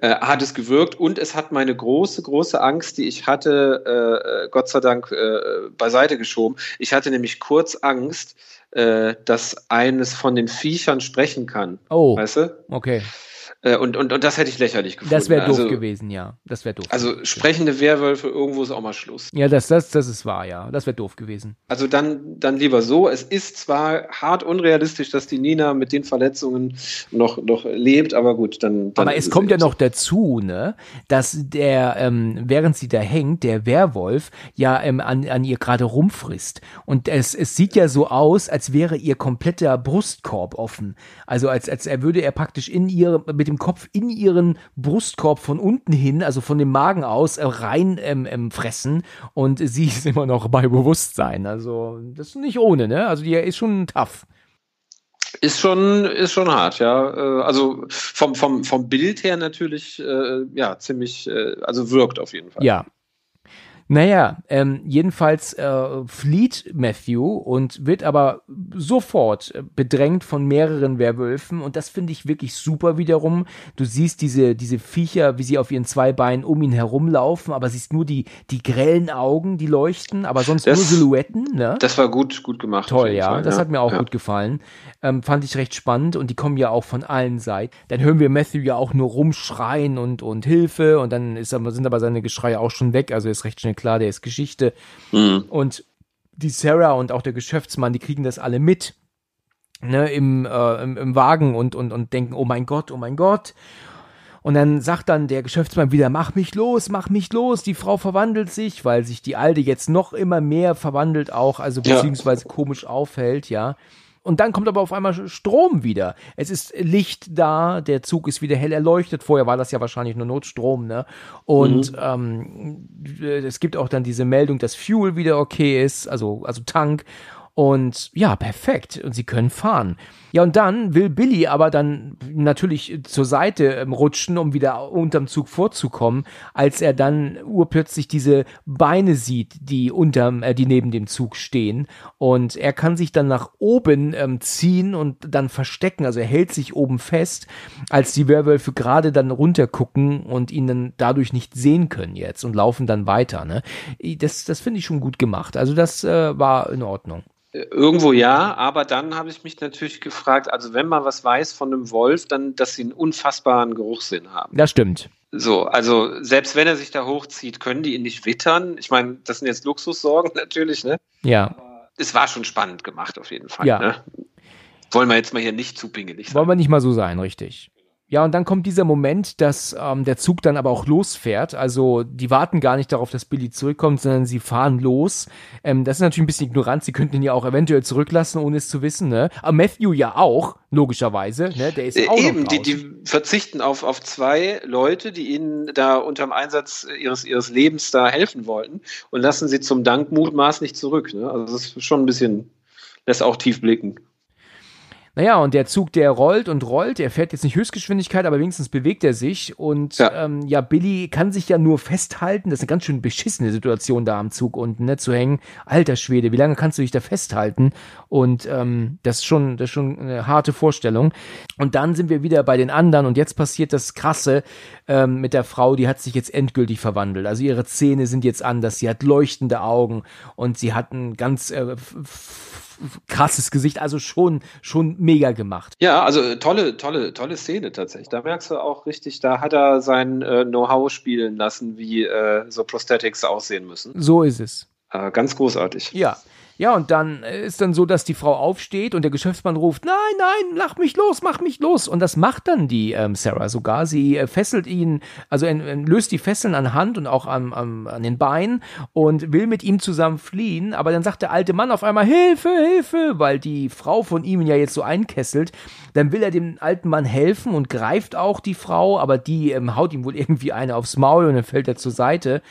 Speaker 2: äh, hat es gewirkt und es hat meine große, große Angst, die ich hatte, äh, Gott sei Dank äh, beiseite geschoben. Ich hatte nämlich kurz Angst, äh, dass eines von den Viechern sprechen kann.
Speaker 1: Oh. Weißt du? Okay.
Speaker 2: Äh, und, und, und das hätte ich lächerlich gefunden.
Speaker 1: Das wäre doof also, gewesen, ja. Das wäre doof.
Speaker 2: Also sprechende Werwölfe, irgendwo ist auch mal Schluss.
Speaker 1: Ja, das, das, das ist wahr, ja. Das wäre doof gewesen.
Speaker 2: Also dann, dann lieber so. Es ist zwar hart unrealistisch, dass die Nina mit den Verletzungen noch, noch lebt, aber gut, dann. dann
Speaker 1: aber es kommt ja noch dazu, ne, dass der, ähm, während sie da hängt, der Werwolf ja ähm, an, an ihr gerade rumfrisst. Und es, es sieht ja so aus, als wäre ihr kompletter Brustkorb offen. Also als, als er würde er praktisch in ihr mit dem Kopf in ihren Brustkorb von unten hin, also von dem Magen aus, äh, rein ähm, ähm, fressen und sie ist immer noch bei Bewusstsein. Also das ist nicht ohne, ne? Also die ist schon tough.
Speaker 2: Ist schon, ist schon hart, ja. Äh, also vom, vom, vom Bild her natürlich, äh, ja, ziemlich, äh, also wirkt auf jeden Fall.
Speaker 1: Ja, naja, ähm, jedenfalls äh, flieht Matthew und wird aber sofort äh, bedrängt von mehreren Werwölfen und das finde ich wirklich super wiederum. Du siehst diese, diese Viecher, wie sie auf ihren zwei Beinen um ihn herumlaufen, aber siehst nur die, die grellen Augen, die leuchten, aber sonst das, nur Silhouetten. Ne?
Speaker 2: Das war gut, gut gemacht.
Speaker 1: Toll, ja, Fall, das ja. hat mir auch ja. gut gefallen. Ähm, fand ich recht spannend und die kommen ja auch von allen Seiten. Dann hören wir Matthew ja auch nur rumschreien und, und Hilfe und dann ist, sind aber seine Geschreie auch schon weg, also ist recht schnell klar, der ist Geschichte. Mhm. Und die Sarah und auch der Geschäftsmann, die kriegen das alle mit. Ne, im, äh, im, im Wagen und, und, und denken, oh mein Gott, oh mein Gott. Und dann sagt dann der Geschäftsmann wieder, mach mich los, mach mich los, die Frau verwandelt sich, weil sich die Alte jetzt noch immer mehr verwandelt auch, also beziehungsweise ja. komisch aufhält, ja. Und dann kommt aber auf einmal Strom wieder. Es ist Licht da, der Zug ist wieder hell erleuchtet. Vorher war das ja wahrscheinlich nur Notstrom, ne? Und mhm. ähm, es gibt auch dann diese Meldung, dass Fuel wieder okay ist, also, also Tank. Und ja, perfekt. Und sie können fahren. Ja, und dann will Billy aber dann natürlich zur Seite ähm, rutschen, um wieder unterm Zug vorzukommen, als er dann urplötzlich diese Beine sieht, die unterm, äh, die neben dem Zug stehen. Und er kann sich dann nach oben ähm, ziehen und dann verstecken. Also er hält sich oben fest, als die Werwölfe gerade dann runtergucken und ihn dann dadurch nicht sehen können jetzt und laufen dann weiter. Ne? Das, das finde ich schon gut gemacht. Also das äh, war in Ordnung.
Speaker 2: Irgendwo ja, aber dann habe ich mich natürlich gefragt, also wenn man was weiß von einem Wolf, dann, dass sie einen unfassbaren Geruchssinn haben.
Speaker 1: Das stimmt.
Speaker 2: So, also selbst wenn er sich da hochzieht, können die ihn nicht wittern. Ich meine, das sind jetzt Luxussorgen natürlich, ne?
Speaker 1: Ja.
Speaker 2: Es war schon spannend gemacht auf jeden Fall.
Speaker 1: Ja.
Speaker 2: Ne? Wollen wir jetzt mal hier nicht zu pingelig sein.
Speaker 1: Wollen wir nicht mal so sein, richtig. Ja, und dann kommt dieser Moment, dass ähm, der Zug dann aber auch losfährt. Also die warten gar nicht darauf, dass Billy zurückkommt, sondern sie fahren los. Ähm, das ist natürlich ein bisschen ignorant. Sie könnten ihn ja auch eventuell zurücklassen, ohne es zu wissen. Ne? Aber Matthew ja auch, logischerweise. Ne? Der ist äh, auch
Speaker 2: Eben, die, die verzichten auf, auf zwei Leute, die ihnen da unterm Einsatz ihres, ihres Lebens da helfen wollten und lassen sie zum Dank mutmaßlich zurück. Ne? Also das ist schon ein bisschen, lässt auch tief blicken.
Speaker 1: Naja, und der Zug, der rollt und rollt, er fährt jetzt nicht Höchstgeschwindigkeit, aber wenigstens bewegt er sich. Und ja, ähm, ja Billy kann sich ja nur festhalten. Das ist eine ganz schön beschissene Situation da am Zug unten, ne, zu hängen. Alter Schwede, wie lange kannst du dich da festhalten? Und ähm, das ist schon, das ist schon eine harte Vorstellung. Und dann sind wir wieder bei den anderen und jetzt passiert das Krasse ähm, mit der Frau, die hat sich jetzt endgültig verwandelt. Also ihre Zähne sind jetzt anders, sie hat leuchtende Augen und sie hat ein ganz äh, krasses Gesicht, also schon, schon mega gemacht.
Speaker 2: Ja, also tolle, tolle, tolle Szene tatsächlich. Da merkst du auch richtig, da hat er sein äh, Know-how spielen lassen, wie äh, so Prosthetics aussehen müssen.
Speaker 1: So ist es.
Speaker 2: Äh, ganz großartig.
Speaker 1: Ja. Ja, und dann ist dann so, dass die Frau aufsteht und der Geschäftsmann ruft, nein, nein, lach mich los, mach mich los. Und das macht dann die ähm, Sarah sogar. Sie äh, fesselt ihn, also löst die Fesseln an Hand und auch am, am, an den Beinen und will mit ihm zusammen fliehen. Aber dann sagt der alte Mann auf einmal, Hilfe, Hilfe, weil die Frau von ihm ja jetzt so einkesselt. Dann will er dem alten Mann helfen und greift auch die Frau, aber die ähm, haut ihm wohl irgendwie eine aufs Maul und dann fällt er zur Seite.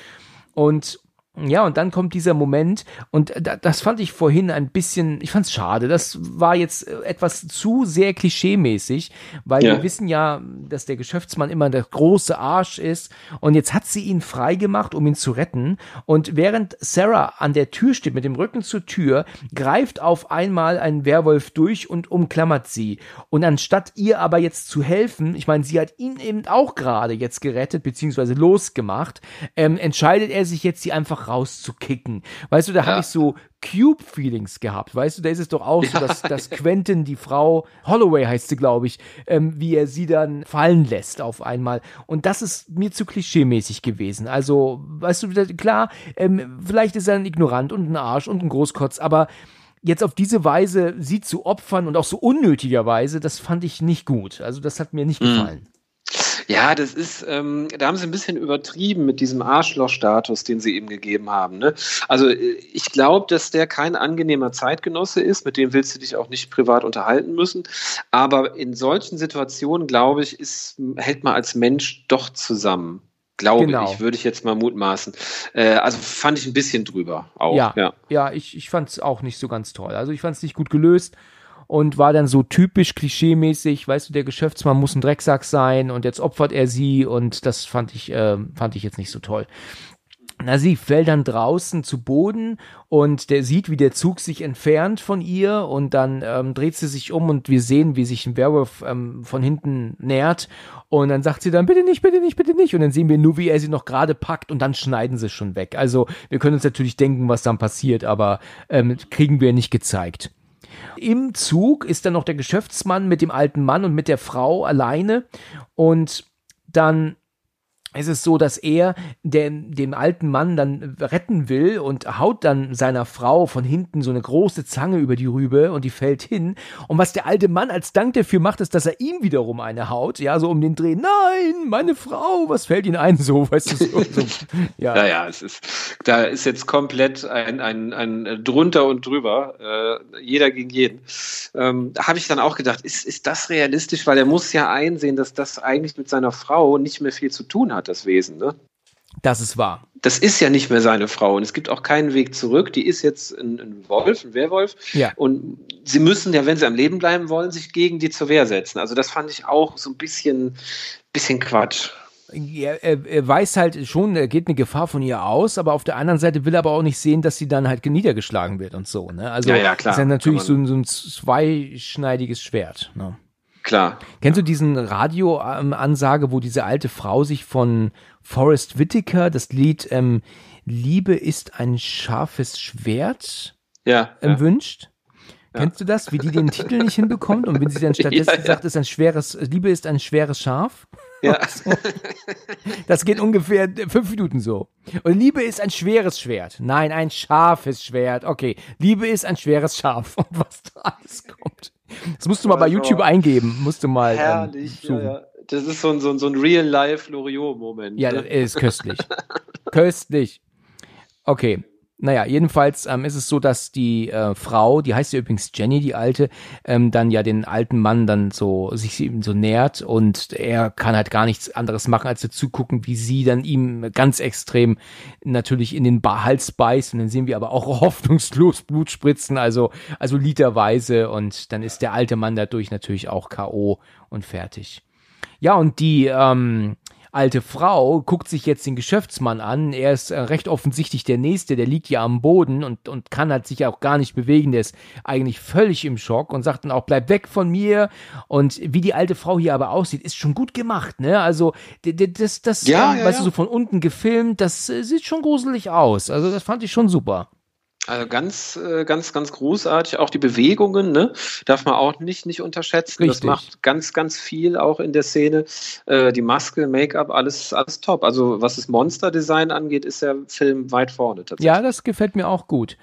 Speaker 1: Und ja, und dann kommt dieser Moment und das fand ich vorhin ein bisschen, ich fand es schade. Das war jetzt äh, etwas zu sehr klischeemäßig, weil ja. wir wissen ja, dass der Geschäftsmann immer der große Arsch ist und jetzt hat sie ihn frei gemacht, um ihn zu retten und während Sarah an der Tür steht mit dem Rücken zur Tür, greift auf einmal ein Werwolf durch und umklammert sie und anstatt ihr aber jetzt zu helfen, ich meine, sie hat ihn eben auch gerade jetzt gerettet beziehungsweise losgemacht, ähm, entscheidet er sich jetzt, sie einfach rauszukicken. Weißt du, da ja. habe ich so Cube-Feelings gehabt. Weißt du, da ist es doch auch so, dass, dass Quentin, die Frau, Holloway heißt sie, glaube ich, ähm, wie er sie dann fallen lässt auf einmal. Und das ist mir zu klischeemäßig gewesen. Also, weißt du, klar, ähm, vielleicht ist er ein Ignorant und ein Arsch und ein Großkotz, aber jetzt auf diese Weise sie zu opfern und auch so unnötigerweise, das fand ich nicht gut. Also das hat mir nicht mhm.
Speaker 2: Ja, das ist, ähm, da haben sie ein bisschen übertrieben mit diesem Arschloch-Status, den sie ihm gegeben haben. Ne? Also äh, ich glaube, dass der kein angenehmer Zeitgenosse ist, mit dem willst du dich auch nicht privat unterhalten müssen. Aber in solchen Situationen, glaube ich, ist, hält man als Mensch doch zusammen. Glaube genau. ich, würde ich jetzt mal mutmaßen. Äh, also fand ich ein bisschen drüber auch.
Speaker 1: Ja, ja. ja ich, ich fand es auch nicht so ganz toll. Also ich fand es nicht gut gelöst und war dann so typisch klischeemäßig, weißt du, der Geschäftsmann muss ein Drecksack sein und jetzt opfert er sie und das fand ich, äh, fand ich jetzt nicht so toll. Na, sie fällt dann draußen zu Boden und der sieht, wie der Zug sich entfernt von ihr und dann ähm, dreht sie sich um und wir sehen, wie sich ein Werwolf ähm, von hinten nähert und dann sagt sie dann, bitte nicht, bitte nicht, bitte nicht und dann sehen wir nur, wie er sie noch gerade packt und dann schneiden sie schon weg. Also wir können uns natürlich denken, was dann passiert, aber ähm, kriegen wir nicht gezeigt. Im Zug ist dann noch der Geschäftsmann mit dem alten Mann und mit der Frau alleine. Und dann es ist so, dass er den, den alten Mann dann retten will und haut dann seiner Frau von hinten so eine große Zange über die Rübe und die fällt hin. Und was der alte Mann als Dank dafür macht, ist, dass er ihm wiederum eine haut, ja, so um den Dreh. Nein, meine Frau, was fällt Ihnen ein? So, weißt du, so, so
Speaker 2: ja. Naja, es ist, da ist jetzt komplett ein, ein, ein drunter und drüber, äh, jeder gegen jeden. Ähm, Habe ich dann auch gedacht, ist, ist das realistisch? Weil er muss ja einsehen, dass das eigentlich mit seiner Frau nicht mehr viel zu tun hat hat, das Wesen. Ne?
Speaker 1: Das ist wahr.
Speaker 2: Das ist ja nicht mehr seine Frau und es gibt auch keinen Weg zurück. Die ist jetzt ein, ein Wolf, ein Werwolf.
Speaker 1: Ja.
Speaker 2: Und sie müssen ja, wenn sie am Leben bleiben wollen, sich gegen die zur Wehr setzen. Also das fand ich auch so ein bisschen, bisschen Quatsch.
Speaker 1: Er, er, er, weiß halt schon, er geht eine Gefahr von ihr aus, aber auf der anderen Seite will er aber auch nicht sehen, dass sie dann halt niedergeschlagen wird und so. Ne? Also
Speaker 2: ja, ja, klar.
Speaker 1: ist ja natürlich so, so, ein zweischneidiges Schwert. Ne?
Speaker 2: Klar.
Speaker 1: Kennst du diesen Radioansage, wo diese alte Frau sich von Forrest Whitaker das Lied ähm, Liebe ist ein scharfes Schwert
Speaker 2: ja,
Speaker 1: ähm, ja. wünscht? Ja. Kennst du das, wie die den Titel nicht hinbekommt und wenn sie dann stattdessen ja, ja. sagt, ist ein schweres, Liebe ist ein schweres Schaf?
Speaker 2: Ja.
Speaker 1: So. Das geht ungefähr fünf Minuten so. Und Liebe ist ein schweres Schwert. Nein, ein scharfes Schwert. Okay. Liebe ist ein schweres Schaf. Und was da alles kommt. Das musst du mal bei YouTube eingeben. Musst du mal.
Speaker 2: Herrlich, ähm, ja, ja. Das ist so ein, so ein, so ein Real-Life-Loriot-Moment.
Speaker 1: Ja, ne? ist köstlich. köstlich. Okay. Naja, jedenfalls ähm, ist es so, dass die äh, Frau, die heißt ja übrigens Jenny, die alte, ähm, dann ja den alten Mann dann so sich ihm so nähert und er kann halt gar nichts anderes machen, als zu gucken, wie sie dann ihm ganz extrem natürlich in den Hals beißt und dann sehen wir aber auch hoffnungslos Blut spritzen, also also literweise und dann ist der alte Mann dadurch natürlich auch KO und fertig. Ja, und die ähm, alte Frau guckt sich jetzt den Geschäftsmann an. Er ist äh, recht offensichtlich der Nächste, der liegt ja am Boden und, und kann halt sich auch gar nicht bewegen. Der ist eigentlich völlig im Schock und sagt dann auch, bleib weg von mir. Und wie die alte Frau hier aber aussieht, ist schon gut gemacht, ne? Also, das, das,
Speaker 2: ja,
Speaker 1: ähm,
Speaker 2: ja,
Speaker 1: weißt
Speaker 2: ja.
Speaker 1: du, so von unten gefilmt, das äh, sieht schon gruselig aus. Also, das fand ich schon super.
Speaker 2: Also ganz, äh, ganz, ganz großartig. Auch die Bewegungen, ne? Darf man auch nicht, nicht unterschätzen.
Speaker 1: Richtig.
Speaker 2: Das macht ganz, ganz viel auch in der Szene. Äh, die Maske, Make-up, alles, alles top. Also was das Monster-Design angeht, ist der Film weit vorne tatsächlich.
Speaker 1: Ja, das gefällt mir auch gut.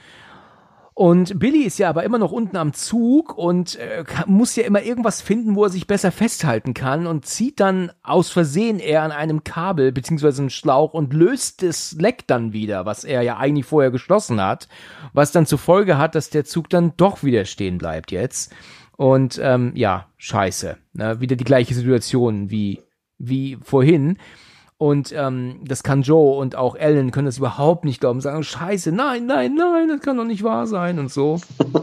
Speaker 1: Und Billy ist ja aber immer noch unten am Zug und äh, muss ja immer irgendwas finden, wo er sich besser festhalten kann und zieht dann aus Versehen eher an einem Kabel beziehungsweise einem Schlauch und löst das Leck dann wieder, was er ja eigentlich vorher geschlossen hat, was dann zur Folge hat, dass der Zug dann doch wieder stehen bleibt jetzt. Und ähm, ja, scheiße. Ne? Wieder die gleiche Situation wie, wie vorhin. Und ähm, das kann Joe und auch Ellen können das überhaupt nicht glauben, sagen, scheiße, nein, nein, nein, das kann doch nicht wahr sein und so.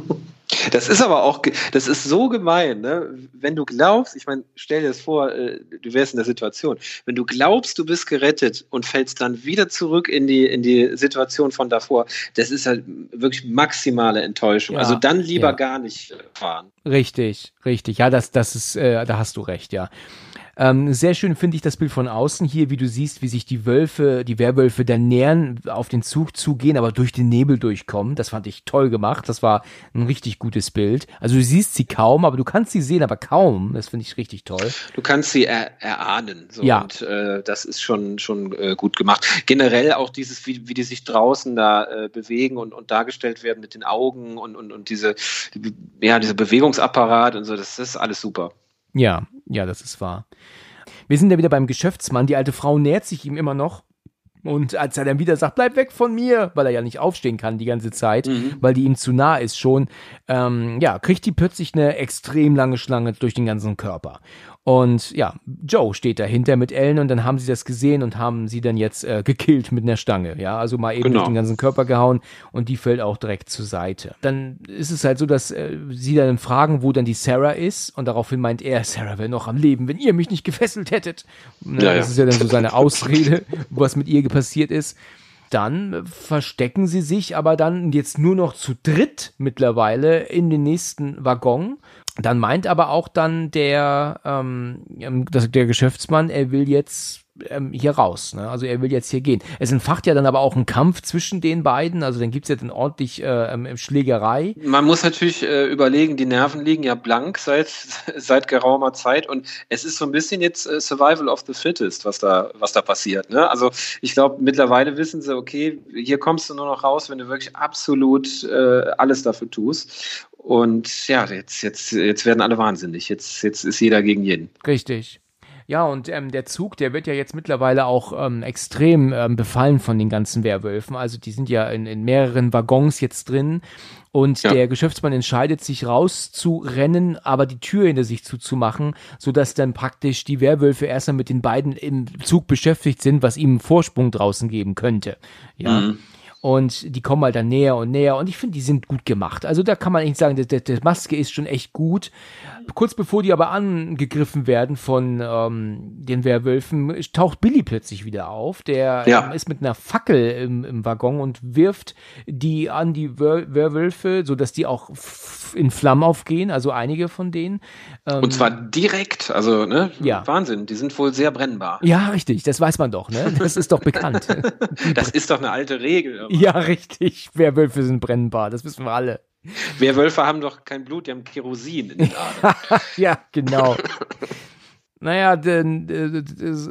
Speaker 2: Das ist aber auch, das ist so gemein, ne? Wenn du glaubst, ich meine, stell dir das vor, äh, du wärst in der Situation, wenn du glaubst, du bist gerettet und fällst dann wieder zurück in die, in die Situation von davor, das ist halt wirklich maximale Enttäuschung.
Speaker 1: Ja,
Speaker 2: also dann lieber
Speaker 1: ja.
Speaker 2: gar nicht fahren.
Speaker 1: Richtig, richtig. Ja, das, das ist, äh, da hast du recht, ja. Ähm, sehr schön finde ich das Bild von außen hier, wie du siehst, wie sich die Wölfe, die Werwölfe dann nähern, auf den Zug zugehen, aber durch den Nebel durchkommen. Das fand ich toll gemacht. Das war ein richtig gutes Bild. Also du siehst sie kaum, aber du kannst sie sehen, aber kaum. Das finde ich richtig toll.
Speaker 2: Du kannst sie er, erahnen. So,
Speaker 1: Ja.
Speaker 2: Und äh, das ist schon, schon äh, gut gemacht. Generell auch dieses, wie, wie die sich draußen da äh, bewegen und, und dargestellt werden mit den Augen und, und, und diese, die, ja, dieser Bewegungsapparat und so, das ist alles super.
Speaker 1: Ja, ja, das ist wahr. Wir sind ja wieder beim Geschäftsmann. Die alte Frau nähert sich ihm immer noch. Und als er dann wieder sagt, bleib weg von mir, weil er ja nicht aufstehen kann die ganze Zeit, weil die ihm zu nah ist schon, ähm, ja, kriegt die plötzlich eine extrem lange Schlange durch den ganzen Körper. Und ja, Joe steht dahinter mit Ellen und dann haben sie das gesehen und haben sie dann jetzt äh, gekillt mit einer Stange. Ja, also mal eben
Speaker 2: Genau.
Speaker 1: durch den ganzen Körper gehauen und die fällt auch direkt zur Seite. Dann ist es halt so, dass äh, sie dann fragen, wo dann die Sarah ist und daraufhin meint er, Sarah wäre noch am Leben, wenn ihr mich nicht gefesselt hättet. Ne,
Speaker 2: Ja,
Speaker 1: das
Speaker 2: ja.
Speaker 1: ist ja dann so seine Ausrede, was mit ihr passiert ist. Dann verstecken sie sich aber dann jetzt nur noch zu dritt mittlerweile in den nächsten Waggon. Dann meint aber auch dann der, ähm, ähm, der Geschäftsmann, er will jetzt ähm, hier raus. Ne? Also er will jetzt hier gehen. Es entfacht ja dann aber auch ein Kampf zwischen den beiden. Also dann gibt's ja dann ordentlich äh, ähm, Schlägerei.
Speaker 2: Man muss natürlich äh, überlegen, die Nerven liegen ja blank seit, seit geraumer Zeit und es ist so ein bisschen jetzt äh, Survival of the Fittest, was da, was da passiert. Ne? Also ich glaube, mittlerweile wissen sie, okay, hier kommst du nur noch raus, wenn du wirklich absolut äh, alles dafür tust. Und ja, jetzt, jetzt, jetzt werden alle wahnsinnig. Jetzt, jetzt ist jeder gegen jeden.
Speaker 1: Richtig. Ja, und ähm, der Zug, der wird ja jetzt mittlerweile auch ähm, extrem ähm, befallen von den ganzen Werwölfen. Also die sind ja in, in mehreren Waggons jetzt drin. Und
Speaker 2: Ja.
Speaker 1: der Geschäftsmann entscheidet sich rauszurennen, aber die Tür hinter sich zuzumachen, sodass dann praktisch die Werwölfe erstmal mit den beiden im Zug beschäftigt sind, was ihm einen Vorsprung draußen geben könnte. Ja.
Speaker 2: Mhm.
Speaker 1: Und die kommen halt dann näher und näher. Und ich finde, die sind gut gemacht. Also da kann man echt sagen, der Maske ist schon echt gut. Kurz bevor die aber angegriffen werden von ähm, den Werwölfen, taucht Billy plötzlich wieder auf. Der
Speaker 2: Ja.
Speaker 1: ähm, ist mit einer Fackel im, im Waggon und wirft die an die Wer Werwölfe, sodass die auch in Flammen aufgehen. Also einige von denen. Ähm,
Speaker 2: Und zwar direkt, also ne,
Speaker 1: Ja.
Speaker 2: Wahnsinn, die sind wohl sehr brennbar.
Speaker 1: ja, richtig, das weiß man doch, ne? Das ist doch bekannt.
Speaker 2: Das ist doch eine alte Regel.
Speaker 1: ja, richtig. Werwölfe sind brennbar, das wissen wir alle.
Speaker 2: Werwölfe haben doch kein Blut, die haben Kerosin in den Adern.
Speaker 1: ja, genau. Naja, denn, äh,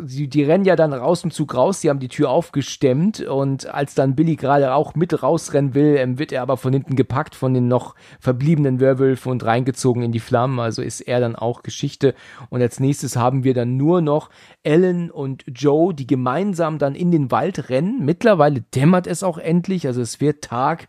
Speaker 1: die, die rennen ja dann raus im Zug raus, die haben die Tür aufgestemmt und als dann Billy gerade auch mit rausrennen will, ähm, wird er aber von hinten gepackt von den noch verbliebenen Werwölfen und reingezogen in die Flammen, also ist er dann auch Geschichte und als nächstes haben wir dann nur noch Ellen und Joe, die gemeinsam dann in den Wald rennen. Mittlerweile dämmert es auch endlich, also es wird Tag.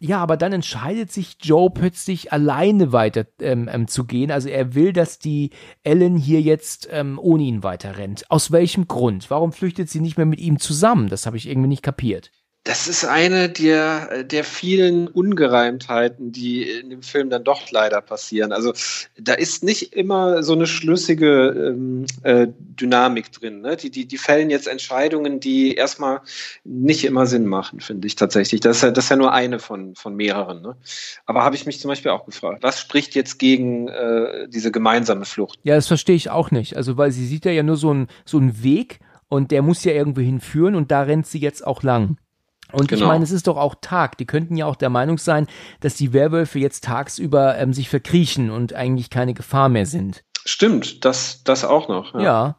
Speaker 1: Ja, aber dann entscheidet sich Joe plötzlich alleine weiter ähm, ähm, zu gehen. Also er will, dass die Ellen hier jetzt ähm, ohne ihn weiter rennt. Aus welchem Grund? Warum flüchtet sie nicht mehr mit ihm zusammen? Das habe ich irgendwie nicht kapiert.
Speaker 2: Das ist eine der, der vielen Ungereimtheiten, die in dem Film dann doch leider passieren. Also da ist nicht immer so eine schlüssige ähm, äh, Dynamik drin. Ne? Die, die, die fällen jetzt Entscheidungen, die erstmal nicht immer Sinn machen, finde ich tatsächlich. Das ist ja, das ist ja nur eine von, von mehreren. Ne? Aber habe ich mich zum Beispiel auch gefragt, was spricht jetzt gegen äh, diese gemeinsame Flucht?
Speaker 1: Ja, das verstehe ich auch nicht. Also, weil sie sieht ja, ja nur so einen so einen Weg und der muss ja irgendwo hinführen und da rennt sie jetzt auch lang. Und genau. ich meine, es ist doch auch Tag. Die könnten ja auch der Meinung sein, dass die Werwölfe jetzt tagsüber ähm, sich verkriechen und eigentlich keine Gefahr mehr sind.
Speaker 2: Stimmt, das, das auch noch.
Speaker 1: Ja. ja.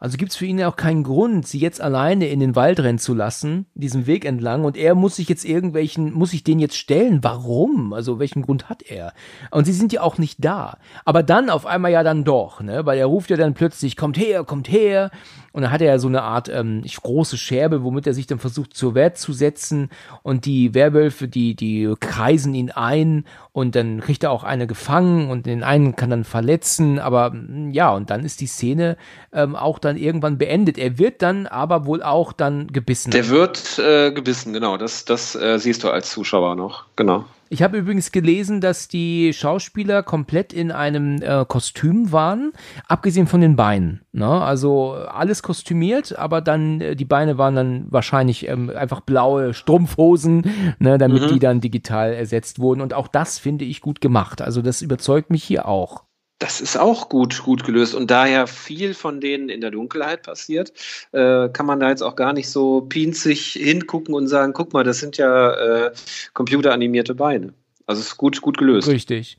Speaker 1: Also gibt es für ihn ja auch keinen Grund, sie jetzt alleine in den Wald rennen zu lassen, diesen Weg entlang. Und er muss sich jetzt irgendwelchen, muss sich den jetzt stellen. Warum? Also welchen Grund hat er? Und sie sind ja auch nicht da. Aber dann auf einmal ja dann doch, ne? Weil er ruft ja dann plötzlich, kommt her, kommt her. Und dann hat er ja so eine Art ähm, große Scherbe, womit er sich dann versucht zur Wehr zu setzen. Und die Werwölfe, die, die kreisen ihn ein und dann kriegt er auch eine gefangen und den einen kann dann verletzen. Aber mm, ja, und dann ist die Szene ähm, auch dann irgendwann beendet. Er wird dann aber wohl auch dann gebissen.
Speaker 2: Der wird äh, gebissen, genau. Das, das äh, siehst du als Zuschauer noch, genau.
Speaker 1: Ich habe übrigens gelesen, dass die Schauspieler komplett in einem äh, Kostüm waren, abgesehen von den Beinen. Ne? Also alles kostümiert, aber dann äh, die Beine waren dann wahrscheinlich ähm, einfach blaue Strumpfhosen, ne, damit mhm. die dann digital ersetzt wurden. Und auch das finde ich gut gemacht. Also das überzeugt mich hier auch.
Speaker 2: Das ist auch gut, gut gelöst. Und da ja viel von denen in der Dunkelheit passiert, äh, kann man da jetzt auch gar nicht so pinzig hingucken und sagen, guck mal, das sind ja äh, computeranimierte Beine. Also es ist gut, gut gelöst.
Speaker 1: Richtig.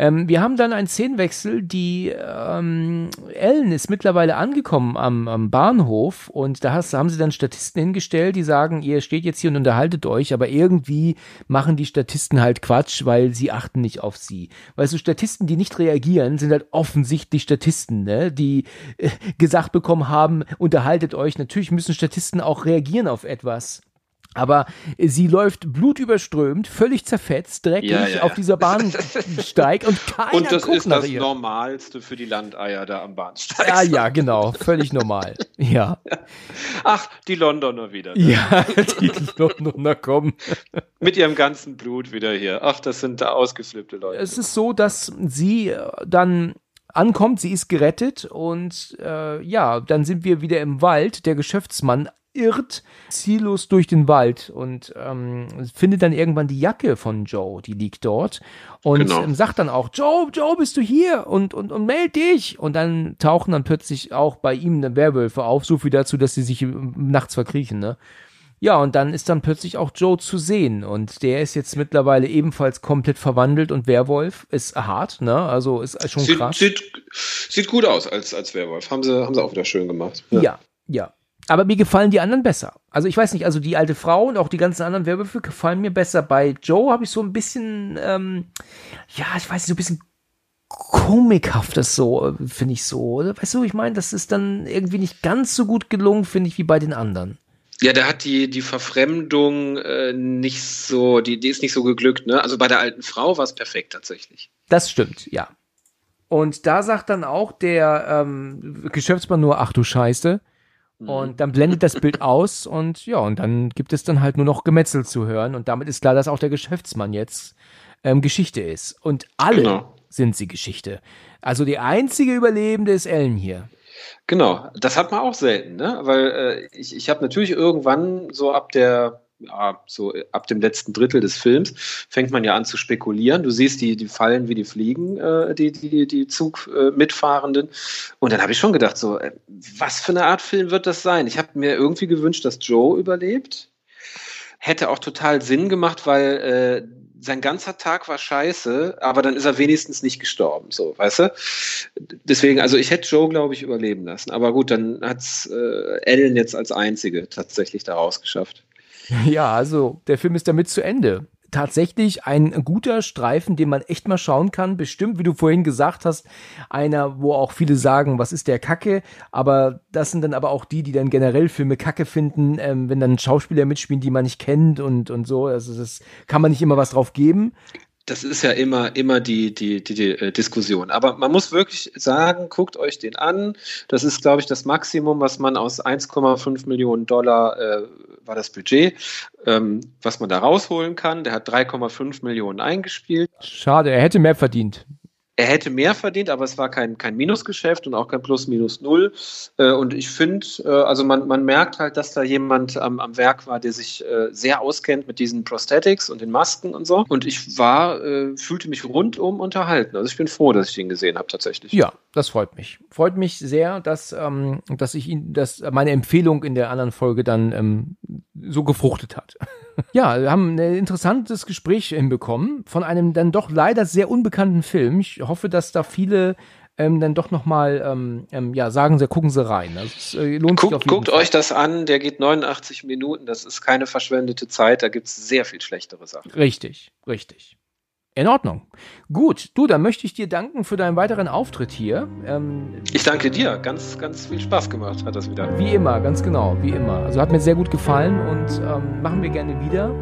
Speaker 1: Ähm, wir haben dann einen Szenenwechsel. Die ähm, Ellen ist mittlerweile angekommen am, am Bahnhof und da hast, haben sie dann Statisten hingestellt, die sagen, ihr steht jetzt hier und unterhaltet euch, aber irgendwie machen die Statisten halt Quatsch, weil sie achten nicht auf sie. Weißt du, Statisten, die nicht reagieren, sind halt offensichtlich Statisten, ne? die äh, gesagt bekommen haben, unterhaltet euch. Natürlich müssen Statisten auch reagieren auf etwas. Aber sie läuft blutüberströmt, völlig zerfetzt, dreckig ja, ja, auf dieser Bahnsteig und keiner
Speaker 2: Und das
Speaker 1: guckt
Speaker 2: ist das
Speaker 1: ihr.
Speaker 2: Normalste für die Landeier da am Bahnsteig.
Speaker 1: Ja, ja, genau, völlig normal. Ja.
Speaker 2: Ach, die Londoner wieder.
Speaker 1: Ne? Ja, die Londoner kommen.
Speaker 2: Mit ihrem ganzen Blut wieder hier. Ach, das sind da ausgeflippte Leute.
Speaker 1: Es ist so, dass sie äh, dann ankommt, sie ist gerettet und äh, ja, dann sind wir wieder im Wald. Der Geschäftsmann irrt ziellos durch den Wald und ähm, findet dann irgendwann die Jacke von Joe, die liegt dort und genau. ähm, sagt dann auch, Joe, Joe, bist du hier und, und, und meld dich und dann tauchen dann plötzlich auch bei ihm dann Werwölfe auf, so viel dazu, dass sie sich nachts verkriechen, ne? Ja, und dann ist dann plötzlich auch Joe zu sehen und der ist jetzt mittlerweile ebenfalls komplett verwandelt und Werwolf ist hart, ne? Also ist schon
Speaker 2: sieht,
Speaker 1: krass.
Speaker 2: Sieht, sieht gut aus als, als Werwolf. Haben sie, haben sie auch wieder schön gemacht.
Speaker 1: Ja, ja. ja. Aber mir gefallen die anderen besser. Also ich weiß nicht, also die alte Frau und auch die ganzen anderen Werwölfe gefallen mir besser. Bei Joe habe ich so ein bisschen, ähm, ja, ich weiß nicht, so ein bisschen komikhaftes so, finde ich so. Weißt du, ich meine, das ist dann irgendwie nicht ganz so gut gelungen, finde ich, wie bei den anderen.
Speaker 2: Ja, der hat die, die Verfremdung äh, nicht so, die, die ist nicht so geglückt, ne? Also bei der alten Frau war es perfekt tatsächlich.
Speaker 1: Das stimmt, ja. Und da sagt dann auch der ähm, Geschäftsmann nur, ach du Scheiße. Mhm. Und dann blendet das Bild aus und ja, und dann gibt es dann halt nur noch Gemetzel zu hören. Und damit ist klar, dass auch der Geschäftsmann jetzt ähm, Geschichte ist. Und alle genau. sind sie Geschichte. Also die einzige Überlebende ist Ellen hier.
Speaker 2: Genau, das hat man auch selten, ne? Weil äh, ich, ich habe natürlich irgendwann so ab der ja, so ab dem letzten Drittel des Films fängt man ja an zu spekulieren. Du siehst die, die fallen wie die Fliegen, äh, die, die, die Zugmitfahrenden. Äh, und dann habe ich schon gedacht, so, äh, was für eine Art Film wird das sein? Ich habe mir irgendwie gewünscht, dass Joe überlebt. Hätte auch total Sinn gemacht, weil äh, sein ganzer Tag war scheiße, aber dann ist er wenigstens nicht gestorben, so, weißt du? Deswegen, also ich hätte Joe, glaube ich, überleben lassen. Aber gut, dann hat's äh, Ellen jetzt als einzige tatsächlich da rausgeschafft.
Speaker 1: Ja, also der Film ist damit zu Ende. Tatsächlich ein guter Streifen, den man echt mal schauen kann. Bestimmt, wie du vorhin gesagt hast, einer, wo auch viele sagen, was ist der Kacke? Aber das sind dann aber auch die, die dann generell Filme Kacke finden, ähm, wenn dann Schauspieler mitspielen, die man nicht kennt und, und so. Also das kann man nicht immer was drauf geben
Speaker 2: das ist ja immer, immer die, die, die, die äh, Diskussion. Aber man muss wirklich sagen, guckt euch den an. Das ist, glaube ich, das Maximum, was man aus 1,5 Millionen Dollar äh, war das Budget, ähm, was man da rausholen kann. Der hat 3,5 Millionen eingespielt.
Speaker 1: Schade, er hätte mehr verdient.
Speaker 2: Er hätte mehr verdient, aber es war kein, kein Minusgeschäft und auch kein Plus minus null. Äh, und ich finde, äh, also man, man merkt halt, dass da jemand am, am Werk war, der sich äh, sehr auskennt mit diesen Prosthetics und den Masken und so. Und ich war, fühlte mich rundum unterhalten. Also ich bin froh, dass ich den gesehen habe tatsächlich.
Speaker 1: Ja, das freut mich. Freut mich sehr, dass, ähm, dass ich ihn, dass meine Empfehlung in der anderen Folge dann ähm, so gefruchtet hat. ja, wir haben ein interessantes Gespräch hinbekommen von einem dann doch leider sehr unbekannten Film. Ich hoffe, dass da viele ähm, dann doch nochmal ähm, ähm, ja, sagen sie, gucken sie rein. Also es äh, lohnt
Speaker 2: guckt,
Speaker 1: sich auf
Speaker 2: jeden guckt Fall. euch das an, der geht 89 Minuten, das ist keine verschwendete Zeit, da gibt es sehr viel schlechtere Sachen.
Speaker 1: Richtig, richtig. In Ordnung. Gut, du, dann möchte ich dir danken für deinen weiteren Auftritt hier.
Speaker 2: Ähm, ich danke dir. Ganz, ganz viel Spaß gemacht hat das wieder.
Speaker 1: Wie immer, ganz genau, wie immer. Also hat mir sehr gut gefallen und ähm, machen wir gerne wieder.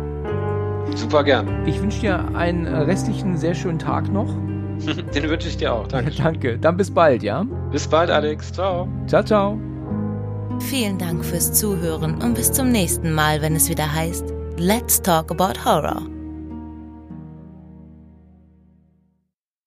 Speaker 2: Super gern.
Speaker 1: Ich wünsche dir einen restlichen, sehr schönen Tag noch.
Speaker 2: Den wünsche ich dir auch. Danke.
Speaker 1: Danke. Dann bis bald, ja?
Speaker 2: Bis bald, Alex. Ciao.
Speaker 1: Ciao, ciao.
Speaker 3: Vielen Dank fürs Zuhören und bis zum nächsten Mal, wenn es wieder heißt Let's Talk About Horror.